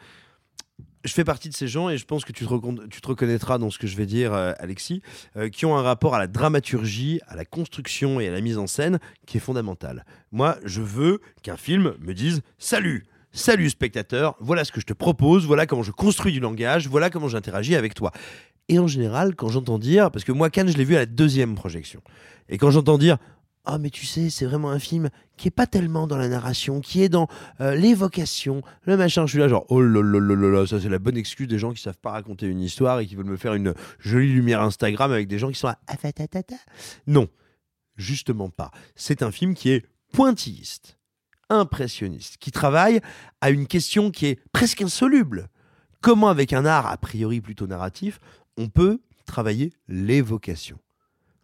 je fais partie de ces gens et je pense que tu te, reconnaîtras dans ce que je vais dire, euh, Alexis, euh, qui ont un rapport à la dramaturgie, à la construction et à la mise en scène qui est fondamental. Moi, je veux qu'un film me dise Salut Salut spectateur, voilà ce que je te propose, voilà comment je construis du langage, voilà comment j'interagis avec toi. Et en général, quand j'entends dire, parce que moi, Cannes, je l'ai vu à la deuxième projection, et quand j'entends dire ah mais tu sais, c'est vraiment un film qui est pas tellement dans la narration, qui est dans euh, l'évocation, le machin. Je suis là genre oh là là là là là, ça c'est la bonne excuse des gens qui savent pas raconter une histoire et qui veulent me faire une jolie lumière Instagram avec des gens qui sont à ah, ta, ta, ta, ta. Non, justement pas. C'est un film qui est pointilliste, impressionniste, qui travaille à une question qui est presque insoluble. Comment avec un art a priori plutôt narratif, on peut travailler l'évocation?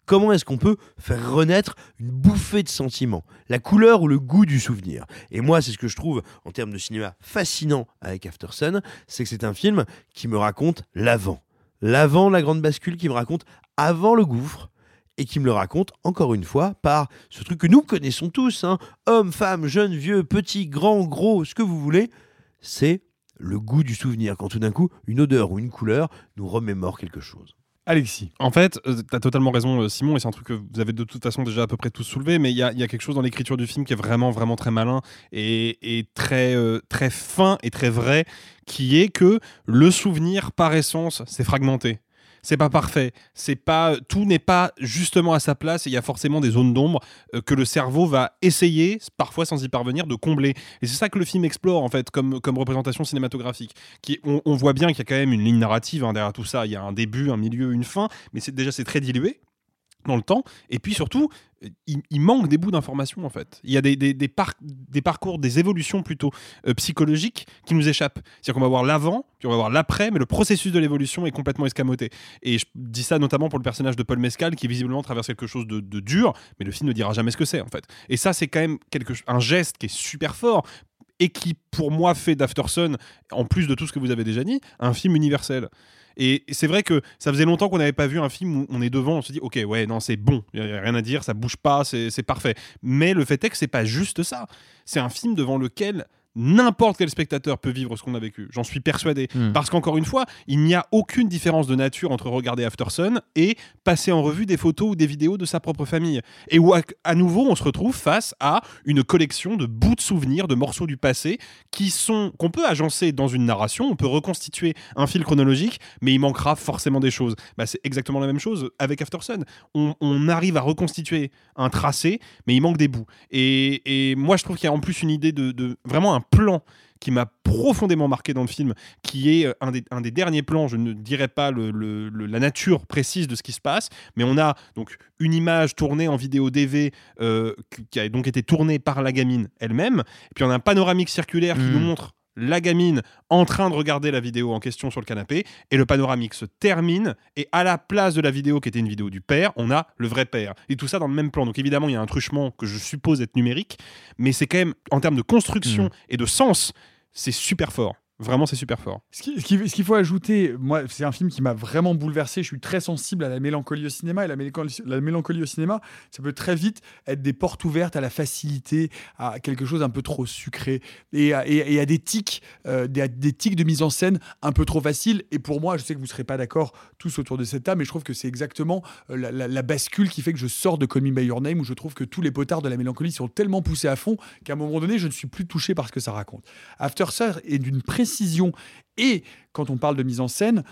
Comment est-ce qu'on peut faire renaître une bouffée de sentiments, la couleur ou le goût du souvenir? Et moi, c'est ce que je trouve en termes de cinéma fascinant avec After Sun, c'est que c'est un film qui me raconte l'avant. L'avant, la grande bascule, qui me raconte avant le gouffre, et qui me le raconte encore une fois par ce truc que nous connaissons tous, hein, hommes, femmes, jeunes, vieux, petits, grands, gros, ce que vous voulez, c'est le goût du souvenir, quand tout d'un coup, une odeur ou une couleur nous remémore quelque chose. Alexis. En fait, tu as totalement raison, euh, Simon, et c'est un truc que vous avez de toute façon déjà à peu près tous soulevé, mais il y a, quelque chose dans l'écriture du film qui est vraiment, vraiment très malin et, et très, euh, très fin et très vrai, qui est que le souvenir, par essence, c'est fragmenté. C'est pas parfait. C'est pas tout n'est pas justement à sa place. et Il y a forcément des zones d'ombre euh, que le cerveau va essayer, parfois sans y parvenir, de combler. Et c'est ça que le film explore en fait comme, comme représentation cinématographique. Qui, on, voit bien qu'il y a quand même une ligne narrative hein, derrière tout ça. Il y a un début, un milieu, une fin, mais c'est déjà c'est très dilué le temps. Et puis surtout, il, manque des bouts d'informations en fait. Il y a des, des, des parcours, des évolutions plutôt euh, psychologiques qui nous échappent. C'est-à-dire qu'on va voir l'avant, puis on va voir l'après, mais le processus de l'évolution est complètement escamoté. Et je dis ça notamment pour le personnage de Paul Mescal qui visiblement traverse quelque chose de, de dur, mais le film ne dira jamais ce que c'est en fait. Et ça, c'est quand même quelque, un geste qui est super fort et qui, pour moi, fait d'After Sun, en plus de tout ce que vous avez déjà dit, un film universel. Et c'est vrai que ça faisait longtemps qu'on n'avait pas vu un film où on est devant, on se dit ok ouais non c'est bon, il n'y a rien à dire, ça bouge pas, c'est c'est parfait. Mais le fait est que c'est pas juste ça. C'est un film devant lequel n'importe quel spectateur peut vivre ce qu'on a vécu. J'en suis persuadé. Hmm. Parce qu'encore une fois, il n'y a aucune différence de nature entre regarder After Sun et passer en revue des photos ou des vidéos de sa propre famille. Et où à, à nouveau on se retrouve face à une collection de bouts de souvenirs, de morceaux du passé qui sont qu'on peut agencer dans une narration, on peut reconstituer un fil chronologique, mais il manquera forcément des choses. Bah, c'est exactement la même chose avec After Sun. On, on arrive à reconstituer un tracé, mais il manque des bouts. Et, et moi, je trouve qu'il y a en plus une idée de, de vraiment un plan qui m'a profondément marqué dans le film, qui est euh, un des, un des derniers plans, je ne dirais pas le- le- le- la nature précise de ce qui se passe, mais on a donc une image tournée en vidéo DV euh, qui a donc été tournée par la gamine elle-même, et puis on a un panoramique circulaire qui Mm. nous montre la gamine en train de regarder la vidéo en question sur le canapé, et le panoramique se termine, et à la place de la vidéo qui était une vidéo du père, on a le vrai père. Et tout ça dans le même plan. Donc évidemment, il y a un truchement que je suppose être numérique, mais c'est quand même, en termes de construction et de sens, c'est super fort. Vraiment, c'est super fort. Ce qui- ce qui- qu'il faut ajouter, moi, c'est un film qui m'a vraiment bouleversé. Je suis très sensible à la mélancolie au cinéma. Et la mélancolie, la mélancolie au cinéma, ça peut très vite être des portes ouvertes à la facilité, à quelque chose un peu trop sucré, et à, des tics, euh, des, tics de mise en scène un peu trop faciles. Et pour moi, je sais que vous ne serez pas d'accord tous autour de cette table, mais je trouve que c'est exactement euh, la bascule qui fait que je sors de Call Me By Your Name, où je trouve que tous les potards de la mélancolie sont tellement poussés à fond qu'à un moment donné, je ne suis plus touché par ce que ça raconte. After Sun est d'une précision et quand on parle de mise en scène,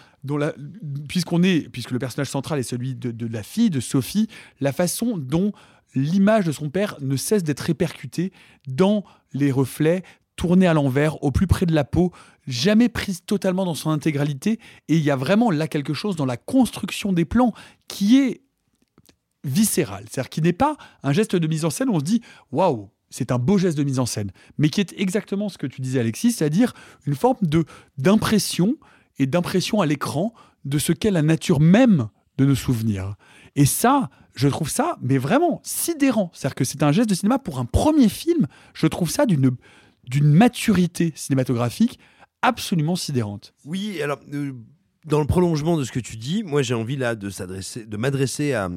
puisqu'on est, puisque le personnage central est celui de, de la fille de Sophie, la façon dont l'image de son père ne cesse d'être répercutée dans les reflets tournés à l'envers, au plus près de la peau, jamais prise totalement dans son intégralité. Et il y a vraiment là quelque chose dans la construction des plans qui est viscéral, c'est-à-dire qui n'est pas un geste de mise en scène où on se dit waouh, c'est un beau geste de mise en scène, mais qui est exactement ce que tu disais Alexis, c'est-à-dire une forme de d'impression et d'impression à l'écran de ce qu'est la nature même de nos souvenirs. Et ça, je trouve ça, mais vraiment sidérant. C'est-à-dire que c'est un geste de cinéma pour un premier film. Je trouve ça d'une d'une maturité cinématographique absolument sidérante. Oui, alors euh, dans le prolongement de ce que tu dis, moi j'ai envie là de s'adresser, de m'adresser à,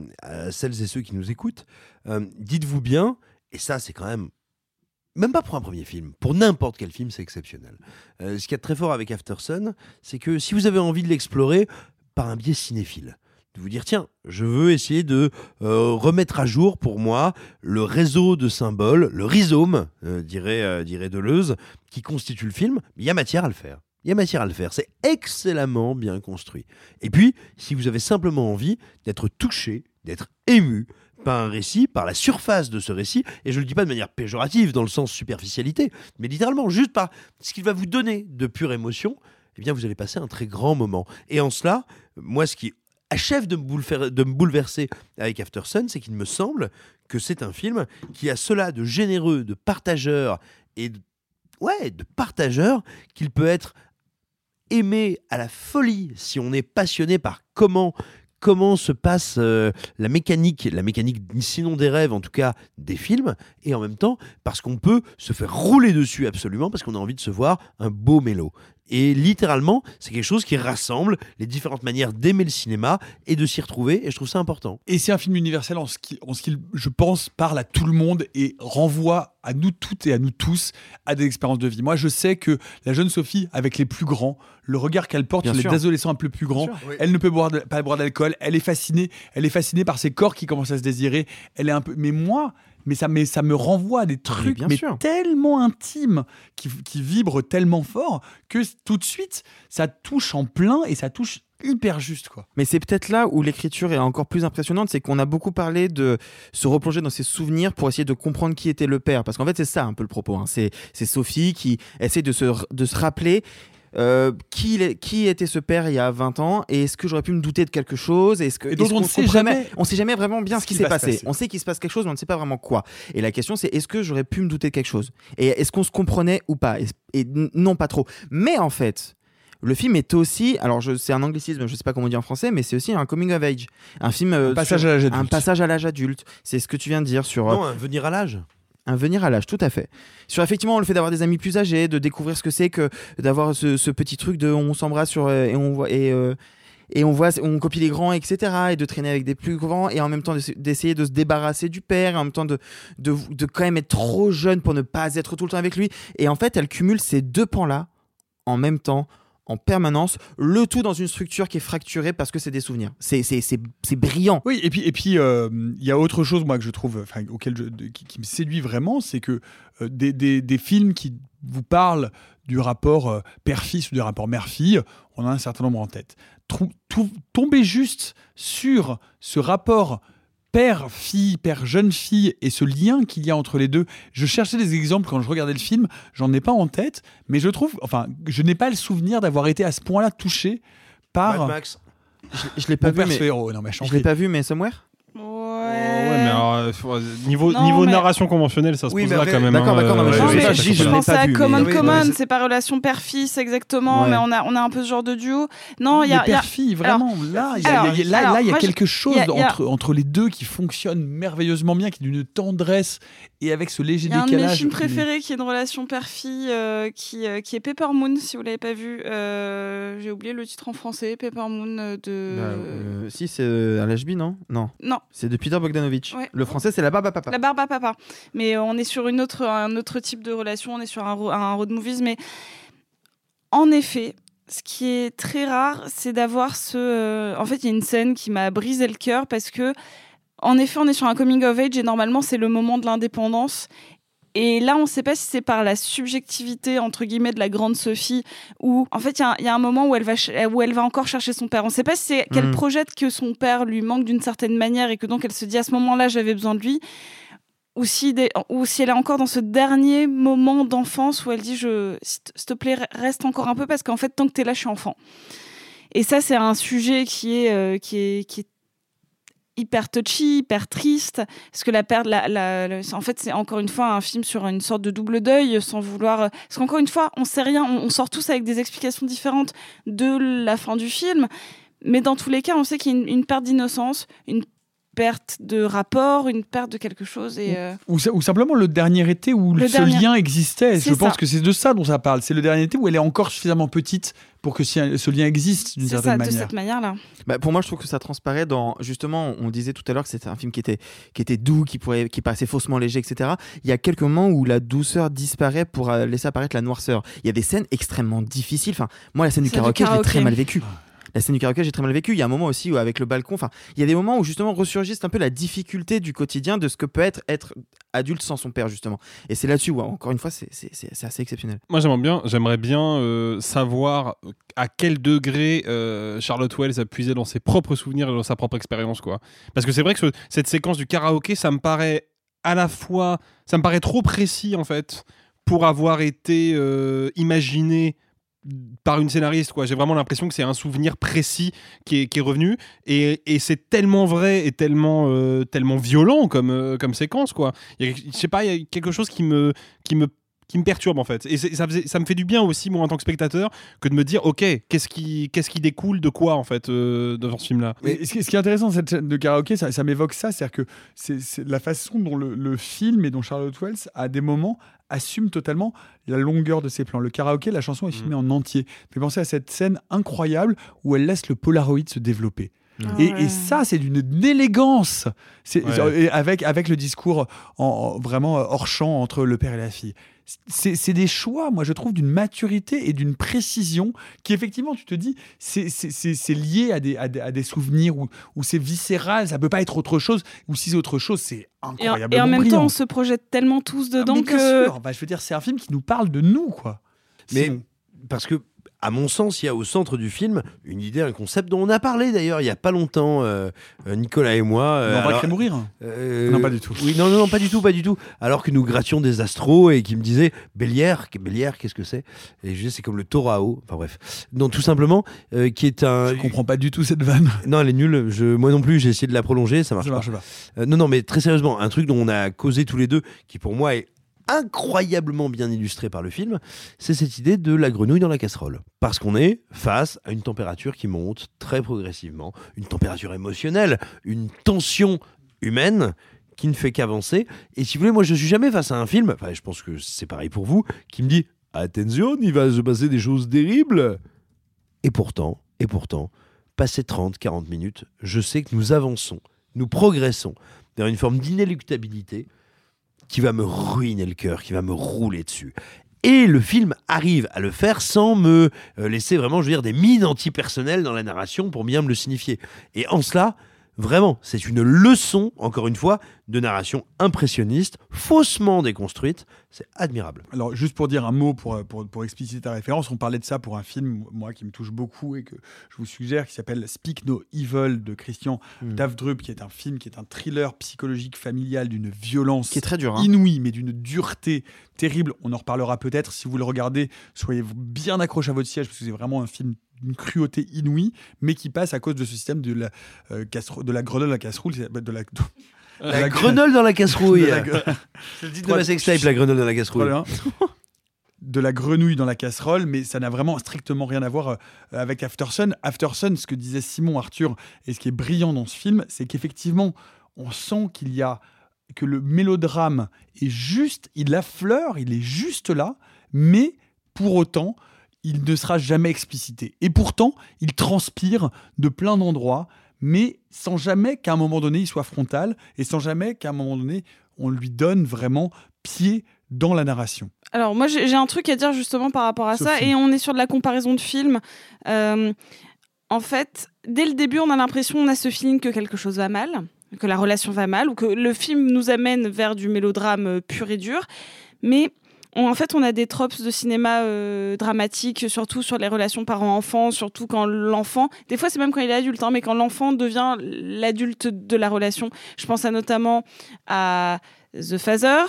celles et ceux qui nous écoutent. Euh, Dites-vous bien, et ça c'est quand même même pas pour un premier film, pour n'importe quel film, c'est exceptionnel. Euh, ce qu'il y a de très fort avec Aftersun, c'est que si vous avez envie de l'explorer par un biais cinéphile, de vous dire tiens, je veux essayer de euh, remettre à jour pour moi le réseau de symboles, le rhizome, euh, dirait, dirait Deleuze, qui constitue le film, il y a matière à le faire. Il y a matière à le faire. C'est excellemment bien construit. Et puis, si vous avez simplement envie d'être touché, d'être ému par un récit, par la surface de ce récit, et je ne le dis pas de manière péjorative dans le sens superficialité, mais littéralement juste par ce qu'il va vous donner de pure émotion, eh bien vous allez passer un très grand moment. Et en cela, moi ce qui achève de me, de me bouleverser avec Aftersun, c'est qu'il me semble que c'est un film qui a cela de généreux, de partageur et ouais, de partageur qu'il peut être aimé à la folie si on est passionné par comment comment se passe euh, la mécanique, la mécanique sinon des rêves, en tout cas des films, et en même temps parce qu'on peut se faire rouler dessus absolument parce qu'on a envie de se voir un beau mélo. Et littéralement, c'est quelque chose qui rassemble les différentes manières d'aimer le cinéma et de s'y retrouver, et je trouve ça important. Et c'est un film universel en ce qui, en ce qu'il, je pense, parle à tout le monde et renvoie à nous toutes et à nous tous à des expériences de vie. Moi, je sais que la jeune Sophie, avec les plus grands, le regard qu'elle porte Bien sur sûr. les adolescents un peu plus grands, Bien sûr, oui. elle ne peut boire de- pas boire d'alcool, elle est fascinée, elle est fascinée par ses corps qui commencent à se désirer. Elle est un peu, mais moi, mais ça, mais ça me renvoie à des trucs mais tellement intimes qui, qui vibrent tellement fort que tout de suite, ça touche en plein et ça touche hyper juste quoi. Mais c'est peut-être là où l'écriture est encore plus impressionnante, c'est qu'on a beaucoup parlé de se replonger dans ses souvenirs pour essayer de comprendre qui était le père. Parce qu'en fait, c'est ça un peu le propos. hein. C'est c'est Sophie qui essaie de se, de se rappeler euh, qui, était ce père il y a 20 ans? Et est-ce que j'aurais pu me douter de quelque chose? Est-ce que, Et dont est-ce on qu'on ne sait jamais On sait jamais vraiment bien ce, ce qui s'est passé. passer. On sait qu'il se passe quelque chose, mais on ne sait pas vraiment quoi. Et la question, c'est est-ce que j'aurais pu me douter de quelque chose? Et est-ce qu'on se comprenait ou pas? Et, non, pas trop. Mais en fait. Le film est aussi, alors je- c'est un anglicisme, je sais pas comment on dit en français, mais c'est aussi un coming of age, un film, euh, Un passage sur- à l'âge adulte. un passage à l'âge adulte. C'est ce que tu viens de dire sur euh, Non, un venir à l'âge. Un venir à l'âge, tout à fait. Sur effectivement le fait d'avoir des amis plus âgés, de découvrir ce que c'est que d'avoir ce, petit truc de on s'embrasse sur euh, et on voit euh, et on voit on copie les grands etc et de traîner avec des plus grands et en même temps d'essa- d'essayer de se débarrasser du père et en même temps de, de de quand même être trop jeune pour ne pas être tout le temps avec lui et en fait elle cumule ces deux pans là en même temps en permanence, le tout dans une structure qui est fracturée parce que c'est des souvenirs. C'est c'est- c'est- c'est brillant. Oui, et puis et puis euh, il y a autre chose moi que je trouve, auquel qui, me séduit vraiment, c'est que euh, des, des- films qui vous parlent du rapport euh, père-fils ou du rapport mère-fille, on a un certain nombre en tête. Trou- tomber juste sur ce rapport père-fille, père-jeune fille et ce lien qu'il y a entre les deux. Je cherchais des exemples quand je regardais le film, j'en ai pas en tête, mais je trouve, enfin, je n'ai pas le souvenir d'avoir été à ce point-là touché par. Mad Max. Je, je l'ai pas vu, père mais se héros. Non, mais je l'ai pas vu, mais Somewhere? Ouais, mais alors, euh, faut- niveau, Non, niveau mais- narration conventionnelle, ça se Oui, mais posera après- quand même. d'accord, hein, d'accord, non, mais euh, je- Non, je- mais je- je, je- je l'ai pensais pas à vu, mais- Common Common, c'est pas relation père-fils exactement, Ouais. mais on a, on a un peu ce genre de duo. Non, il y a. Il y a- père-fille, vraiment, là, il y a, alors, il y a- là, alors, là, il y a moi, je- quelque chose il y a- il y a- entre, entre les deux qui fonctionne merveilleusement bien, qui est d'une tendresse et avec ce léger Il y a un de mes films préférés qui est une relation père-fille euh, qui, euh, qui est Pepper Moon, si vous l'avez pas vu. Euh, J'ai oublié le titre en français, Pepper Moon euh, de. Bah, euh, si, c'est euh, à l'HB, non? Non. Non. C'est de Peter Bogdanovich. Ouais. Le français, c'est la barbe à papa. La barbe à papa. Mais euh, on est sur une autre, un autre type de relation, on est sur un, ro- un road movies. Mais en effet, ce qui est très rare, c'est d'avoir ce. euh, En fait, il y a une scène qui m'a brisé le cœur parce que, en effet, on est sur un coming of age et normalement, c'est le moment de l'indépendance. Et là, on ne sait pas si c'est par la subjectivité, entre guillemets, de la grande Sophie, ou en fait, il y a un- il y, a un moment où elle, va où elle va encore chercher son père. On ne sait pas si c'est qu'elle Mhm. projette que son père lui manque d'une certaine manière et que donc elle se dit à ce moment-là, j'avais besoin de lui. Ou si, des- ou si elle est encore dans ce dernier moment d'enfance où elle dit je, s'il te- s'il te plaît, reste encore un peu parce qu'en fait, tant que tu es là, je suis enfant. Et ça, c'est un sujet qui est, euh, qui est, qui est hyper touchy, hyper triste, parce que la perte, la, la- en fait, c'est encore une fois un film sur une sorte de double deuil, sans vouloir. Parce qu'encore une fois, on sait rien, on, on sort tous avec des explications différentes de la fin du film, mais dans tous les cas, on sait qu'il y a une, une perte d'innocence, une perte de rapport, une perte de quelque chose. Et, euh, Ou, ou simplement le dernier été où Le ce dernier- lien existait. Je pense que c'est de ça dont ça parle. C'est le dernier été où elle est encore suffisamment petite pour que si- ce lien existe d'une certaine ça, de manière. cette manière-là. Bah, pour moi, je trouve que ça transparaît dans. Justement, on disait tout à l'heure que c'était un film qui était, qui était doux, qui, pourrait, qui paraissait faussement léger, etc. Il y a quelques moments où la douceur disparaît pour euh, laisser apparaître la noirceur. Il y a des scènes extrêmement difficiles. Enfin, moi, la scène du Celle du karaoké, je l'ai très karaoké. mal vécue. La scène du karaoké, j'ai très mal vécu. Il y a un moment aussi où, avec le balcon, enfin, il y a des moments où justement ressurgissent un peu la difficulté du quotidien de ce que peut être être adulte sans son père, justement. Et c'est là-dessus où, encore une fois, c'est assez exceptionnel. Moi, j'aimerais bien, bien euh, savoir à quel degré euh, Charlotte Wells a puisé dans ses propres souvenirs et dans sa propre expérience, quoi. Parce que c'est vrai que ce- cette séquence du karaoké, ça me paraît à la fois, ça me paraît trop précis en fait pour avoir été euh, imaginé par une scénariste quoi. J'ai vraiment l'impression que c'est un souvenir précis qui est, revenu. Et, et c'est tellement vrai et tellement euh, tellement violent comme euh, comme séquence quoi. Je sais pas il y a quelque chose qui me qui me qui me perturbe en fait. Et ça, faisait- ça me fait du bien aussi moi en tant que spectateur que de me dire ok qu'est-ce qui qu'est-ce qui découle de quoi en fait euh, dans ce film là Mais ce qui est intéressant cette scène de karaoké, ça, m'évoque ça, c'est-à-dire que c'est c'est la façon dont le, le film et dont Charlotte Wells, à des moments, assume totalement la longueur de ses plans. Le karaoké, la chanson est filmée en entier. Fais penser à cette scène incroyable où elle laisse le Polaroid se développer. Et, et ça, c'est d'une élégance. Ouais. avec avec le discours en, en- vraiment hors champ entre le père et la fille. C'est c'est des choix, moi je trouve, d'une maturité et d'une précision qui effectivement, tu te dis, c'est- c'est c'est- c'est lié à des, à des, à des souvenirs où, où c'est viscéral, ça peut pas être autre chose, ou si c'est autre chose, c'est Et en, incroyablement et en même brillant. temps, on se projette tellement tous Ah, dedans mais bien que. sûr. Bah, je veux dire, c'est un film qui nous parle de nous, quoi. Mais parce que, à mon sens, il y a au centre du film une idée, un concept dont on a parlé d'ailleurs il y a pas longtemps, euh, euh, Nicolas et moi. euh, alors- Vaincre et mourir? Euh, Non, pas du tout. Oui, non, non, non, pas du tout, pas du tout. Alors que nous grattions des astros et qui me disaient Bélière, Bélière, qu'est-ce que c'est? Et je disais c'est comme le Torao. Enfin bref, non, tout simplement, euh, qui est un. Je comprends pas du tout cette vanne. Non, elle est nulle. Je, moi non plus, j'ai essayé de la prolonger, ça marche Ça pas. marche pas. Euh, non, non, mais très sérieusement, un truc dont on a causé tous les deux, qui pour moi est incroyablement bien illustré par le film, c'est cette idée de la grenouille dans la casserole. Parce qu'on est face à une température qui monte très progressivement, une température émotionnelle, une tension humaine qui ne fait qu'avancer. Et si vous voulez, moi je suis jamais face à un film, enfin je pense que c'est pareil pour vous, qui me dit attention, il va se passer des choses terribles. Et pourtant, et pourtant, passé 30, 40 minutes, je sais que nous avançons, nous progressons vers une forme d'inéluctabilité qui va me ruiner le cœur, qui va me rouler dessus. Et le film arrive à le faire sans me euh, laisser vraiment, je veux dire, des mines antipersonnelles dans la narration pour bien me le signifier. Et en cela, vraiment, c'est une leçon, encore une fois, de narration impressionniste, faussement déconstruite. C'est admirable. Alors, juste pour dire un mot, pour, pour, pour expliciter ta référence, on parlait de ça pour un film, moi, qui me touche beaucoup et que je vous suggère, qui s'appelle Speak No Evil de Christian Mm. Davdrup, qui est un film, qui est un thriller psychologique familial d'une violence Qui est très dur, hein. inouïe, mais d'une dureté terrible. On en reparlera peut-être. Si vous le regardez, soyez bien accroché à votre siège, parce que c'est vraiment un film d'une cruauté inouïe, mais qui passe à cause de ce système de la, euh, de la grenouille à la casserole, de la, La grenouille dans la casserouille. De la gre- C'est le titre de ma sextape, la grenouille dans la casserole. Voilà. de la grenouille dans la casserole, mais ça n'a vraiment strictement rien à voir euh, avec Aftersun. Aftersun, ce que disait Simon Arthur, et ce qui est brillant dans ce film, c'est qu'effectivement, on sent qu'il y a que le mélodrame est juste, il affleure, il est juste là, mais pour autant, il ne sera jamais explicité. Et pourtant, il transpire de plein d'endroits, mais sans jamais qu'à un moment donné, il soit frontal, et sans jamais qu'à un moment donné, on lui donne vraiment pied dans la narration. Alors moi j'ai un truc à dire justement par rapport à ça et on est sur de la comparaison de films. Euh, en fait, dès le début on a l'impression, on a ce feeling que quelque chose va mal, que la relation va mal ou que le film nous amène vers du mélodrame euh, pur et dur. Mais on- en fait on a des tropes de cinéma euh, dramatique, surtout sur les relations parents-enfants, surtout quand l'enfant, des fois c'est même quand il est adulte, hein, mais quand l'enfant devient l'adulte de la relation. Je pense à notamment à The Father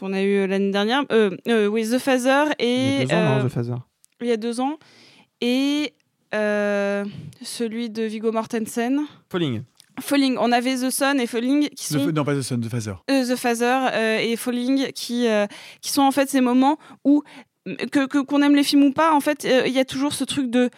qu'on a eu l'année dernière. Euh, euh, oui, The Father et Il y a deux ans, non, euh, The Father. il y a deux ans et euh, celui de Viggo Mortensen. Falling. Falling. On avait The Sun et Falling qui The- sont non, pas The Sun, The Phaser. euh, The Father euh, et Falling qui, euh, qui sont en fait ces moments où que qu'on aime les films ou pas en fait euh, il y a toujours ce truc de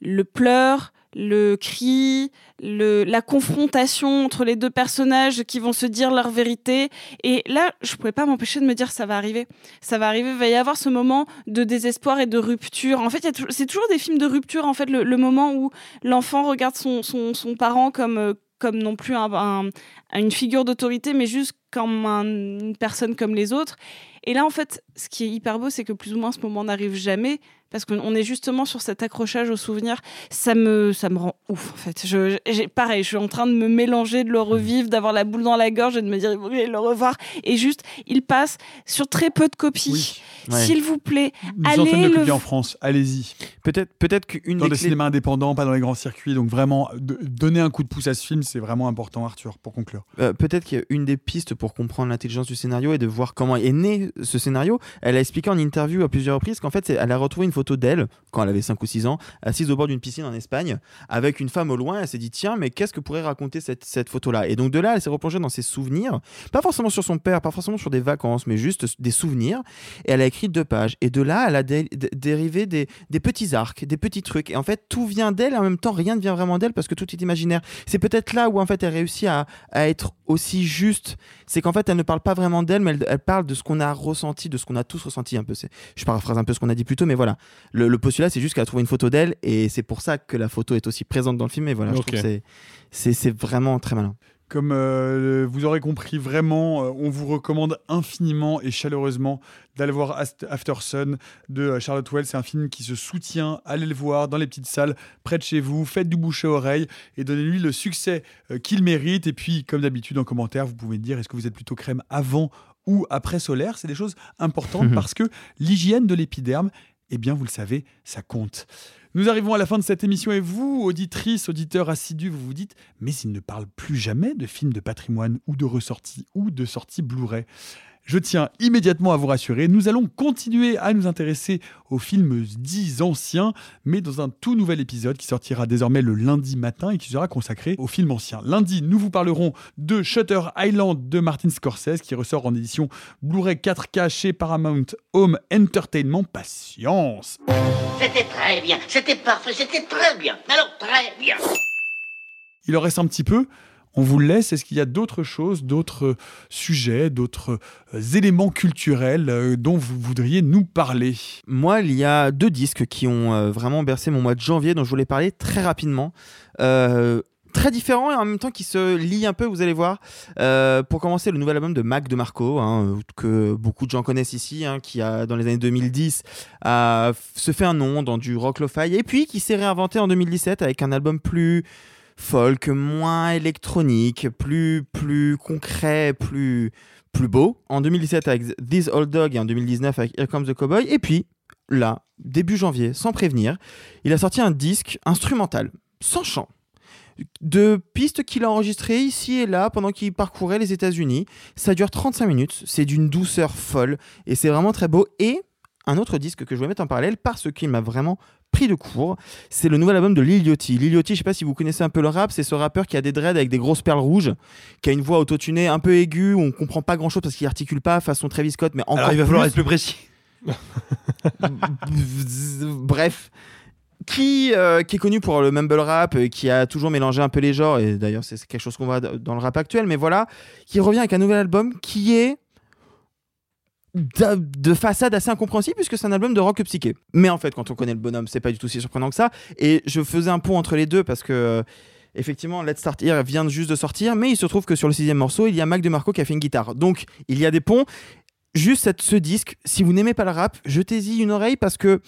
le pleur le cri, le, la confrontation entre les deux personnages qui vont se dire leur vérité. Et là, je pouvais pas m'empêcher de me dire ça va arriver. Ça va arriver, il va y avoir ce moment de désespoir et de rupture. En fait, c'est toujours des films de rupture, en fait, le, le moment où l'enfant regarde son, son, son parent comme, euh, comme non plus un, un- une figure d'autorité, mais juste comme un- une personne comme les autres. Et là, en fait, ce qui est hyper beau, c'est que plus ou moins ce moment n'arrive jamais, parce qu'on est justement sur cet accrochage au souvenir. Ça me, ça me rend ouf, en fait. Je, j'ai- pareil, je suis en train de me mélanger, de le revivre, d'avoir la boule dans la gorge et de me dire, il faut que j'aille le revoir. Et juste, il passe sur très peu de copies. Ouais. S'il vous plaît, Une allez de le copies en France, allez-y. Peut-être peut-être qu'une Dans des clés- cinémas indépendants, pas dans les grands circuits. Donc vraiment, de- donner un coup de pouce à ce film, c'est vraiment important, Arthur, pour conclure. Euh, peut-être qu'une des pistes pour comprendre l'intelligence du scénario et de voir comment est né ce scénario. Elle a expliqué en interview à plusieurs reprises qu'en fait, elle a retrouvé une photo d'elle, quand elle avait 5 ou 6 ans, assise au bord d'une piscine en Espagne, avec une femme au loin. Elle s'est dit, tiens, mais qu'est-ce que pourrait raconter cette, cette photo-là? Et donc de là, elle s'est replongée dans ses souvenirs, pas forcément sur son père, pas forcément sur des vacances, mais juste des souvenirs. Et elle a écrit deux pages. Et de là, elle a dé- dé- dérivé des, des petits arcs, des petits trucs. Et en fait, tout vient d'elle, en même temps, rien ne vient vraiment d'elle parce que tout est imaginaire. C'est peut-être là où en fait elle réussit à, à être aussi juste. C'est qu'en fait, elle ne parle pas vraiment d'elle, mais elle, elle parle de ce qu'on a ressenti, de ce qu'on a tous ressenti un peu. Je paraphrase un peu ce qu'on a dit plus tôt, mais voilà. Le, le postulat, c'est juste qu'elle a trouvé une photo d'elle, et c'est pour ça que la photo est aussi présente dans le film. Et voilà, je trouve que c'est- c'est vraiment très malin. Comme euh, vous aurez compris, vraiment, euh, on vous recommande infiniment et chaleureusement d'aller voir After Sun de euh, Charlotte Wells. C'est un film qui se soutient. Allez le voir dans les petites salles près de chez vous. Faites du bouche à oreille et donnez-lui le succès euh, qu'il mérite. Et puis, comme d'habitude, en commentaire, vous pouvez dire est-ce que vous êtes plutôt crème avant ou après solaire? C'est des choses importantes parce que l'hygiène de l'épiderme, eh bien, vous le savez, ça compte. Nous arrivons à la fin de cette émission et vous, auditrices, auditeurs assidus, vous vous dites mais il ne parle plus jamais de films de patrimoine ou de ressorties ou de sorties Blu-ray. Je tiens immédiatement à vous rassurer, nous allons continuer à nous intéresser aux films dits anciens, mais dans un tout nouvel épisode qui sortira désormais le lundi matin et qui sera consacré aux films anciens. Lundi, nous vous parlerons de Shutter Island de Martin Scorsese qui ressort en édition Blu-ray 4K chez Paramount Home Entertainment. Patience C'était très bien, c'était parfait, c'était très bien. Alors très bien. Il en reste un petit peu. On vous le laisse. Est-ce qu'il y a d'autres choses, d'autres euh, sujets, d'autres euh, éléments culturels euh, dont vous voudriez nous parler? Moi, il y a deux disques qui ont vraiment bercé mon mois de janvier, dont je voulais parler très rapidement. Très différents et en même temps qui se lient un peu, vous allez voir. Pour commencer, le nouvel album de Mac DeMarco, hein, que beaucoup de gens connaissent ici, hein, qui a, dans les années 2010 a, se fait un nom dans du rock lo-fi, et puis qui s'est réinventé en 2017 avec un album plus folk, moins électronique, plus, plus concret, plus, plus beau. En 2017 avec This Old Dog et en 2019 avec Here Comes the Cowboy. Et puis, là, début janvier, sans prévenir, il a sorti un disque instrumental, sans chant, de pistes qu'il a enregistrées ici et là pendant qu'il parcourait les États-Unis. Ça dure 35 minutes, c'est d'une douceur folle et c'est vraiment très beau. Et un autre disque que je vais mettre en parallèle parce qu'il m'a vraiment pris de court, c'est le nouvel album de Lil Yachty. Lil Yachty, je sais pas si vous connaissez un peu le rap, c'est ce rappeur qui a des dreads avec des grosses perles rouges, qui a une voix autotunée un peu aiguë, où on comprend pas grand chose parce qu'il articule pas façon Travis Scott, mais encore Alors il va falloir être plus précis. Bref. Qui, euh, qui est connu pour le mumble rap, euh, qui a toujours mélangé un peu les genres, et d'ailleurs c'est quelque chose qu'on voit dans le rap actuel, mais voilà, qui revient avec un nouvel album qui est de, de façade assez incompréhensible puisque c'est un album de rock psyché. Mais en fait, quand on connaît le bonhomme, c'est pas du tout si surprenant que ça. Et je faisais un pont entre les deux parce que euh, effectivement, Let's Start Here vient juste de sortir, mais il se trouve que sur le sixième morceau, il y a Mac DeMarco qui a fait une guitare. Donc, il y a des ponts. Juste cette- ce disque, si vous n'aimez pas le rap, jetez-y une oreille parce que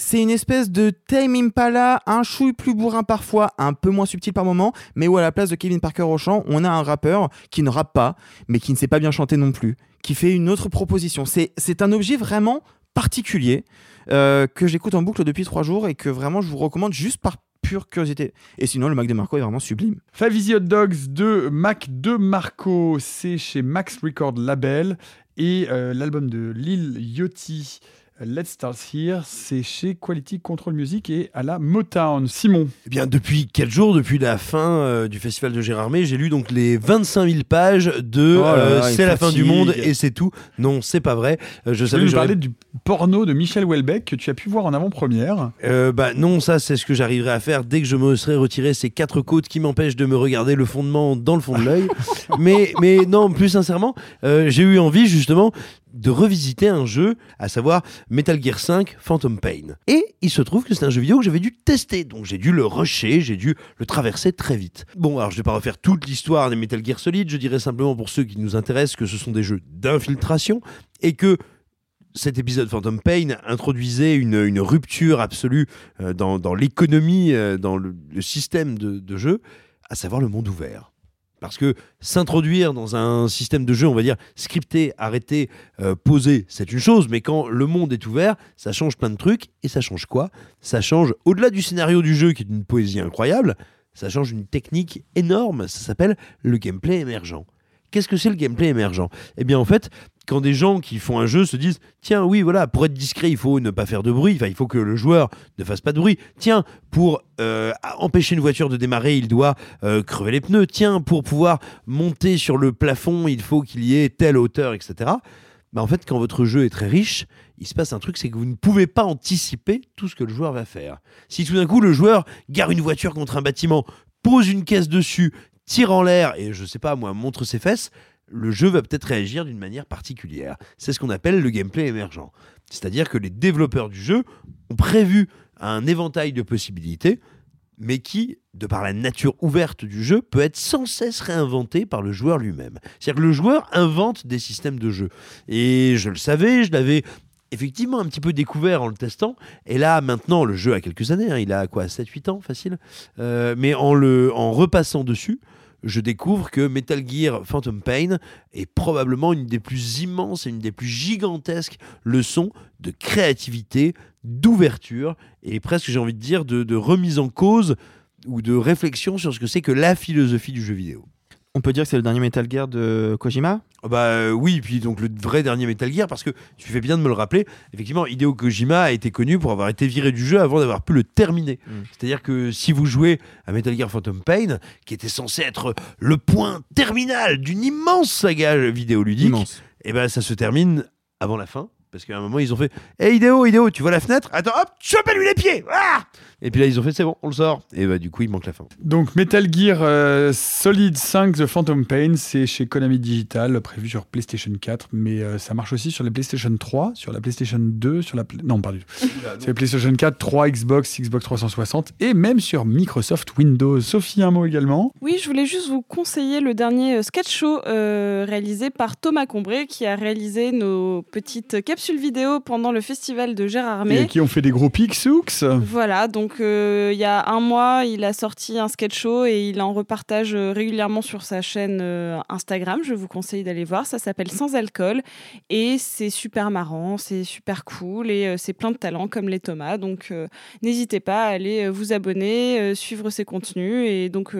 c'est une espèce de Tame Impala, un chouille plus bourrin parfois, un peu moins subtil par moment, mais où à la place de Kevin Parker au chant, on a un rappeur qui ne rappe pas, mais qui ne sait pas bien chanter non plus, qui fait une autre proposition. C'est un objet vraiment particulier euh, que j'écoute en boucle depuis trois jours et que vraiment je vous recommande juste par pure curiosité. Et sinon, le Mac DeMarco est vraiment sublime. Five Easy Hot Dogs de Mac de Marco, c'est chez Max Record Label. Et euh, l'album de Lil Yachty, Let's Start Here, c'est chez Quality Control Music et à la Motown. Simon Eh bien, depuis quelques jours, depuis la fin euh, du festival de Gérardmer, j'ai lu donc les 25 000 pages de Oh euh, C'est la fin du monde et c'est tout. Non, c'est pas vrai. Euh, je Tu savais veux que nous parler du porno de Michel Houellebecq que tu as pu voir en avant-première. Bah non, ça c'est ce que j'arriverai à faire dès que je me serai retiré ces quatre côtes qui m'empêchent de me regarder le fondement dans le fond de l'œil. mais, mais non, plus sincèrement, j'ai eu envie justement de revisiter un jeu, à savoir Metal Gear 5 Phantom Pain. Et il se trouve que c'est un jeu vidéo que j'avais dû tester, donc j'ai dû le rusher, j'ai dû le traverser très vite. Bon, alors je vais pas refaire toute l'histoire des Metal Gear Solid, je dirais simplement pour ceux qui nous intéressent que ce sont des jeux d'infiltration et que cet épisode Phantom Pain introduisait une, rupture absolue euh, dans, l'économie, euh, dans le, système de jeu, à savoir le monde ouvert. Parce que s'introduire dans un système de jeu, on va dire, scripté, arrêté, euh, posé, c'est une chose, mais quand le monde est ouvert, ça change plein de trucs. Et ça change quoi? Ça change, au-delà du scénario du jeu, qui est une poésie incroyable, ça change une technique énorme, ça s'appelle le gameplay émergent. Qu'est-ce que c'est le gameplay émergent? Eh bien, en fait, quand des gens qui font un jeu se disent Tiens, oui, voilà, pour être discret, il faut ne pas faire de bruit, enfin, il faut que le joueur ne fasse pas de bruit. Tiens, pour euh, empêcher une voiture de démarrer, il doit euh, crever les pneus. Tiens, pour pouvoir monter sur le plafond, il faut qu'il y ait telle hauteur, etc. Bah, en fait, quand votre jeu est très riche, il se passe un truc, c'est que vous ne pouvez pas anticiper tout ce que le joueur va faire. Si tout d'un coup, le joueur gare une voiture contre un bâtiment, pose une caisse dessus, tire en l'air et je sais pas moi, montre ses fesses, le jeu va peut-être réagir d'une manière particulière. C'est ce qu'on appelle le gameplay émergent. C'est-à-dire que les développeurs du jeu ont prévu un éventail de possibilités, mais qui, de par la nature ouverte du jeu, peut être sans cesse réinventé par le joueur lui-même. C'est-à-dire que le joueur invente des systèmes de jeu. Et je le savais, je l'avais effectivement un petit peu découvert en le testant. Et là, maintenant, le jeu a quelques années, hein, il a quoi, 7-8 ans, facile. Euh, mais en, le, en repassant dessus, je découvre que Metal Gear Phantom Pain est probablement une des plus immenses et une des plus gigantesques leçons de créativité, d'ouverture et presque, j'ai envie de dire, de, de remise en cause ou de réflexion sur ce que c'est que la philosophie du jeu vidéo. On peut dire que c'est le dernier Metal Gear de Kojima? Bah euh, oui, puis donc le vrai dernier Metal Gear, parce que tu fais bien de me le rappeler, effectivement, Hideo Kojima a été connu pour avoir été viré du jeu avant d'avoir pu le terminer. C'est-à-dire que si vous jouez à Metal Gear Phantom Pain, qui était censé être le point terminal d'une immense saga vidéoludique, et ben ça se termine avant la fin. Parce qu'à un moment, ils ont fait Hé Hideo, Hideo, tu vois la fenêtre? Attends, hop, chopez-lui les pieds Ah Et puis là, ils ont fait C'est bon, on le sort. Et bah, du coup, il manque la fin. Donc Metal Gear euh, Solid 5 The Phantom Pain, c'est chez Konami Digital, prévu sur PlayStation 4, mais euh, ça marche aussi sur la PlayStation 3, sur la PlayStation 2, sur la... Pla- Non, pas du tout. c'est la PlayStation 4, 3, Xbox, Xbox 360, et même sur Microsoft Windows. Sophie, un mot également? Oui, je voulais juste vous conseiller le dernier euh, sketch show euh, réalisé par Thomas Combré, qui a réalisé nos petites capsules vidéo pendant le festival de Gérardmer. Et qui ont fait des gros pixooks. Voilà, donc euh, il y a un mois, il a sorti un sketch show et il en repartage euh, régulièrement sur sa chaîne euh, Instagram. Je vous conseille d'aller voir. Ça s'appelle Sans alcool et c'est super marrant, c'est super cool et c'est plein de talents comme les Thomas. Donc n'hésitez pas à aller vous abonner, suivre ses contenus et donc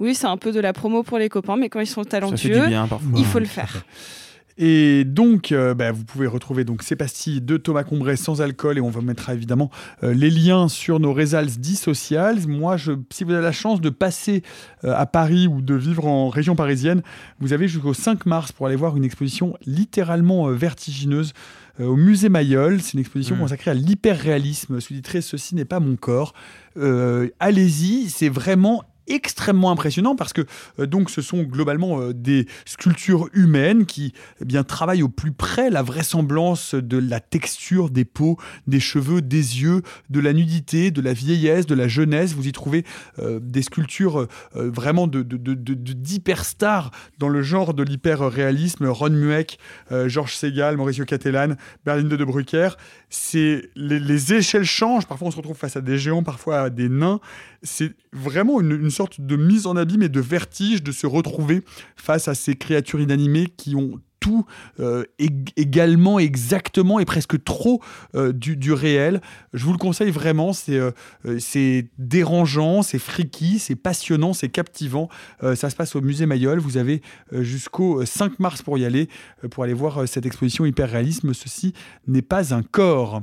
oui, c'est un peu de la promo pour les copains, mais quand ils sont talentueux, bien, il faut le faire. Et donc, euh, bah, vous pouvez retrouver donc ces pastilles de Thomas Combray sans alcool et on vous mettra évidemment euh, les liens sur nos réseaux dits sociales. Moi, je, si vous avez la chance de passer euh, à Paris ou de vivre en région parisienne, vous avez jusqu'au 5 mars pour aller voir une exposition littéralement vertigineuse au musée Mayol. C'est une exposition Mm. consacrée à l'hyperréalisme, sous-titré Ceci n'est pas mon corps. Euh, Allez-y, c'est vraiment extrêmement impressionnant parce que euh, donc ce sont globalement euh, des sculptures humaines qui eh bien travaillent au plus près la vraisemblance de la texture des peaux, des cheveux, des yeux, de la nudité, de la vieillesse, de la jeunesse. Vous y trouvez euh, des sculptures vraiment de, d'hyperstars dans le genre de l'hyper-réalisme. Ron Mueck, Georges Segal, Mauricio Cattelan, Berlinde de Brucker. C'est les échelles changent. Parfois, on se retrouve face à des géants, parfois à des nains. C'est vraiment une, sorte de mise en abîme et de vertige de se retrouver face à ces créatures inanimées qui ont tout euh, ég- également, exactement et presque trop euh, du, réel. Je vous le conseille vraiment, c'est euh, dérangeant, c'est freaky, c'est passionnant, c'est captivant. Ça se passe au musée Mayol. Vous avez jusqu'au 5 mars pour y aller, pour aller voir cette exposition hyper réalisme. Ceci n'est pas un corps.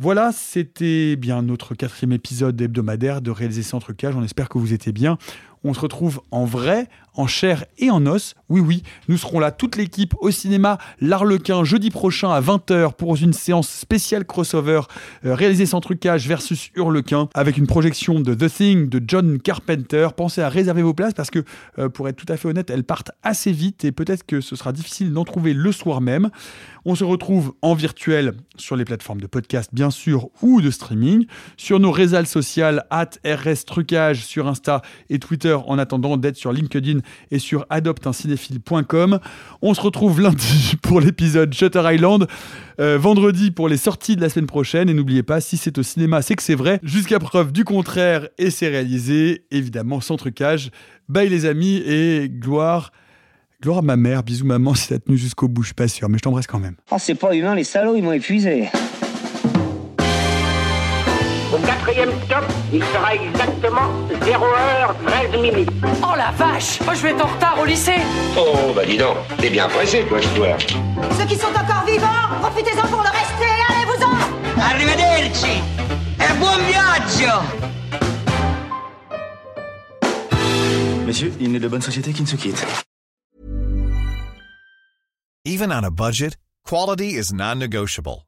Voilà, c'était bien notre quatrième épisode hebdomadaire de Réaliser sans trucage. On espère que vous étiez bien. On se retrouve en vrai, en chair et en os. Oui, oui, nous serons là, toute l'équipe, au cinéma L'Arlequin, jeudi prochain à 20h pour une séance spéciale crossover euh, Réalisé sans trucage versus Hurlequin avec une projection de The Thing de John Carpenter. Pensez à réserver vos places parce que, euh, pour être tout à fait honnête, elles partent assez vite et peut-être que ce sera difficile d'en trouver le soir même. On se retrouve en virtuel sur les plateformes de podcast, bien sûr, ou de streaming, sur nos réseaux sociales, at RS Trucage sur Insta et Twitter, en attendant d'être sur LinkedIn et sur adopteincinéphile.com. On se retrouve lundi pour l'épisode Shutter Island, euh, vendredi pour les sorties de la semaine prochaine, et n'oubliez pas, si c'est au cinéma, c'est que c'est vrai, jusqu'à preuve du contraire, et c'est réalisé, évidemment, sans trucage. Bye les amis, et gloire... Gloire à ma mère, bisous maman si t'as tenu jusqu'au bout, je suis pas sûr, mais je t'embrasse quand même. Oh, c'est pas humain, les salauds, ils m'ont épuisé. Au quatrième stop, il sera exactement 0h13 minutes. Oh la vache Moi je vais être en retard au lycée Oh, bah dis donc, t'es bien pressé, toi, ce soir. Ceux qui sont encore vivants, profitez-en pour le rester, allez-vous-en Arrivederci E buon viaggio Messieurs, il n'est de bonne société qui ne se quitte. Even on a budget, quality is non-negotiable.